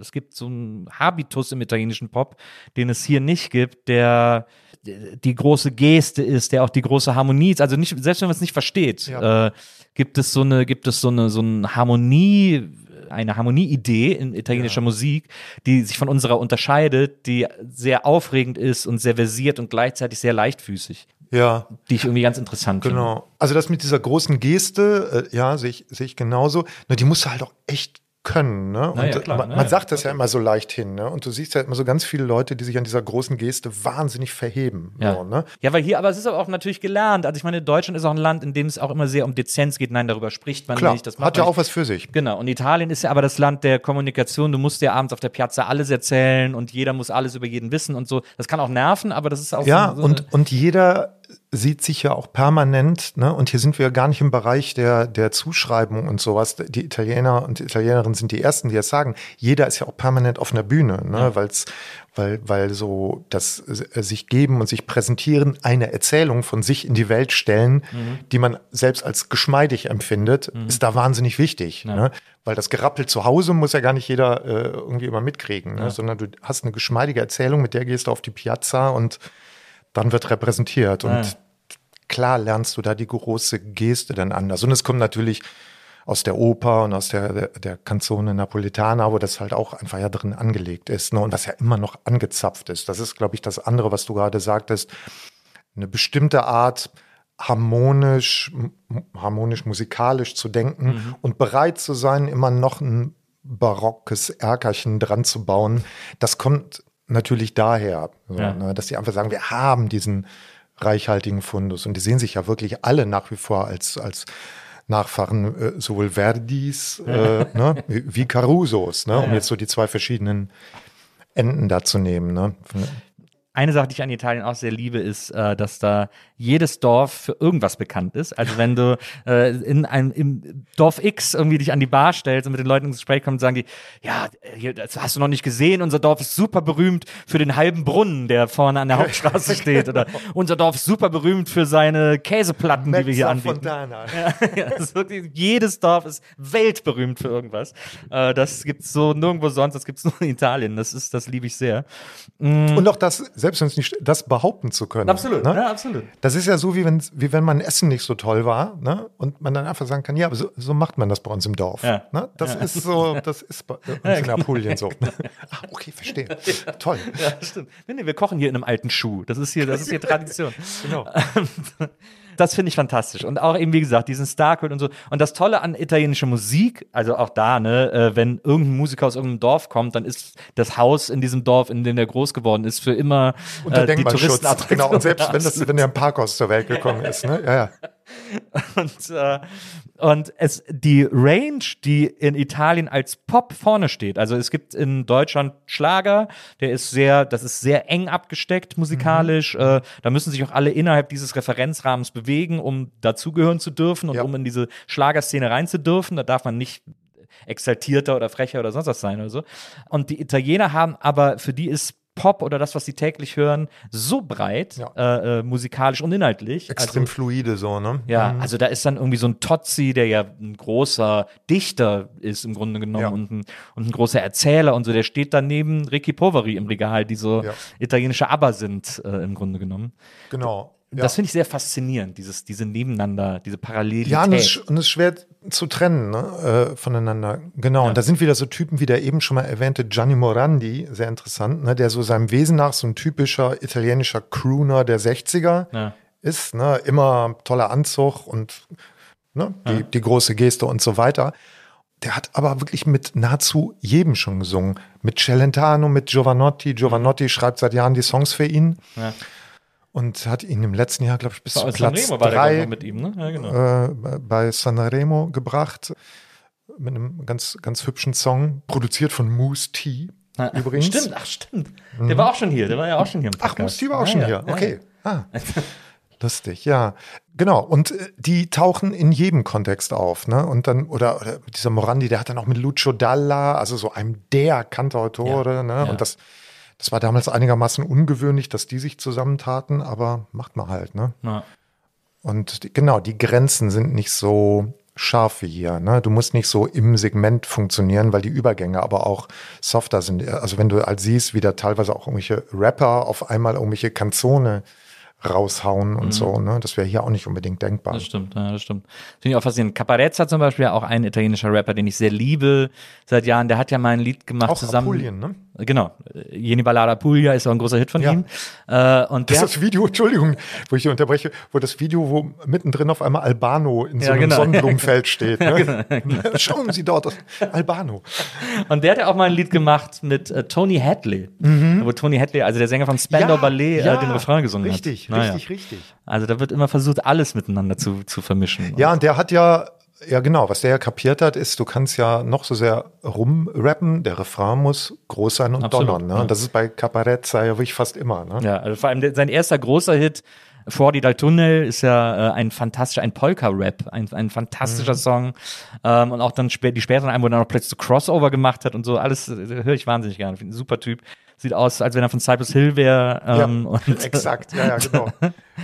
es gibt so einen Habitus im italienischen Pop, den es hier nicht gibt, der die große Geste ist, der auch die große Harmonie ist. Also nicht, selbst wenn man es nicht versteht, äh, gibt es so eine, gibt es so eine, so eine Harmonie, eine Harmonieidee in italienischer Musik, die sich von unserer unterscheidet, die sehr aufregend ist und sehr versiert und gleichzeitig sehr leichtfüßig,
Ja,
die ich irgendwie ganz interessant finde.
Genau. Also das mit dieser großen Geste, äh, ja, sehe ich, sehe ich genauso. Na, die musst du halt auch echt können. Ne? Und
ja, klar,
man, man
ja.
sagt das ja immer so leicht hin. Ne? Und du siehst ja immer so ganz viele Leute, die sich an dieser großen Geste wahnsinnig verheben.
Ja.
So, ne?
ja, weil hier, aber es ist aber auch natürlich gelernt. Also ich meine, Deutschland ist auch ein Land, in dem es auch immer sehr um Dezenz geht. Nein, darüber spricht man
Klar,
nicht. Das macht
hat ja auch was für sich.
Genau, und Italien ist ja aber das Land der Kommunikation. Du musst ja abends auf der Piazza alles erzählen und jeder muss alles über jeden wissen und so. Das kann auch nerven, aber das ist auch
Ja,
so, so
und, und jeder sieht sich ja auch permanent, ne? und hier sind wir gar nicht im Bereich der, der Zuschreibung und sowas. Die Italiener und Italienerinnen sind die Ersten, die das sagen. Jeder ist ja auch permanent auf einer Bühne, ne? Weil's, weil, weil so das äh, sich geben und sich präsentieren, eine Erzählung von sich in die Welt stellen, die man selbst als geschmeidig empfindet, ist da wahnsinnig wichtig. Ne? Weil das Gerappel zu Hause muss ja gar nicht jeder äh, irgendwie immer mitkriegen, ne? sondern du hast eine geschmeidige Erzählung, mit der gehst du auf die Piazza und dann wird repräsentiert. Und klar lernst du da die große Geste dann anders. Und es kommt natürlich aus der Oper und aus der, der, der Canzone Napoletana, wo das halt auch einfach ja drin angelegt ist. Ne? Und was ja immer noch angezapft ist. Das ist, glaube ich, das andere, was du gerade sagtest. Eine bestimmte Art, harmonisch, harmonisch musikalisch zu denken und bereit zu sein, immer noch ein barockes Erkerchen dran zu bauen. Das kommt natürlich daher, so,
Ja.
ne, dass die einfach sagen, wir haben diesen reichhaltigen Fundus und die sehen sich ja wirklich alle nach wie vor als, als Nachfahren äh, sowohl Verdis äh, ne, wie Carusos, ne, um jetzt so die zwei verschiedenen Enden da zu nehmen. Ne.
Eine Sache, die ich an Italien auch sehr liebe, ist, äh, dass da jedes Dorf für irgendwas bekannt ist. Also wenn du äh, in einem im Dorf X irgendwie dich an die Bar stellst und mit den Leuten ins Gespräch kommst, sagen die, ja, hier, das hast du noch nicht gesehen, unser Dorf ist super berühmt für den halben Brunnen, der vorne an der Hauptstraße steht. Oder unser Dorf ist super berühmt für seine Käseplatten, die wir hier
Mezza
anbieten.
Fontana.
Ja, das ist wirklich, jedes Dorf ist weltberühmt für irgendwas. Äh, das gibt's so nirgendwo sonst, das gibt's nur in Italien. Das ist, das liebe ich sehr.
Und auch das, selbst wenn es nicht, das behaupten zu können.
Absolut,
Ne?
ja, absolut.
Das ist ja so, wie wenn, wie wenn mein Essen nicht so toll war, ne? Und man dann einfach sagen kann, ja, aber so, so macht man das bei uns im Dorf.
Ja.
Ne? Das ist so, das ist bei uns in Apulien so. ah, okay, verstehe. Toll.
Ja, stimmt. Nee, nee, wir kochen hier in einem alten Schuh. Das ist hier, das ist hier Tradition.
Genau.
Das finde ich fantastisch. Und auch eben, wie gesagt, diesen Starkult und so. Und das Tolle an italienischer Musik, also auch da, ne, äh, wenn irgendein Musiker aus irgendeinem Dorf kommt, dann ist das Haus in diesem Dorf, in dem der groß geworden ist, für immer
Unter
äh, die. Touristenattraktion.
Genau. Und selbst wenn, das, wenn der im Parkhaus zur Welt gekommen ist, ne? Ja, ja.
Und, äh, und es, die Range, die in Italien als Pop vorne steht, also es gibt in Deutschland Schlager, der ist sehr, das ist sehr eng abgesteckt musikalisch. Äh, da müssen sich auch alle innerhalb dieses Referenzrahmens bewegen, um dazugehören zu dürfen und
Ja.
um in diese Schlagerszene rein zu dürfen. Da darf man nicht exaltierter oder frecher oder sonst was sein oder so. Und die Italiener haben aber, für die ist Pop oder das, was sie täglich hören, so breit,
Ja.
äh, äh, musikalisch und inhaltlich.
Extrem
Also,
fluide so, ne?
ja, also da ist dann irgendwie so ein Tozzi, der ja ein großer Dichter ist im Grunde genommen
Ja.
und, ein, und ein großer Erzähler und so, der steht dann neben Ricky Poveri im Regal, die so
Ja.
italienische Aber sind äh, im Grunde genommen.
Genau. Ja.
Das finde ich sehr faszinierend, dieses, diese Nebeneinander, diese Parallelität.
Ja, und es, ist- und es ist schwer zu trennen ne, äh, voneinander. Genau. Und da sind wieder so Typen wie der eben schon mal erwähnte Gianni Morandi, sehr interessant, ne, der so seinem Wesen nach so ein typischer italienischer Crooner der 60er
Ja.
ist. Ne, immer toller Anzug und ne, die, die große Geste und so weiter. Der hat aber wirklich mit nahezu jedem schon gesungen. Mit Celentano, mit Giovanotti. Giovanotti schreibt seit Jahren die Songs für ihn.
Ja.
Und hat ihn im letzten Jahr, glaube ich, bis zu Platz
Sanremo
drei
mit ihm, ne? Ja, genau.
äh, bei Sanremo gebracht mit einem ganz, ganz hübschen Song, produziert von Moose T.
Ah,
übrigens.
Stimmt, ach stimmt. Der war auch schon hier, der war ja auch schon hier im
Ach,
Podcast.
Moose T war auch
Ja,
schon
ja,
hier.
ja,
Okay. Ah. Lustig, ja. Genau. Und äh, die tauchen in jedem Kontext auf, ne? Und dann, oder, oder dieser Morandi, der hat dann auch mit Lucio Dalla, also so einem der Kantautore, ne? Und das, das war damals einigermaßen ungewöhnlich, dass die sich zusammentaten, aber macht man halt, ne?
Ja.
Und die, genau, die Grenzen sind nicht so scharf wie hier. Ne? Du musst nicht so im Segment funktionieren, weil die Übergänge aber auch softer sind. Also wenn du halt siehst, wie da teilweise auch irgendwelche Rapper auf einmal irgendwelche Kanzone raushauen und so, ne? Das wäre hier auch nicht unbedingt denkbar.
Das stimmt, ja, das stimmt. Finde ich auch faszinierend. Caparezza zum Beispiel, auch ein italienischer Rapper, den ich sehr liebe seit Jahren. Der hat ja mal ein Lied gemacht
Auch
zusammen.
Apulien, ne?
Genau. Jeni Ballada Puglia ist auch ein großer Hit von
Ja.
ihm. Äh, und
Das ist das Video, Entschuldigung, wo ich hier unterbreche, wo das Video, wo mittendrin auf einmal Albano in so
Ja,
einem
genau.
Sonnenblumenfeld steht. Ne? Schauen Sie dort, Albano.
Und der hat ja auch mal ein Lied gemacht mit äh, Tony Hadley. Wo Tony Hadley, also der Sänger von Spandau Ballet, äh, den Refrain gesungen
richtig,
hat. Naja.
Richtig, richtig.
Also da wird immer versucht, alles miteinander zu, zu vermischen.
Ja, und der hat ja, ja genau, was der ja kapiert hat, ist, du kannst ja noch so sehr rumrappen, der Refrain muss groß sein und
Absolut,
donnern. Ne?
ja.
Und das ist bei Caparezza ja wirklich fast immer. Ne?
Ja, also vor allem sein erster großer Hit, Fuori dal Tunnel, ist ja äh, ein fantastischer, ein Polka-Rap, ein, ein fantastischer Song. Ähm, und auch dann spä die späteren er dann noch plötzlich so Crossover gemacht hat und so, alles äh, höre ich wahnsinnig gerne. Ein super Typ. Sieht aus, als wenn er von Cypress Hill wäre. Ähm,
ja,
und
exakt, ja, ja, genau.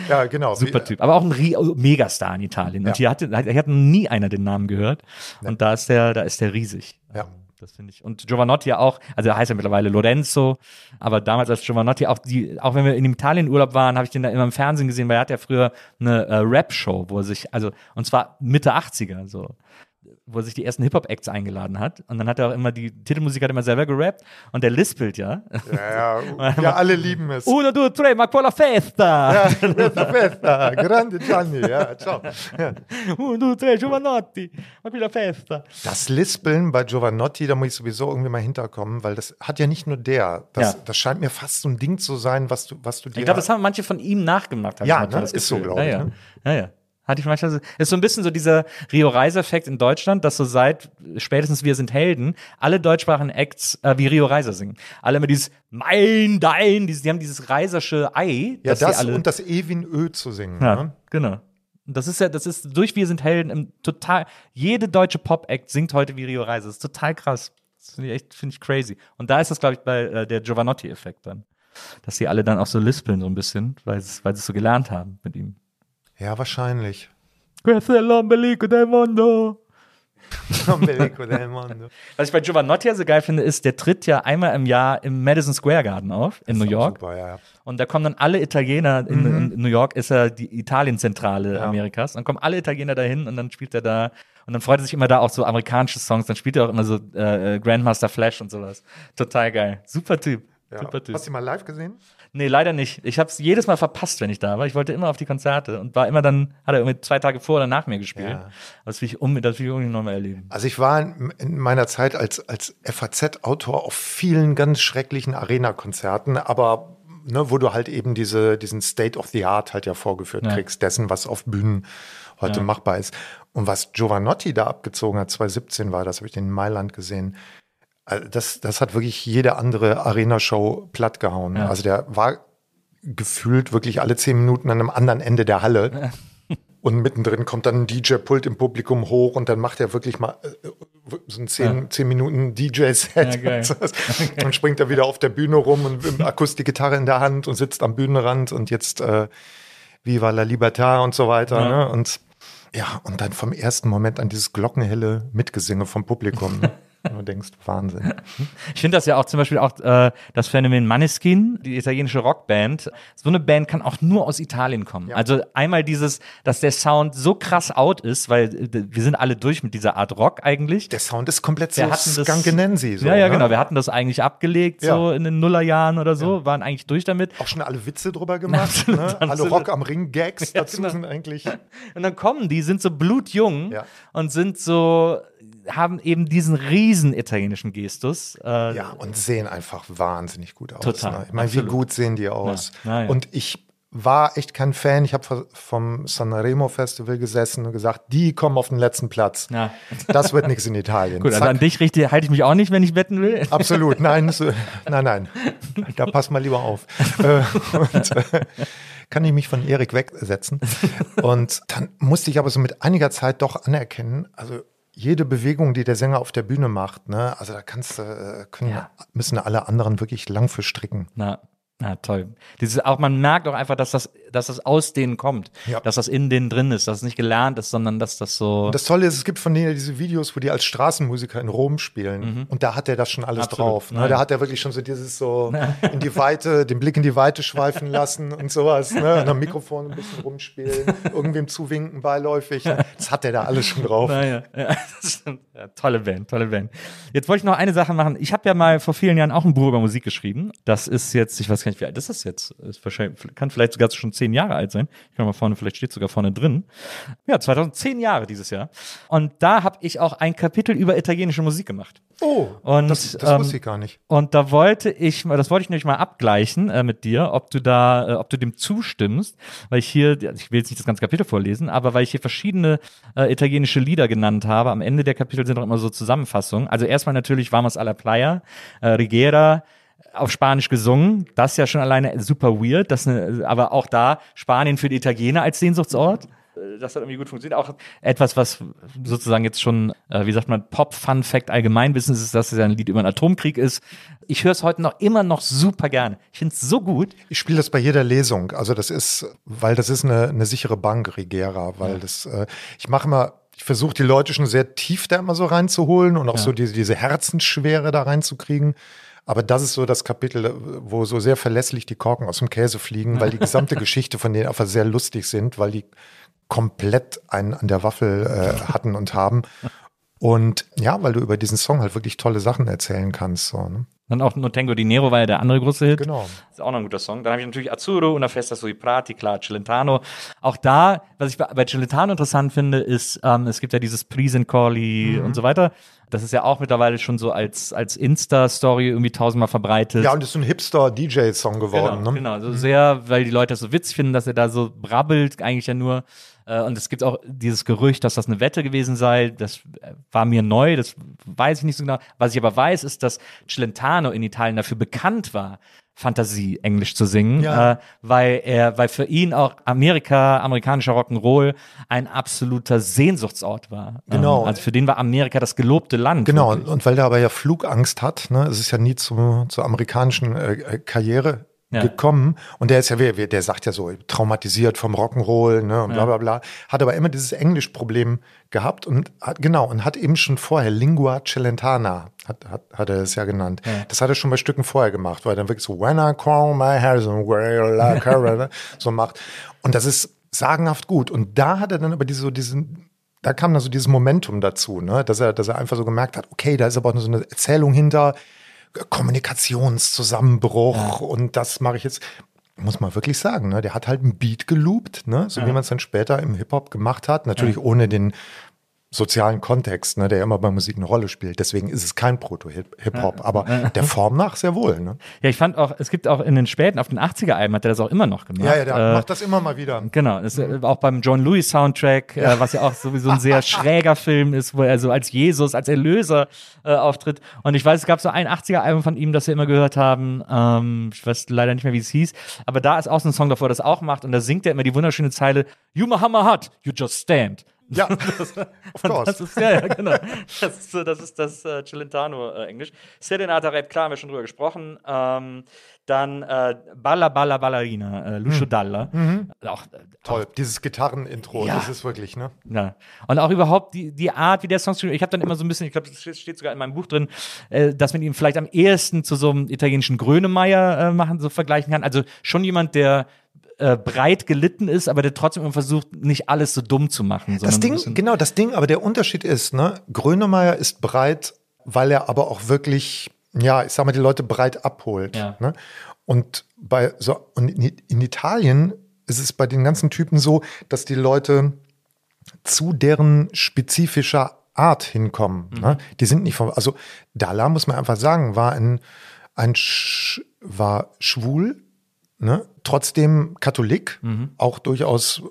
Ja, genau.
Super
Wie-
Typ. Aber auch ein Rie- Megastar in Italien. Und
Ja.
hier hatte, hier hat noch nie einer den Namen gehört. Und da ist der, da ist der riesig.
Ja.
Das finde ich. Und Giovanotti ja auch, also er heißt ja mittlerweile Lorenzo, aber damals als Giovanotti, auch die, auch wenn wir in Italien Urlaub waren, habe ich den da immer im Fernsehen gesehen, weil er hat ja früher eine äh, Rap-Show, wo er sich, also, und zwar Mitte 80er, so wo er sich die ersten Hip-Hop-Acts eingeladen hat. Und dann hat er auch immer die Titelmusik hat er immer selber gerappt und der lispelt ja.
Ja, ja, ja, alle lieben es.
Uno, due, tre, ma quella festa!
Ja, Festa, Festa, grande Gianni, ja, ciao. Ja.
Uno, due, tre, Giovanotti, ma quella festa!
Das Lispeln bei Giovanotti, da muss ich sowieso irgendwie mal hinterkommen, weil das hat ja nicht nur der. Das,
Ja.
das scheint mir fast so ein Ding zu sein, was du, was du dir.
Ich glaube, das haben manche von ihm nachgemacht.
Ja, ne?
das
Ist so,
Gefühl.
glaub ich, ne?
ja, ja. Hatte ich manchmal so. Ist so ein bisschen so dieser Rio Reiser-Effekt in Deutschland, dass so seit spätestens Wir sind Helden alle deutschsprachigen Acts äh, wie Rio Reiser singen. Alle immer dieses Mein, Dein, dieses, die haben dieses Reisersche Ei.
ja, das
alle,
und das Ewin Ö zu singen.
ja,
Ne?
genau. Und Das ist ja, das ist durch Wir sind Helden im total. Jede deutsche Pop-Act singt heute wie Rio Reiser. Das ist total krass. Das finde ich echt, finde ich crazy. Und da ist das, glaube ich, bei äh, der Giovanotti-Effekt dann. Dass sie alle dann auch so lispeln so ein bisschen, weil sie es so gelernt haben mit ihm.
Ja, wahrscheinlich.
Questo è l'ombelico del mondo. Was ich bei Giovanotti ja so geil finde, ist, der tritt ja einmal im Jahr im Madison Square Garden auf, in New York.
Super, ja, ja.
Und da kommen dann alle Italiener, in, in New York ist ja die Italienzentrale Amerikas. Dann kommen alle Italiener dahin und dann spielt er da. Und dann freut er sich immer da auch so amerikanische Songs. Dann spielt er auch immer so äh, äh, Grandmaster Flash und sowas. Total geil. Super Typ.
Ja. Hast du mal live gesehen?
Nee, leider nicht. Ich habe es jedes Mal verpasst, wenn ich da war. Ich wollte immer auf die Konzerte und war immer dann, hat er irgendwie zwei Tage vor oder nach mir gespielt.
Ja.
Das will ich um, das will ich nochmal erleben.
Also ich war in, in meiner Zeit als, als FAZ-Autor auf vielen ganz schrecklichen Arena-Konzerten, aber ne, wo du halt eben diese, diesen State of the Art halt ja vorgeführt
Ja.
kriegst, dessen, was auf Bühnen heute machbar ist. Und was Giovanotti da abgezogen hat, 2017 war das, habe ich den in Mailand gesehen. Also das, das hat wirklich jede andere Arena-Show plattgehauen.
Ja.
Also der war gefühlt wirklich alle zehn Minuten an einem anderen Ende der Halle. Und mittendrin kommt dann ein DJ-Pult im Publikum hoch und dann macht er wirklich mal äh, so ein 10, 10 Minuten DJ-Set.
Ja, geil.
Dann springt er wieder auf der Bühne rum und mit Akustikgitarre in der Hand und sitzt am Bühnenrand und jetzt äh, Viva la Libertà und so weiter.
Ja.
Ne? Und ja, und dann vom ersten Moment an dieses glockenhelle Mitgesinge vom Publikum. Ne? Und du denkst, Wahnsinn.
Ich finde das ja auch zum Beispiel auch äh, das Phänomen Maneskin, die italienische Rockband. So eine Band kann auch nur aus Italien kommen. Also einmal dieses, dass der Sound so krass out ist, weil äh, wir sind alle durch mit dieser Art Rock eigentlich.
Der Sound ist komplett so
Wir hatten das-
Skankenensi. So,
ja, ja,
ne?
genau. Wir hatten das eigentlich abgelegt,
Ja.
so in den Nullerjahren oder so, waren eigentlich durch damit.
Auch schon alle Witze drüber gemacht. Ne? Alle. Rock am Ring Gags
Ja,
dazu
genau.
sind eigentlich.
Und dann kommen die, sind so blutjung
Ja.
und sind so, haben eben diesen riesen italienischen Gestus. Äh,
Ja, und sehen einfach wahnsinnig gut aus.
Total,
Ne? Ich meine, wie gut sehen die aus?
Ja, ja, ja.
Und ich war echt kein Fan. Ich habe vom Sanremo Festival gesessen und gesagt, die kommen auf den letzten Platz.
Ja.
Das wird nichts in Italien.
Gut, also an dich richte, halte ich mich auch nicht, wenn ich wetten will.
Absolut, nein, so, nein, nein. Da pass mal lieber auf. Äh, und, äh, kann ich mich von Erik wegsetzen. Und dann musste ich aber so mit einiger Zeit doch anerkennen, also jede Bewegung, die der Sänger auf der Bühne macht, ne, also da kannst du, äh, können,
Ja.
müssen alle anderen wirklich lang für stricken.
Na, na toll. Dieses, auch man merkt auch einfach, dass das, dass das aus denen kommt,
Ja.
dass das in denen drin ist, dass es nicht gelernt ist, sondern dass das so.
Und das Tolle ist, es gibt von denen diese Videos, wo die als Straßenmusiker in Rom spielen. Und da hat er das schon alles
Mhm. Absolut.
drauf. Ne? Da hat er wirklich schon so dieses so in die Weite, den Blick in die Weite schweifen lassen und sowas. Ne? Und am Mikrofon ein bisschen rumspielen, irgendwem zuwinken beiläufig. Ne? Das hat er da alles schon drauf.
Ja. Ja, tolle Band, tolle Band. Jetzt wollte ich noch eine Sache machen. Ich habe ja mal vor vielen Jahren auch ein Buch über Musik geschrieben. Das ist jetzt, ich weiß gar nicht, wie alt ist das jetzt? Ist wahrscheinlich, kann vielleicht sogar schon zehn Jahre alt sein. Ich kann mal vorne, vielleicht steht sogar vorne drin. Ja, 2010 Jahre dieses Jahr. Und da habe ich auch ein Kapitel über italienische Musik gemacht.
Oh,
Und,
das, das
ähm,
wusste ich gar nicht.
Und da wollte ich, mal- das wollte ich nämlich mal abgleichen äh, mit dir, ob du da, äh, ob du dem zustimmst, weil ich hier, ich will jetzt nicht das ganze Kapitel vorlesen, aber weil ich hier verschiedene äh, italienische Lieder genannt habe. Am Ende der Kapitel sind auch immer so Zusammenfassungen. Also erstmal natürlich Vamos a la Playa, äh, Rigera, auf Spanisch gesungen. Das ist ja schon alleine super weird. Das ne, aber auch da Spanien für die Italiener als Sehnsuchtsort. Äh, Das hat irgendwie gut funktioniert. Auch etwas, was sozusagen jetzt schon, äh, wie sagt man, Pop-Fun-Fact Allgemeinwissen ist, ist, dass es ja ein Lied über einen Atomkrieg ist. Ich höre es heute noch immer noch super gerne. Ich finde es so gut.
Ich spiele das bei jeder Lesung. Also das ist, weil das ist eine, eine sichere Bank, Rigera, weil das, äh, ich mache immer, ich versuche die Leute schon sehr tief da immer so reinzuholen und auch so diese, diese Herzensschwere da reinzukriegen. Aber das ist so das Kapitel, wo so sehr verlässlich die Korken aus dem Käse fliegen, weil die gesamte Geschichte von denen einfach sehr lustig sind, weil die komplett einen an der Waffel äh, hatten und haben. Und ja, weil du über diesen Song halt wirklich tolle Sachen erzählen kannst. So, ne?
Dann auch No Tengo di Nero war ja der andere große Hit.
Genau.
Ist auch noch ein guter Song. Dann habe ich natürlich Azzurro, Una Festa sui Prati, klar, Celentano. Auch da, was ich bei Celentano interessant finde, ist, ähm, es gibt ja dieses Prisencoli
Mhm.
und so weiter. Das ist ja auch mittlerweile schon so als, als Insta-Story irgendwie tausendmal verbreitet.
Ja, und ist so ein Hipster-DJ-Song geworden.
Genau,
ne?
genau. So sehr, weil die Leute das so witzig finden, dass er da so brabbelt, eigentlich ja nur. Äh, Und es gibt auch dieses Gerücht, dass das eine Wette gewesen sei. Das äh, war mir neu, das weiß ich nicht so genau. Was ich aber weiß, ist, dass Celentano in Italien dafür bekannt war, Fantasie Englisch zu singen,
Ja.
äh, weil er, weil für ihn auch Amerika, amerikanischer Rock'n'Roll ein absoluter Sehnsuchtsort war.
Genau.
Ähm, also für den war Amerika das gelobte Land.
Genau,
wirklich.
und, und weil der aber ja Flugangst hat, ne, es ist ja nie zu, zur amerikanischen äh, äh, Karriere
Ja.
gekommen. Und der ist ja, der sagt ja so, traumatisiert vom Rock'n'Roll, ne, und bla bla bla. Hat aber immer dieses Englischproblem gehabt und hat, genau, und hat eben schon vorher Lingua Celentana, hat, hat, hat er es ja genannt. Das hat er schon bei Stücken vorher gemacht, weil er dann wirklich so, when I call my hair, like her, so macht. Und das ist sagenhaft gut. Und da hat er dann aber diese, so diesen, da kam dann so dieses Momentum dazu, ne? dass, er, dass er einfach so gemerkt hat, okay, da ist aber auch so eine Erzählung hinter, Kommunikationszusammenbruch und das mache ich jetzt. Muss man wirklich sagen, ne? der hat halt einen Beat geloopt, ne? so wie man es dann später im Hip-Hop gemacht hat. Natürlich ohne den sozialen Kontext, ne, der ja immer bei Musik eine Rolle spielt. Deswegen ist es kein Proto-Hip-Hop, aber der Form nach sehr wohl. Ne?
Ja, ich fand auch, es gibt auch in den späten, auf den 80er-Alben hat er das auch immer noch gemacht.
Ja, ja, der
Äh,
macht das immer mal wieder.
Genau, das, äh, auch beim John Lewis Soundtrack, äh, was ja auch sowieso ein sehr schräger Film ist, wo er so als Jesus, als Erlöser äh, auftritt. Und ich weiß, es gab so ein 80er-Album von ihm, das wir immer gehört haben. Ähm, ich weiß leider nicht mehr, wie es hieß. Aber da ist auch so ein Song davor, das auch macht. Und da singt er immer die wunderschöne Zeile, You Muhammad Hut, you just stand.
Ja, of
Und
course.
Das ist, ja, ja, genau. Das ist, das, ist das äh, Celentano-Englisch. Serenata Rap, klar, haben wir schon drüber gesprochen. Ähm, dann äh, Balla Balla Ballerina, äh, Lucio Dalla. Auch, äh,
Toll, dieses Gitarrenintro,
Ja.
das ist wirklich, ne?
ja. Und auch überhaupt die, die Art, wie der Song geschrieben Ich habe dann immer so ein bisschen, ich glaube, das steht steht sogar in meinem Buch drin, äh, dass man ihn vielleicht am ehesten zu so einem italienischen Grönemeyer äh, machen, so vergleichen kann. Also schon jemand, der äh, breit gelitten ist, aber der trotzdem versucht, nicht alles so dumm zu machen.
Das Ding, genau, das Ding, aber der Unterschied ist, ne, Grönemeyer ist breit, weil er aber auch wirklich, ja, ich sag mal, die Leute breit abholt.
Ja.
Ne? Und bei so, und in, Italien ist es bei den ganzen Typen so, dass die Leute zu deren spezifischer Art hinkommen. Ne? Die sind nicht vom, also Dalla muss man einfach sagen, war ein, ein Sch, war schwul, ne? trotzdem Katholik, auch durchaus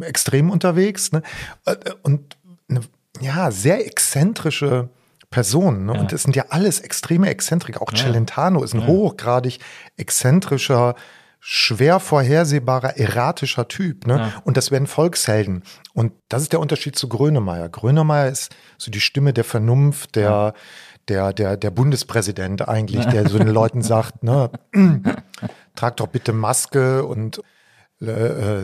extrem unterwegs ne? Äh, und eine, ja, sehr exzentrische Person. Ne? Und das sind ja alles extreme Exzentriker. Auch Celentano ist ein hochgradig exzentrischer, schwer vorhersehbarer, erratischer Typ. Ne? Und das werden Volkshelden. Und das ist der Unterschied zu Grönemeyer. Grönemeyer ist so die Stimme der Vernunft, der, der, der, der Bundespräsident eigentlich, der so den Leuten sagt, ne, trag doch bitte Maske und äh,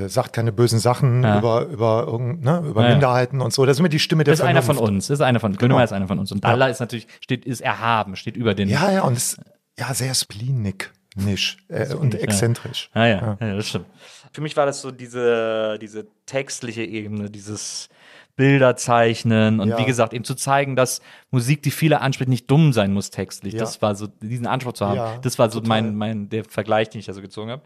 äh, sagt keine bösen Sachen
Ja.
über, über, irgend, ne, über
Ja, ja.
Minderheiten und so. Das ist immer die Stimme der
Das ist einer von
Vernunft.
uns. Das ist einer von Grönemeyer ist einer von uns. Und Allah ist natürlich, steht, ist erhaben, steht über den.
Ja, ja, und ist ja sehr spleenig nisch, äh, und exzentrisch.
Ah, ja, ja. das stimmt. Für mich war das so diese, diese textliche Ebene, dieses Bilder zeichnen und
Ja.
wie gesagt, eben zu zeigen, dass Musik, die viele anspricht, nicht dumm sein muss textlich.
Ja.
Das war so, diesen Anspruch zu haben.
Ja,
das war so
total.
mein, mein, der Vergleich, den ich da so gezogen habe.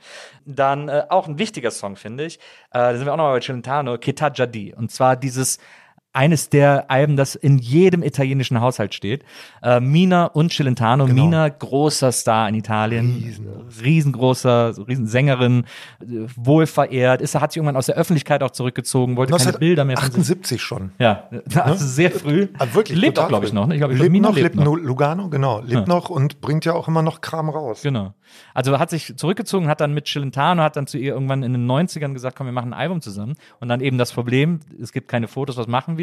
Dann äh, auch ein wichtiger Song, finde ich. Äh, da sind wir auch nochmal bei Celentano, Cheta Jadi. Und zwar dieses eines der Alben, das in jedem italienischen Haushalt steht. Äh, Mina und Celentano.
Genau.
Mina, großer Star in Italien. Riesengroßer, so Riesensängerin, äh, wohl verehrt. Ist, hat sich irgendwann aus der Öffentlichkeit auch zurückgezogen, wollte keine Bilder mehr von sich.
78 schon.
Ja, also sehr früh.
Ah, wirklich,
lebt auch, glaube ich, noch. Ne? Ich glaube,
lebt
Mina
noch, lebt
noch.
Lugano, genau, lebt noch und bringt ja auch immer noch Kram raus.
Genau. Also hat sich zurückgezogen, hat dann mit Celentano, hat dann zu ihr irgendwann in den 90ern gesagt, komm, wir machen ein Album zusammen. Und dann eben das Problem, es gibt keine Fotos, was machen wir?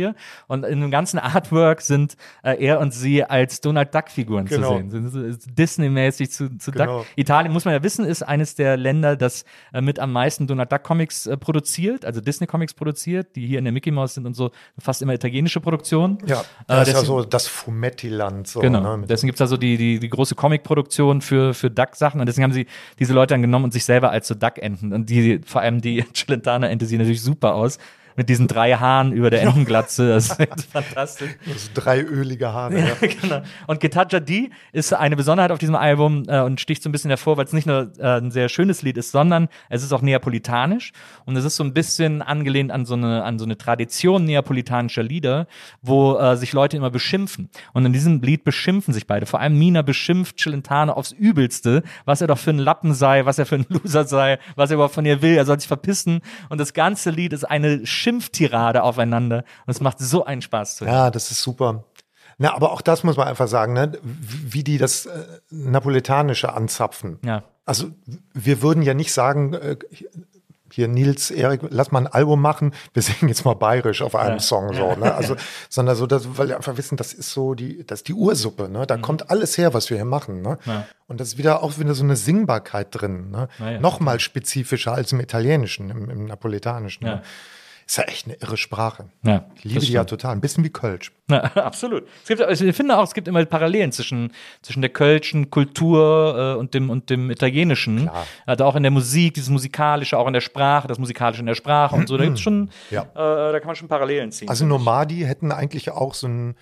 Und in dem ganzen Artwork sind äh, er und sie als Donald Duck-Figuren
Genau.
zu sehen. Disney-mäßig zu, zu
Genau.
Duck. Italien, muss man ja wissen, ist eines der Länder, das äh, mit am meisten Donald Duck-Comics äh, produziert, also Disney-Comics produziert, die hier in der Mickey Mouse sind und so fast immer italienische Produktionen.
Ja,
Äh,
das ist ja so das Fumetti-Land. So,
Genau.
ne,
deswegen gibt's da so die, die, die große Comic-Produktion für, für Duck-Sachen. Und deswegen haben sie diese Leute dann genommen und sich selber als so Duck-Enten. Und die, vor allem die Celentano-Ente sieht natürlich super aus. Mit diesen drei Haaren über der Entenglatze. Das ist fantastisch.
so drei ölige Haare. Ja.
genau. Und Getaja D ist eine Besonderheit auf diesem Album äh, und sticht so ein bisschen hervor, weil es nicht nur äh, ein sehr schönes Lied ist, sondern es ist auch neapolitanisch und es ist so ein bisschen angelehnt an so eine, an so eine Tradition neapolitanischer Lieder, wo äh, sich Leute immer beschimpfen. Und in diesem Lied beschimpfen sich beide. Vor allem Mina beschimpft Celentano aufs Übelste, was er doch für ein Lappen sei, was er für ein Loser sei, was er überhaupt von ihr will. Er soll sich verpissen. Und das ganze Lied ist eine Schimpftirade aufeinander. Und es macht so einen Spaß zu hören.
ja, das ist super. Na, aber auch das muss man einfach sagen, ne? wie die das äh, Napoletanische anzapfen.
Ja.
Also wir würden ja nicht sagen, äh, hier Nils, Erik, lass mal ein Album machen, wir singen jetzt mal bayerisch auf einem Song so, ne? Also, sondern so, dass, weil wir einfach wissen, das ist so die, das ist die Ursuppe, ne?
Mhm.
Da kommt alles her, was wir hier machen, ne? Und das ist wieder auch wieder so eine Singbarkeit drin, ne?
Ja, ja.
Noch mal spezifischer als im Italienischen, im, im Napoletanischen.
Ja.
Ne? Ist ja echt eine irre Sprache.
Ja,
ich liebe die ja total. Ein bisschen wie Kölsch.
Ja, absolut. Es gibt, also ich finde auch, es gibt immer Parallelen zwischen, zwischen der kölschen Kultur äh, und, dem, und dem italienischen.
Klar.
Also auch in der Musik, dieses Musikalische, auch in der Sprache, das Musikalische in der Sprache und so. Da gibt's schon,
Ja.
äh, da kann man schon Parallelen ziehen.
Also Nomadi hätten eigentlich auch so ein,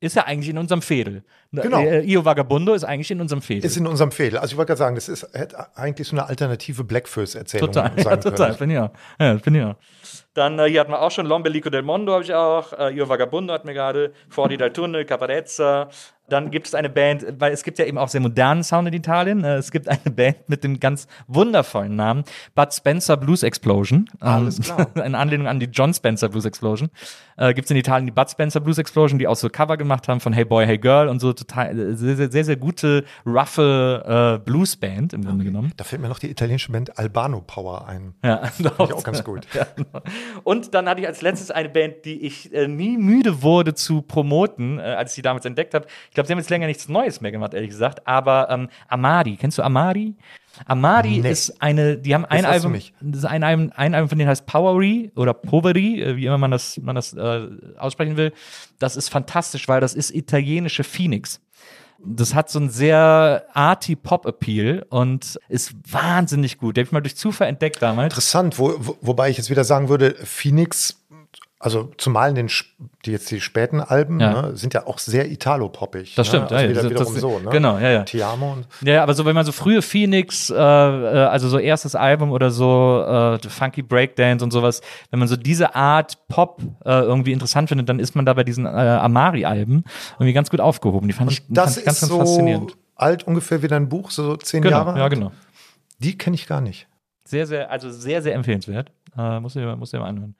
ist ja eigentlich in unserem Fädel.
Genau.
Äh, Io Vagabundo ist eigentlich in unserem Fädel.
ist in unserem Fädel. Also ich wollte gerade sagen, das ist hätte eigentlich so eine alternative Blackfist-Erzählung
Total,
sein
ja, total,
können.
bin ich auch. Ja, bin ich auch. Dann äh, hier hatten wir auch schon Lombelico del Mondo, habe ich auch. Äh, Io Vagabundo hatten wir gerade. Forti dal Tunnel, Caparezza. Dann gibt es eine Band, weil es gibt ja eben auch sehr modernen Sound in Italien. Äh, es gibt eine Band mit dem ganz wundervollen Namen Bud Spencer Blues Explosion.
Alles
Ähm,
klar.
in Anlehnung an die John Spencer Blues Explosion. Äh, gibt es in Italien die Bud Spencer Blues Explosion, die auch so Cover gemacht haben von Hey Boy, Hey Girl und so total äh, sehr, sehr, sehr, gute, roughe äh, Bluesband im Grunde genommen.
Da fällt mir noch die italienische Band Albano Power ein.
Ja,
Finde ich auch ganz gut.
Ja, genau. Und dann hatte ich als letztes eine Band, die ich äh, nie müde wurde zu promoten, äh, als ich sie damals entdeckt habe. Ich glaube, sie haben jetzt länger nichts Neues mehr gemacht, ehrlich gesagt. Aber ähm, Amadi, kennst du Amadi? Amadi
Nee.
ist eine, die haben ein Album, das ist ein Album, ein Album von denen heißt Powery oder Poveri, äh, wie immer man das, man das äh, aussprechen will. Das ist fantastisch, weil das ist italienische Phoenix. Das hat so einen sehr arty Pop-Appeal und ist wahnsinnig gut. Den habe ich mal durch Zufall entdeckt damals.
Interessant, wo, wo, wobei ich jetzt wieder sagen würde, Phoenix, also zumal in den die jetzt die späten Alben,
Ja.
ne, sind ja auch sehr italo-poppig.
Das stimmt,
ne? also
ja,
wieder,
das-
wiederum
das-
so, ne?
genau, ja, ja.
Ti amo und
Ja, ja, aber so, wenn man so frühe Phoenix, äh, äh, also so erstes Album oder so, äh, Funky Breakdance und sowas, wenn man so diese Art Pop äh, irgendwie interessant findet, dann ist man da bei diesen äh, Amari-Alben irgendwie ganz gut aufgehoben. Die fand ich,
das
fand ich ganz,
ist
ganz
so
faszinierend.
alt ungefähr wie dein Buch, so zehn
Genau,
Jahre.
ja, genau.
Die kenne ich gar nicht.
Sehr, sehr, also sehr, sehr empfehlenswert. Äh, muss ihr, muss ihr mal anhören.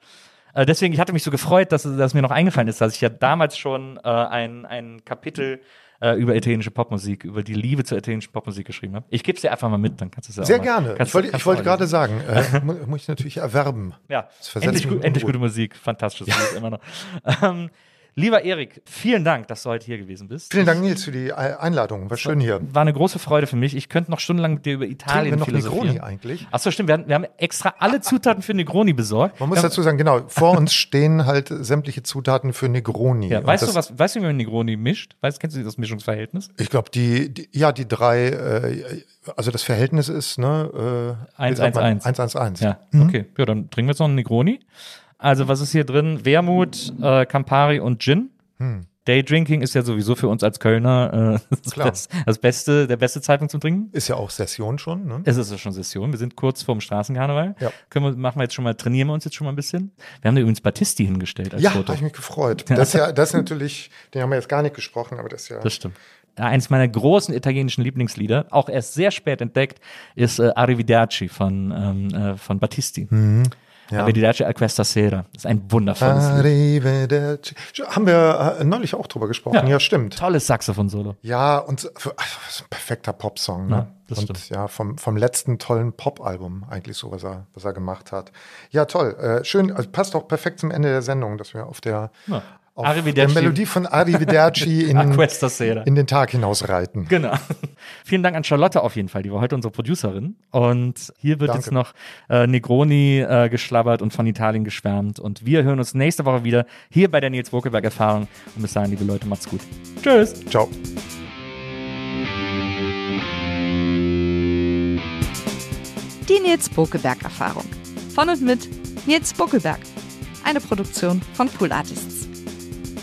Äh, deswegen, ich hatte mich so gefreut, dass, dass mir noch eingefallen ist, dass ich ja damals schon äh, ein, ein Kapitel äh, über italienische Popmusik, über die Liebe zur italienischen Popmusik geschrieben habe. Ich gebe es dir einfach mal mit, dann kannst du es ja
Sehr gerne.
Kannst,
Ich wollte, ich wollte gerade sagen, äh, mu- muss ich natürlich erwerben.
Ja, endlich, endlich gute Musik. Fantastisch. Ja. Immer noch. Ähm, lieber Erik, vielen Dank, dass du heute hier gewesen bist.
Vielen Dank, Nils, für die Ei- Einladung. War schön hier.
War eine große Freude für mich. Ich könnte noch stundenlang mit dir über
Trinken
Italien
wir noch
philosophieren.
Negroni eigentlich?
Achso, stimmt. Wir haben, wir haben extra alle Zutaten für Negroni besorgt.
Man muss dazu sagen, genau, vor uns stehen halt sämtliche Zutaten für Negroni.
Ja, weißt du, was, weißt du, wie man Negroni mischt? Weißt, kennst du das Mischungsverhältnis?
Ich glaube, die, die, ja, die drei, äh, also das Verhältnis ist, ne, äh,
Eins,
wie sagt man?
eins, eins.
1, 1, 1.
Ja, okay. Ja, dann trinken wir jetzt noch einen Negroni. Also, was ist hier drin? Wermut, äh, Campari und Gin. Daydrinking ist ja sowieso für uns als Kölner äh, das. Best- das beste, der beste Zeitpunkt zum Trinken.
Ist ja auch Session schon, ne?
Es ist ja schon Session. Wir sind kurz vorm Straßenkarneval.
Ja.
Können wir, machen wir jetzt schon mal, trainieren wir uns jetzt schon mal ein bisschen. Wir haben da übrigens Battisti hingestellt als
Ja,
Foto.
habe ich mich gefreut. Das ist ja, das ist natürlich, den haben wir jetzt gar nicht gesprochen, aber das ist ja.
Das stimmt. Ja, eines meiner großen italienischen Lieblingslieder, auch erst sehr spät entdeckt, ist äh, Arrivederci von, ähm, äh, von Battisti.
Mhm. Ja.
Arrivederci a questa sera. Das ist ein wundervolles Lied.
Arrivederci. Haben wir äh, neulich auch drüber gesprochen. Ja, stimmt.
Tolles Saxophon-Solo.
Ja, und für- ist ein perfekter Popsong. Ne?
Ja, das
und
stimmt.
ja, vom, vom letzten tollen Pop-Album eigentlich so, was er, was er gemacht hat. Ja, toll. Äh, schön, also passt auch perfekt zum Ende der Sendung, dass wir auf der,
Ja.
Auf der. Melodie von Arrivederci in, in den Tag hinausreiten.
Genau. Vielen Dank an Charlotte auf jeden Fall, die war heute unsere Producerin. Und hier wird
Danke.
jetzt noch äh, Negroni äh, geschlabbert und von Italien geschwärmt. Und wir hören uns nächste Woche wieder hier bei der Nils Bokelberg Erfahrung. Und bis dahin, liebe Leute, macht's gut. Tschüss.
Ciao.
Die Nils Bokelberg Erfahrung. Von und mit Nils Bokelberg. Eine Produktion von Pool Artists.